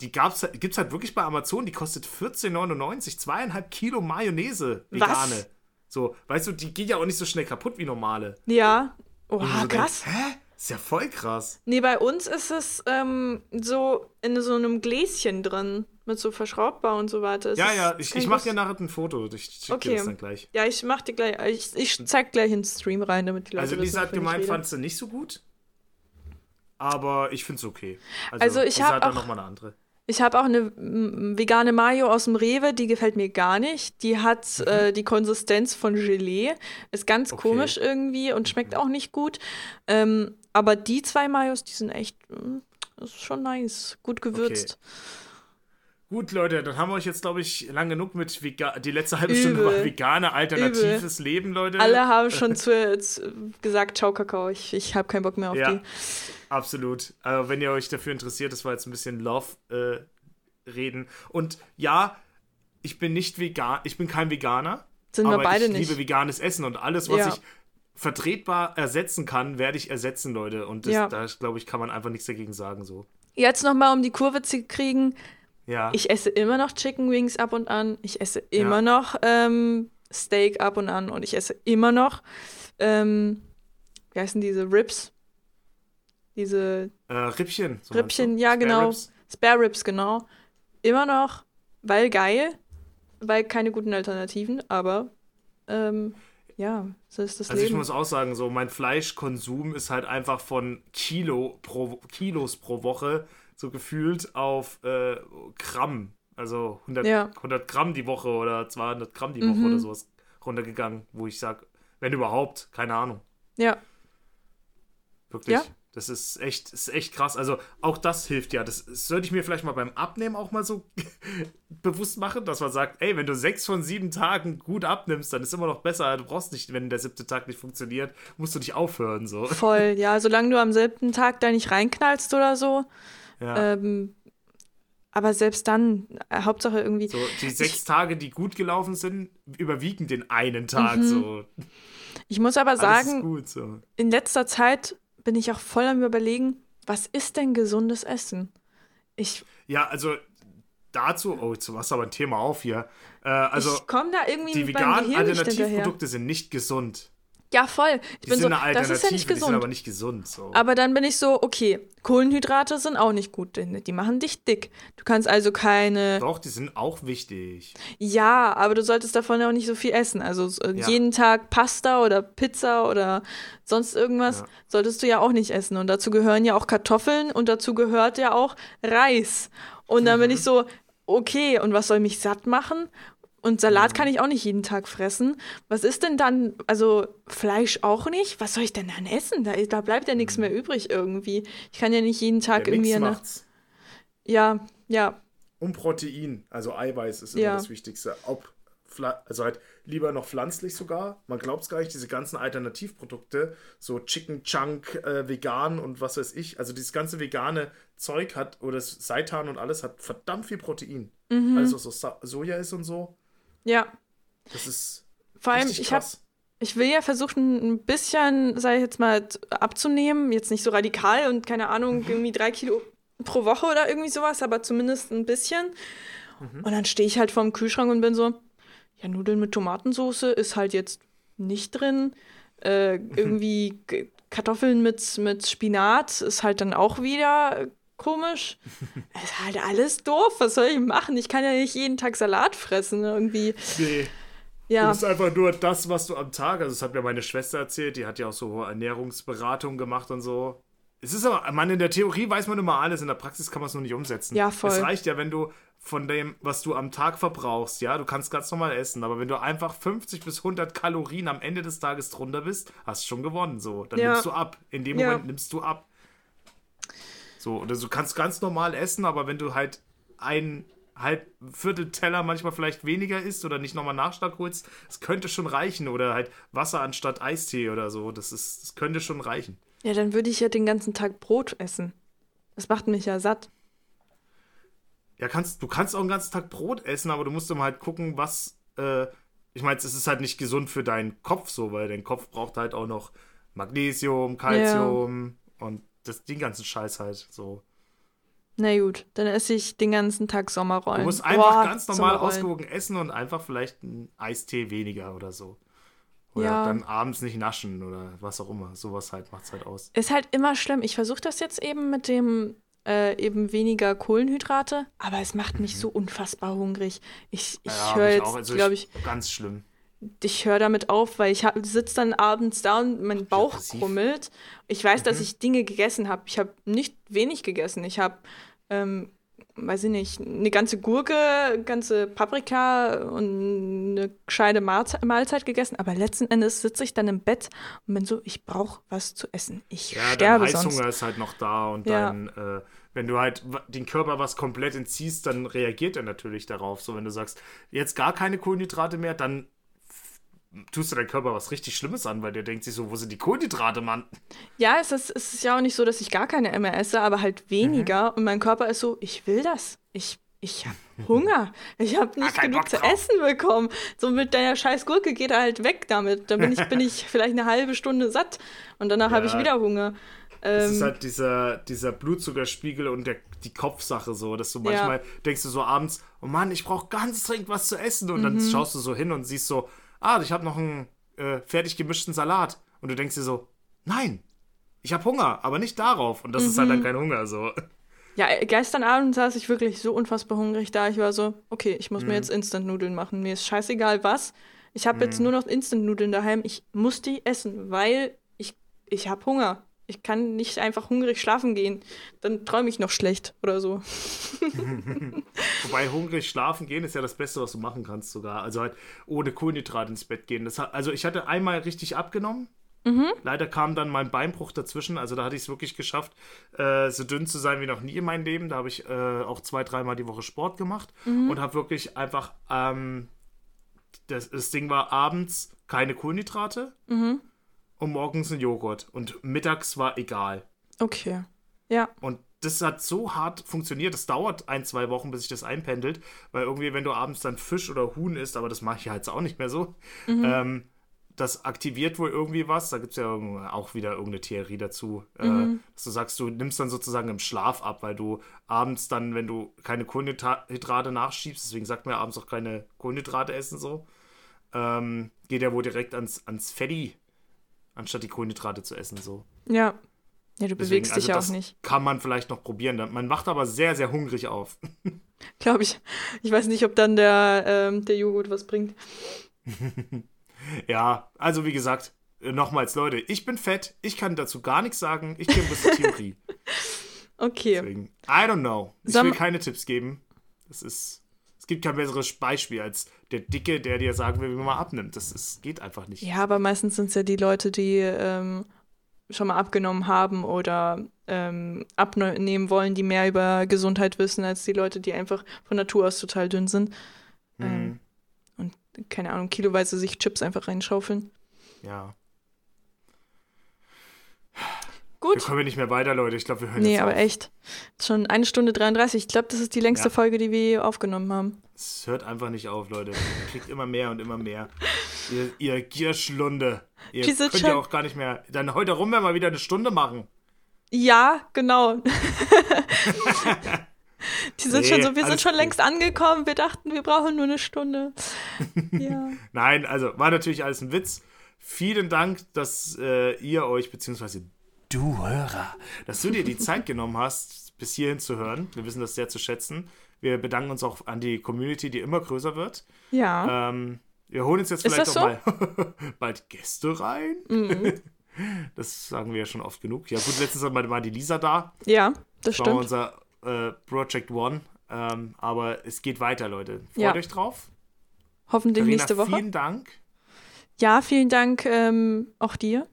die gibt es halt wirklich bei Amazon, die kostet 14,99, zweieinhalb Kilo Mayonnaise vegane. Was? So, weißt du, die geht ja auch nicht so schnell kaputt wie normale. Ja. Oha, so krass. Denkst, Hä? Ist ja voll krass. Nee, bei uns ist es ähm, so in so einem Gläschen drin, mit so verschraubbar und so weiter. Es ja, ja, ich, ich mach dir nachher ein Foto. Ich schicke okay. dir das dann gleich. Ja, ich mach dir gleich, ich, ich zeig gleich ins Stream rein, damit die Leute Also Lisa hat gemeint, fand sie nicht so gut. Aber ich finde es okay. Also, also ich habe auch noch mal eine andere. Ich habe auch eine vegane Mayo aus dem Rewe, die gefällt mir gar nicht. Die hat mhm. äh, die Konsistenz von Gelee. Ist ganz okay. komisch irgendwie und schmeckt mhm. auch nicht gut. Ähm, aber die zwei Mayos, die sind echt, das ist schon nice. Gut gewürzt. Okay. Gut, Leute, dann haben wir euch jetzt, glaube ich, lang genug mit Vega die letzte halbe Übel. Stunde über vegane, alternatives Übel. Leben, Leute. Alle haben [LAUGHS] schon zu, zu gesagt, ciao, Kakao, ich, ich habe keinen Bock mehr auf ja. die. Absolut. Also, wenn ihr euch dafür interessiert, das war jetzt ein bisschen Love äh, reden. Und ja, ich bin nicht vegan, ich bin kein Veganer. Sind wir beide ich nicht. Ich liebe veganes Essen und alles, was ja. ich vertretbar ersetzen kann, werde ich ersetzen, Leute. Und das, ja. da, glaube ich, kann man einfach nichts dagegen sagen. So. Jetzt nochmal, um die Kurve zu kriegen. Ja. Ich esse immer noch Chicken Wings ab und an. Ich esse immer ja. noch ähm, Steak ab und an. Und ich esse immer noch, ähm, wie heißen diese Ribs? Diese äh, Rippchen. So Rippchen, ja, Spare genau. Ribs. Spare Ribs, genau. Immer noch, weil geil, weil keine guten Alternativen, aber ähm, ja, so ist das also Leben. ich muss auch sagen, so mein Fleischkonsum ist halt einfach von Kilo pro, Kilos pro Woche so gefühlt auf äh, Gramm. Also 100, ja. 100 Gramm die Woche oder 200 Gramm die Woche mhm. oder sowas runtergegangen, wo ich sage, wenn überhaupt, keine Ahnung. Ja. Wirklich. Ja. Das ist echt, ist echt krass. Also auch das hilft ja. Das, das sollte ich mir vielleicht mal beim Abnehmen auch mal so [LAUGHS] bewusst machen, dass man sagt, ey, wenn du sechs von sieben Tagen gut abnimmst, dann ist immer noch besser. Du brauchst nicht, wenn der siebte Tag nicht funktioniert, musst du nicht aufhören. So. [LAUGHS] Voll, ja. Solange du am siebten Tag da nicht reinknallst oder so. Ja. Ähm, aber selbst dann, äh, Hauptsache irgendwie. So, die sechs ich, Tage, die gut gelaufen sind, überwiegen den einen Tag mhm. so. Ich muss aber sagen, gut, so. in letzter Zeit bin ich auch voll am Überlegen, was ist denn gesundes Essen? Ich. Ja, also dazu, oh, jetzt machst du aber ein Thema auf hier. Äh, also, ich komme da irgendwie Die veganen Alternativprodukte sind nicht gesund. Ja, voll. Ich die bin so, das ist ja nicht gesund. Die sind aber nicht gesund. So. Aber dann bin ich so, okay, Kohlenhydrate sind auch nicht gut, denn die machen dich dick. Du kannst also keine. Doch, die sind auch wichtig. Ja, aber du solltest davon ja auch nicht so viel essen. Also äh, ja. jeden Tag Pasta oder Pizza oder sonst irgendwas ja. solltest du ja auch nicht essen. Und dazu gehören ja auch Kartoffeln und dazu gehört ja auch Reis. Und dann mhm. bin ich so, okay, und was soll mich satt machen? Und Salat kann ich auch nicht jeden Tag fressen. Was ist denn dann, also Fleisch auch nicht? Was soll ich denn dann essen? Da, da bleibt ja nichts mhm. mehr übrig irgendwie. Ich kann ja nicht jeden Tag Der irgendwie eine. Macht's. Ja, ja. Und Protein, also Eiweiß ist immer ja. das Wichtigste. Ob, also halt lieber noch pflanzlich sogar. Man glaubt es gar nicht, diese ganzen Alternativprodukte, so Chicken Chunk, äh, vegan und was weiß ich. Also dieses ganze vegane Zeug hat, oder Seitan und alles hat verdammt viel Protein. Mhm. Also so Soja ist und so. Ja. Das ist. Vor allem, ich habe. Ich will ja versuchen, ein bisschen, sage ich jetzt mal, abzunehmen. Jetzt nicht so radikal und keine Ahnung, mhm. irgendwie drei Kilo pro Woche oder irgendwie sowas, aber zumindest ein bisschen. Mhm. Und dann stehe ich halt vorm Kühlschrank und bin so, ja, Nudeln mit Tomatensauce ist halt jetzt nicht drin. Äh, irgendwie Kartoffeln mit, mit Spinat ist halt dann auch wieder komisch. [LAUGHS] Es ist halt alles doof. Was soll ich machen? Ich kann ja nicht jeden Tag Salat fressen irgendwie. Nee. Ja. Du musst einfach nur das, was du am Tag, also das hat mir meine Schwester erzählt, die hat ja auch so Ernährungsberatung gemacht und so. Es ist aber, man, in der Theorie weiß man immer alles, in der Praxis kann man es nur nicht umsetzen. Ja, voll. Es reicht ja, wenn du von dem, was du am Tag verbrauchst, ja, du kannst ganz normal essen, aber wenn du einfach 50 bis 100 Kalorien am Ende des Tages drunter bist, hast du schon gewonnen, so. Dann Ja. nimmst du ab. In dem Ja. Moment nimmst du ab. So, oder du kannst ganz normal essen, aber wenn du halt ein halb Viertel Teller manchmal vielleicht weniger isst oder nicht nochmal Nachschlag holst, das könnte schon reichen. Oder halt Wasser anstatt Eistee oder so. Das, ist, das könnte schon reichen. Ja, dann würde ich ja den ganzen Tag Brot essen. Das macht mich ja satt. Ja, kannst, du kannst auch den ganzen Tag Brot essen, aber du musst immer halt gucken, was. Äh, ich meine, es ist halt nicht gesund für deinen Kopf so, weil dein Kopf braucht halt auch noch Magnesium, Calcium und das, den ganzen Scheiß halt so. Na gut, dann esse ich den ganzen Tag Sommerrollen. Du musst einfach Boah, ganz normal ausgewogen essen und einfach vielleicht einen Eistee weniger oder so. Oder Ja. dann abends nicht naschen oder was auch immer. Sowas halt macht's halt aus. Ist halt immer schlimm. Ich versuche das jetzt eben mit dem äh, eben weniger Kohlenhydrate, aber es macht mich so unfassbar hungrig. Ich, ich Mhm. Ja, höre jetzt, auch. Also glaube ich, Ganz schlimm. Ich höre damit auf, weil ich sitze dann abends da und mein Bauch krummelt. Ich weiß, Mhm. dass ich Dinge gegessen habe. Ich habe nicht wenig gegessen. Ich habe, ähm, weiß ich nicht, eine ganze Gurke, ganze Paprika und eine gescheite Mahlze- Mahlzeit gegessen. Aber letzten Endes sitze ich dann im Bett und bin so, ich brauche was zu essen. Ich Ja, dein sterbe sonst. Heißhunger ist halt noch da und Ja. dann, äh, wenn du halt den Körper was komplett entziehst, dann reagiert er natürlich darauf. So, wenn du sagst, jetzt gar keine Kohlenhydrate mehr, dann tust du deinem Körper was richtig Schlimmes an, weil der denkt sich so, wo sind die Kohlenhydrate, Mann? Ja, es ist, es ist ja auch nicht so, dass ich gar keine mehr esse, aber halt weniger. Und mein Körper ist so, ich will das. Ich, ich habe Hunger. Ich habe nicht keinen genug zu essen bekommen. So mit deiner scheiß Gurke geht er halt weg damit. Dann bin ich, [LAUGHS] bin ich vielleicht eine halbe Stunde satt und danach habe ich Ja. wieder Hunger. Das ist Ähm, halt dieser, dieser Blutzuckerspiegel und der, die Kopfsache so, dass du manchmal denkst du so abends, oh Mann, ich brauche ganz dringend was zu essen und dann Mhm. schaust du so hin und siehst so, ah, ich habe noch einen äh, fertig gemischten Salat und du denkst dir so, nein, ich habe Hunger, aber nicht darauf und das ist halt Mhm. dann kein Hunger so. ja, gestern Abend saß ich wirklich so unfassbar hungrig da. Ich war so, okay, ich Mhm. muss mir jetzt Instant-Nudeln machen. Mir ist scheißegal was. Ich habe jetzt nur noch Instant-Nudeln daheim. Ich muss die essen, weil ich, ich habe Hunger. Ich kann nicht einfach hungrig schlafen gehen. Dann träume ich noch schlecht oder so. [LAUGHS] Wobei hungrig schlafen gehen ist ja das Beste, was du machen kannst sogar. Also halt ohne Kohlenhydrat ins Bett gehen. Das hat, also ich hatte einmal richtig abgenommen. Leider kam dann mein Beinbruch dazwischen. Also da hatte ich es wirklich geschafft, äh, so dünn zu sein wie noch nie in meinem Leben. Da habe ich äh, auch zwei, dreimal die Woche Sport gemacht und habe wirklich einfach, ähm, das, das Ding war abends keine Kohlenhydrate und morgens ein Joghurt. Und mittags war egal. Okay. Ja. Und das hat so hart funktioniert. Das dauert ein, zwei Wochen, bis sich das einpendelt. Weil irgendwie, wenn du abends dann Fisch oder Huhn isst, aber das mache ich ja jetzt auch nicht mehr so, ähm, das aktiviert wohl irgendwie was. Da gibt es ja auch wieder irgendeine Theorie dazu. Äh, dass du sagst, du nimmst dann sozusagen im Schlaf ab, weil du abends dann, wenn du keine Kohlenhydrate nachschiebst, deswegen sagt man ja abends auch keine Kohlenhydrate essen so, ähm, geht er wohl direkt ans, ans Fetti, anstatt die Kohlenhydrate zu essen so. Ja. Ja, du Deswegen, bewegst dich also das auch nicht. Kann man vielleicht noch probieren. Man wacht aber sehr, sehr hungrig auf. [LAUGHS] Glaube ich. Ich weiß nicht, ob dann der, ähm, der Joghurt was bringt. Ja, also wie gesagt, äh, nochmals, Leute, ich bin fett, ich kann dazu gar nichts sagen, ich kenne bloß die Theorie. [LAUGHS] Okay. Deswegen, I don't know. Ich Sag will keine Tipps geben. Das ist, gibt kein besseres Beispiel als der Dicke, der dir sagen will, wie man abnimmt. Das ist, geht einfach nicht. Ja, aber meistens sind es ja die Leute, die ähm, schon mal abgenommen haben oder ähm, abnehmen wollen, die mehr über Gesundheit wissen, als die Leute, die einfach von Natur aus total dünn sind. Ähm, Mhm. und keine Ahnung, kiloweise sich Chips einfach reinschaufeln. Ja. Gut. Wir kommen nicht mehr weiter, Leute. Ich glaube, wir hören Nee, jetzt aber auf. echt. Schon eine Stunde 33. Ich glaube, das ist die längste Ja. Folge, die wir aufgenommen haben. Es hört einfach nicht auf, Leute. Ihr kriegt immer mehr und immer mehr. Ihr, ihr Gierschlunde. Ihr Diese könnt ja auch gar nicht mehr. Dann heute rum werden wir wieder eine Stunde machen. Ja, genau. [LAUGHS] die sind Nee, schon so, wir sind schon gut. längst angekommen. Wir dachten, wir brauchen nur eine Stunde. [LAUGHS] ja. Nein, also war natürlich alles ein Witz. Vielen Dank, dass äh, ihr euch, beziehungsweise du Hörer, dass du dir die Zeit genommen hast, bis hierhin zu hören. Wir wissen das sehr zu schätzen. Wir bedanken uns auch an die Community, die immer größer wird. Ja. Ähm, Wir holen uns jetzt vielleicht auch mal [LAUGHS] bald Gäste rein. Mhm. [LAUGHS] Das sagen wir ja schon oft genug. Ja, gut, letztens war mal die Lisa da. Ja, das Das war stimmt. unser äh, Project One. Ähm, aber es geht weiter, Leute. Freut Ja. euch drauf. Hoffentlich Carina, nächste Woche. Vielen Dank. Ja, vielen Dank ähm, auch dir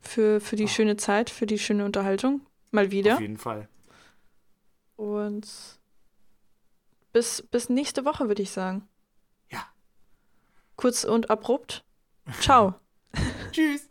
für, für die Ah. schöne Zeit, für die schöne Unterhaltung. Mal wieder. Auf jeden Fall. Und bis, bis nächste Woche, würde ich sagen. Ja. Kurz und abrupt. Ciao. [LAUGHS] Tschüss.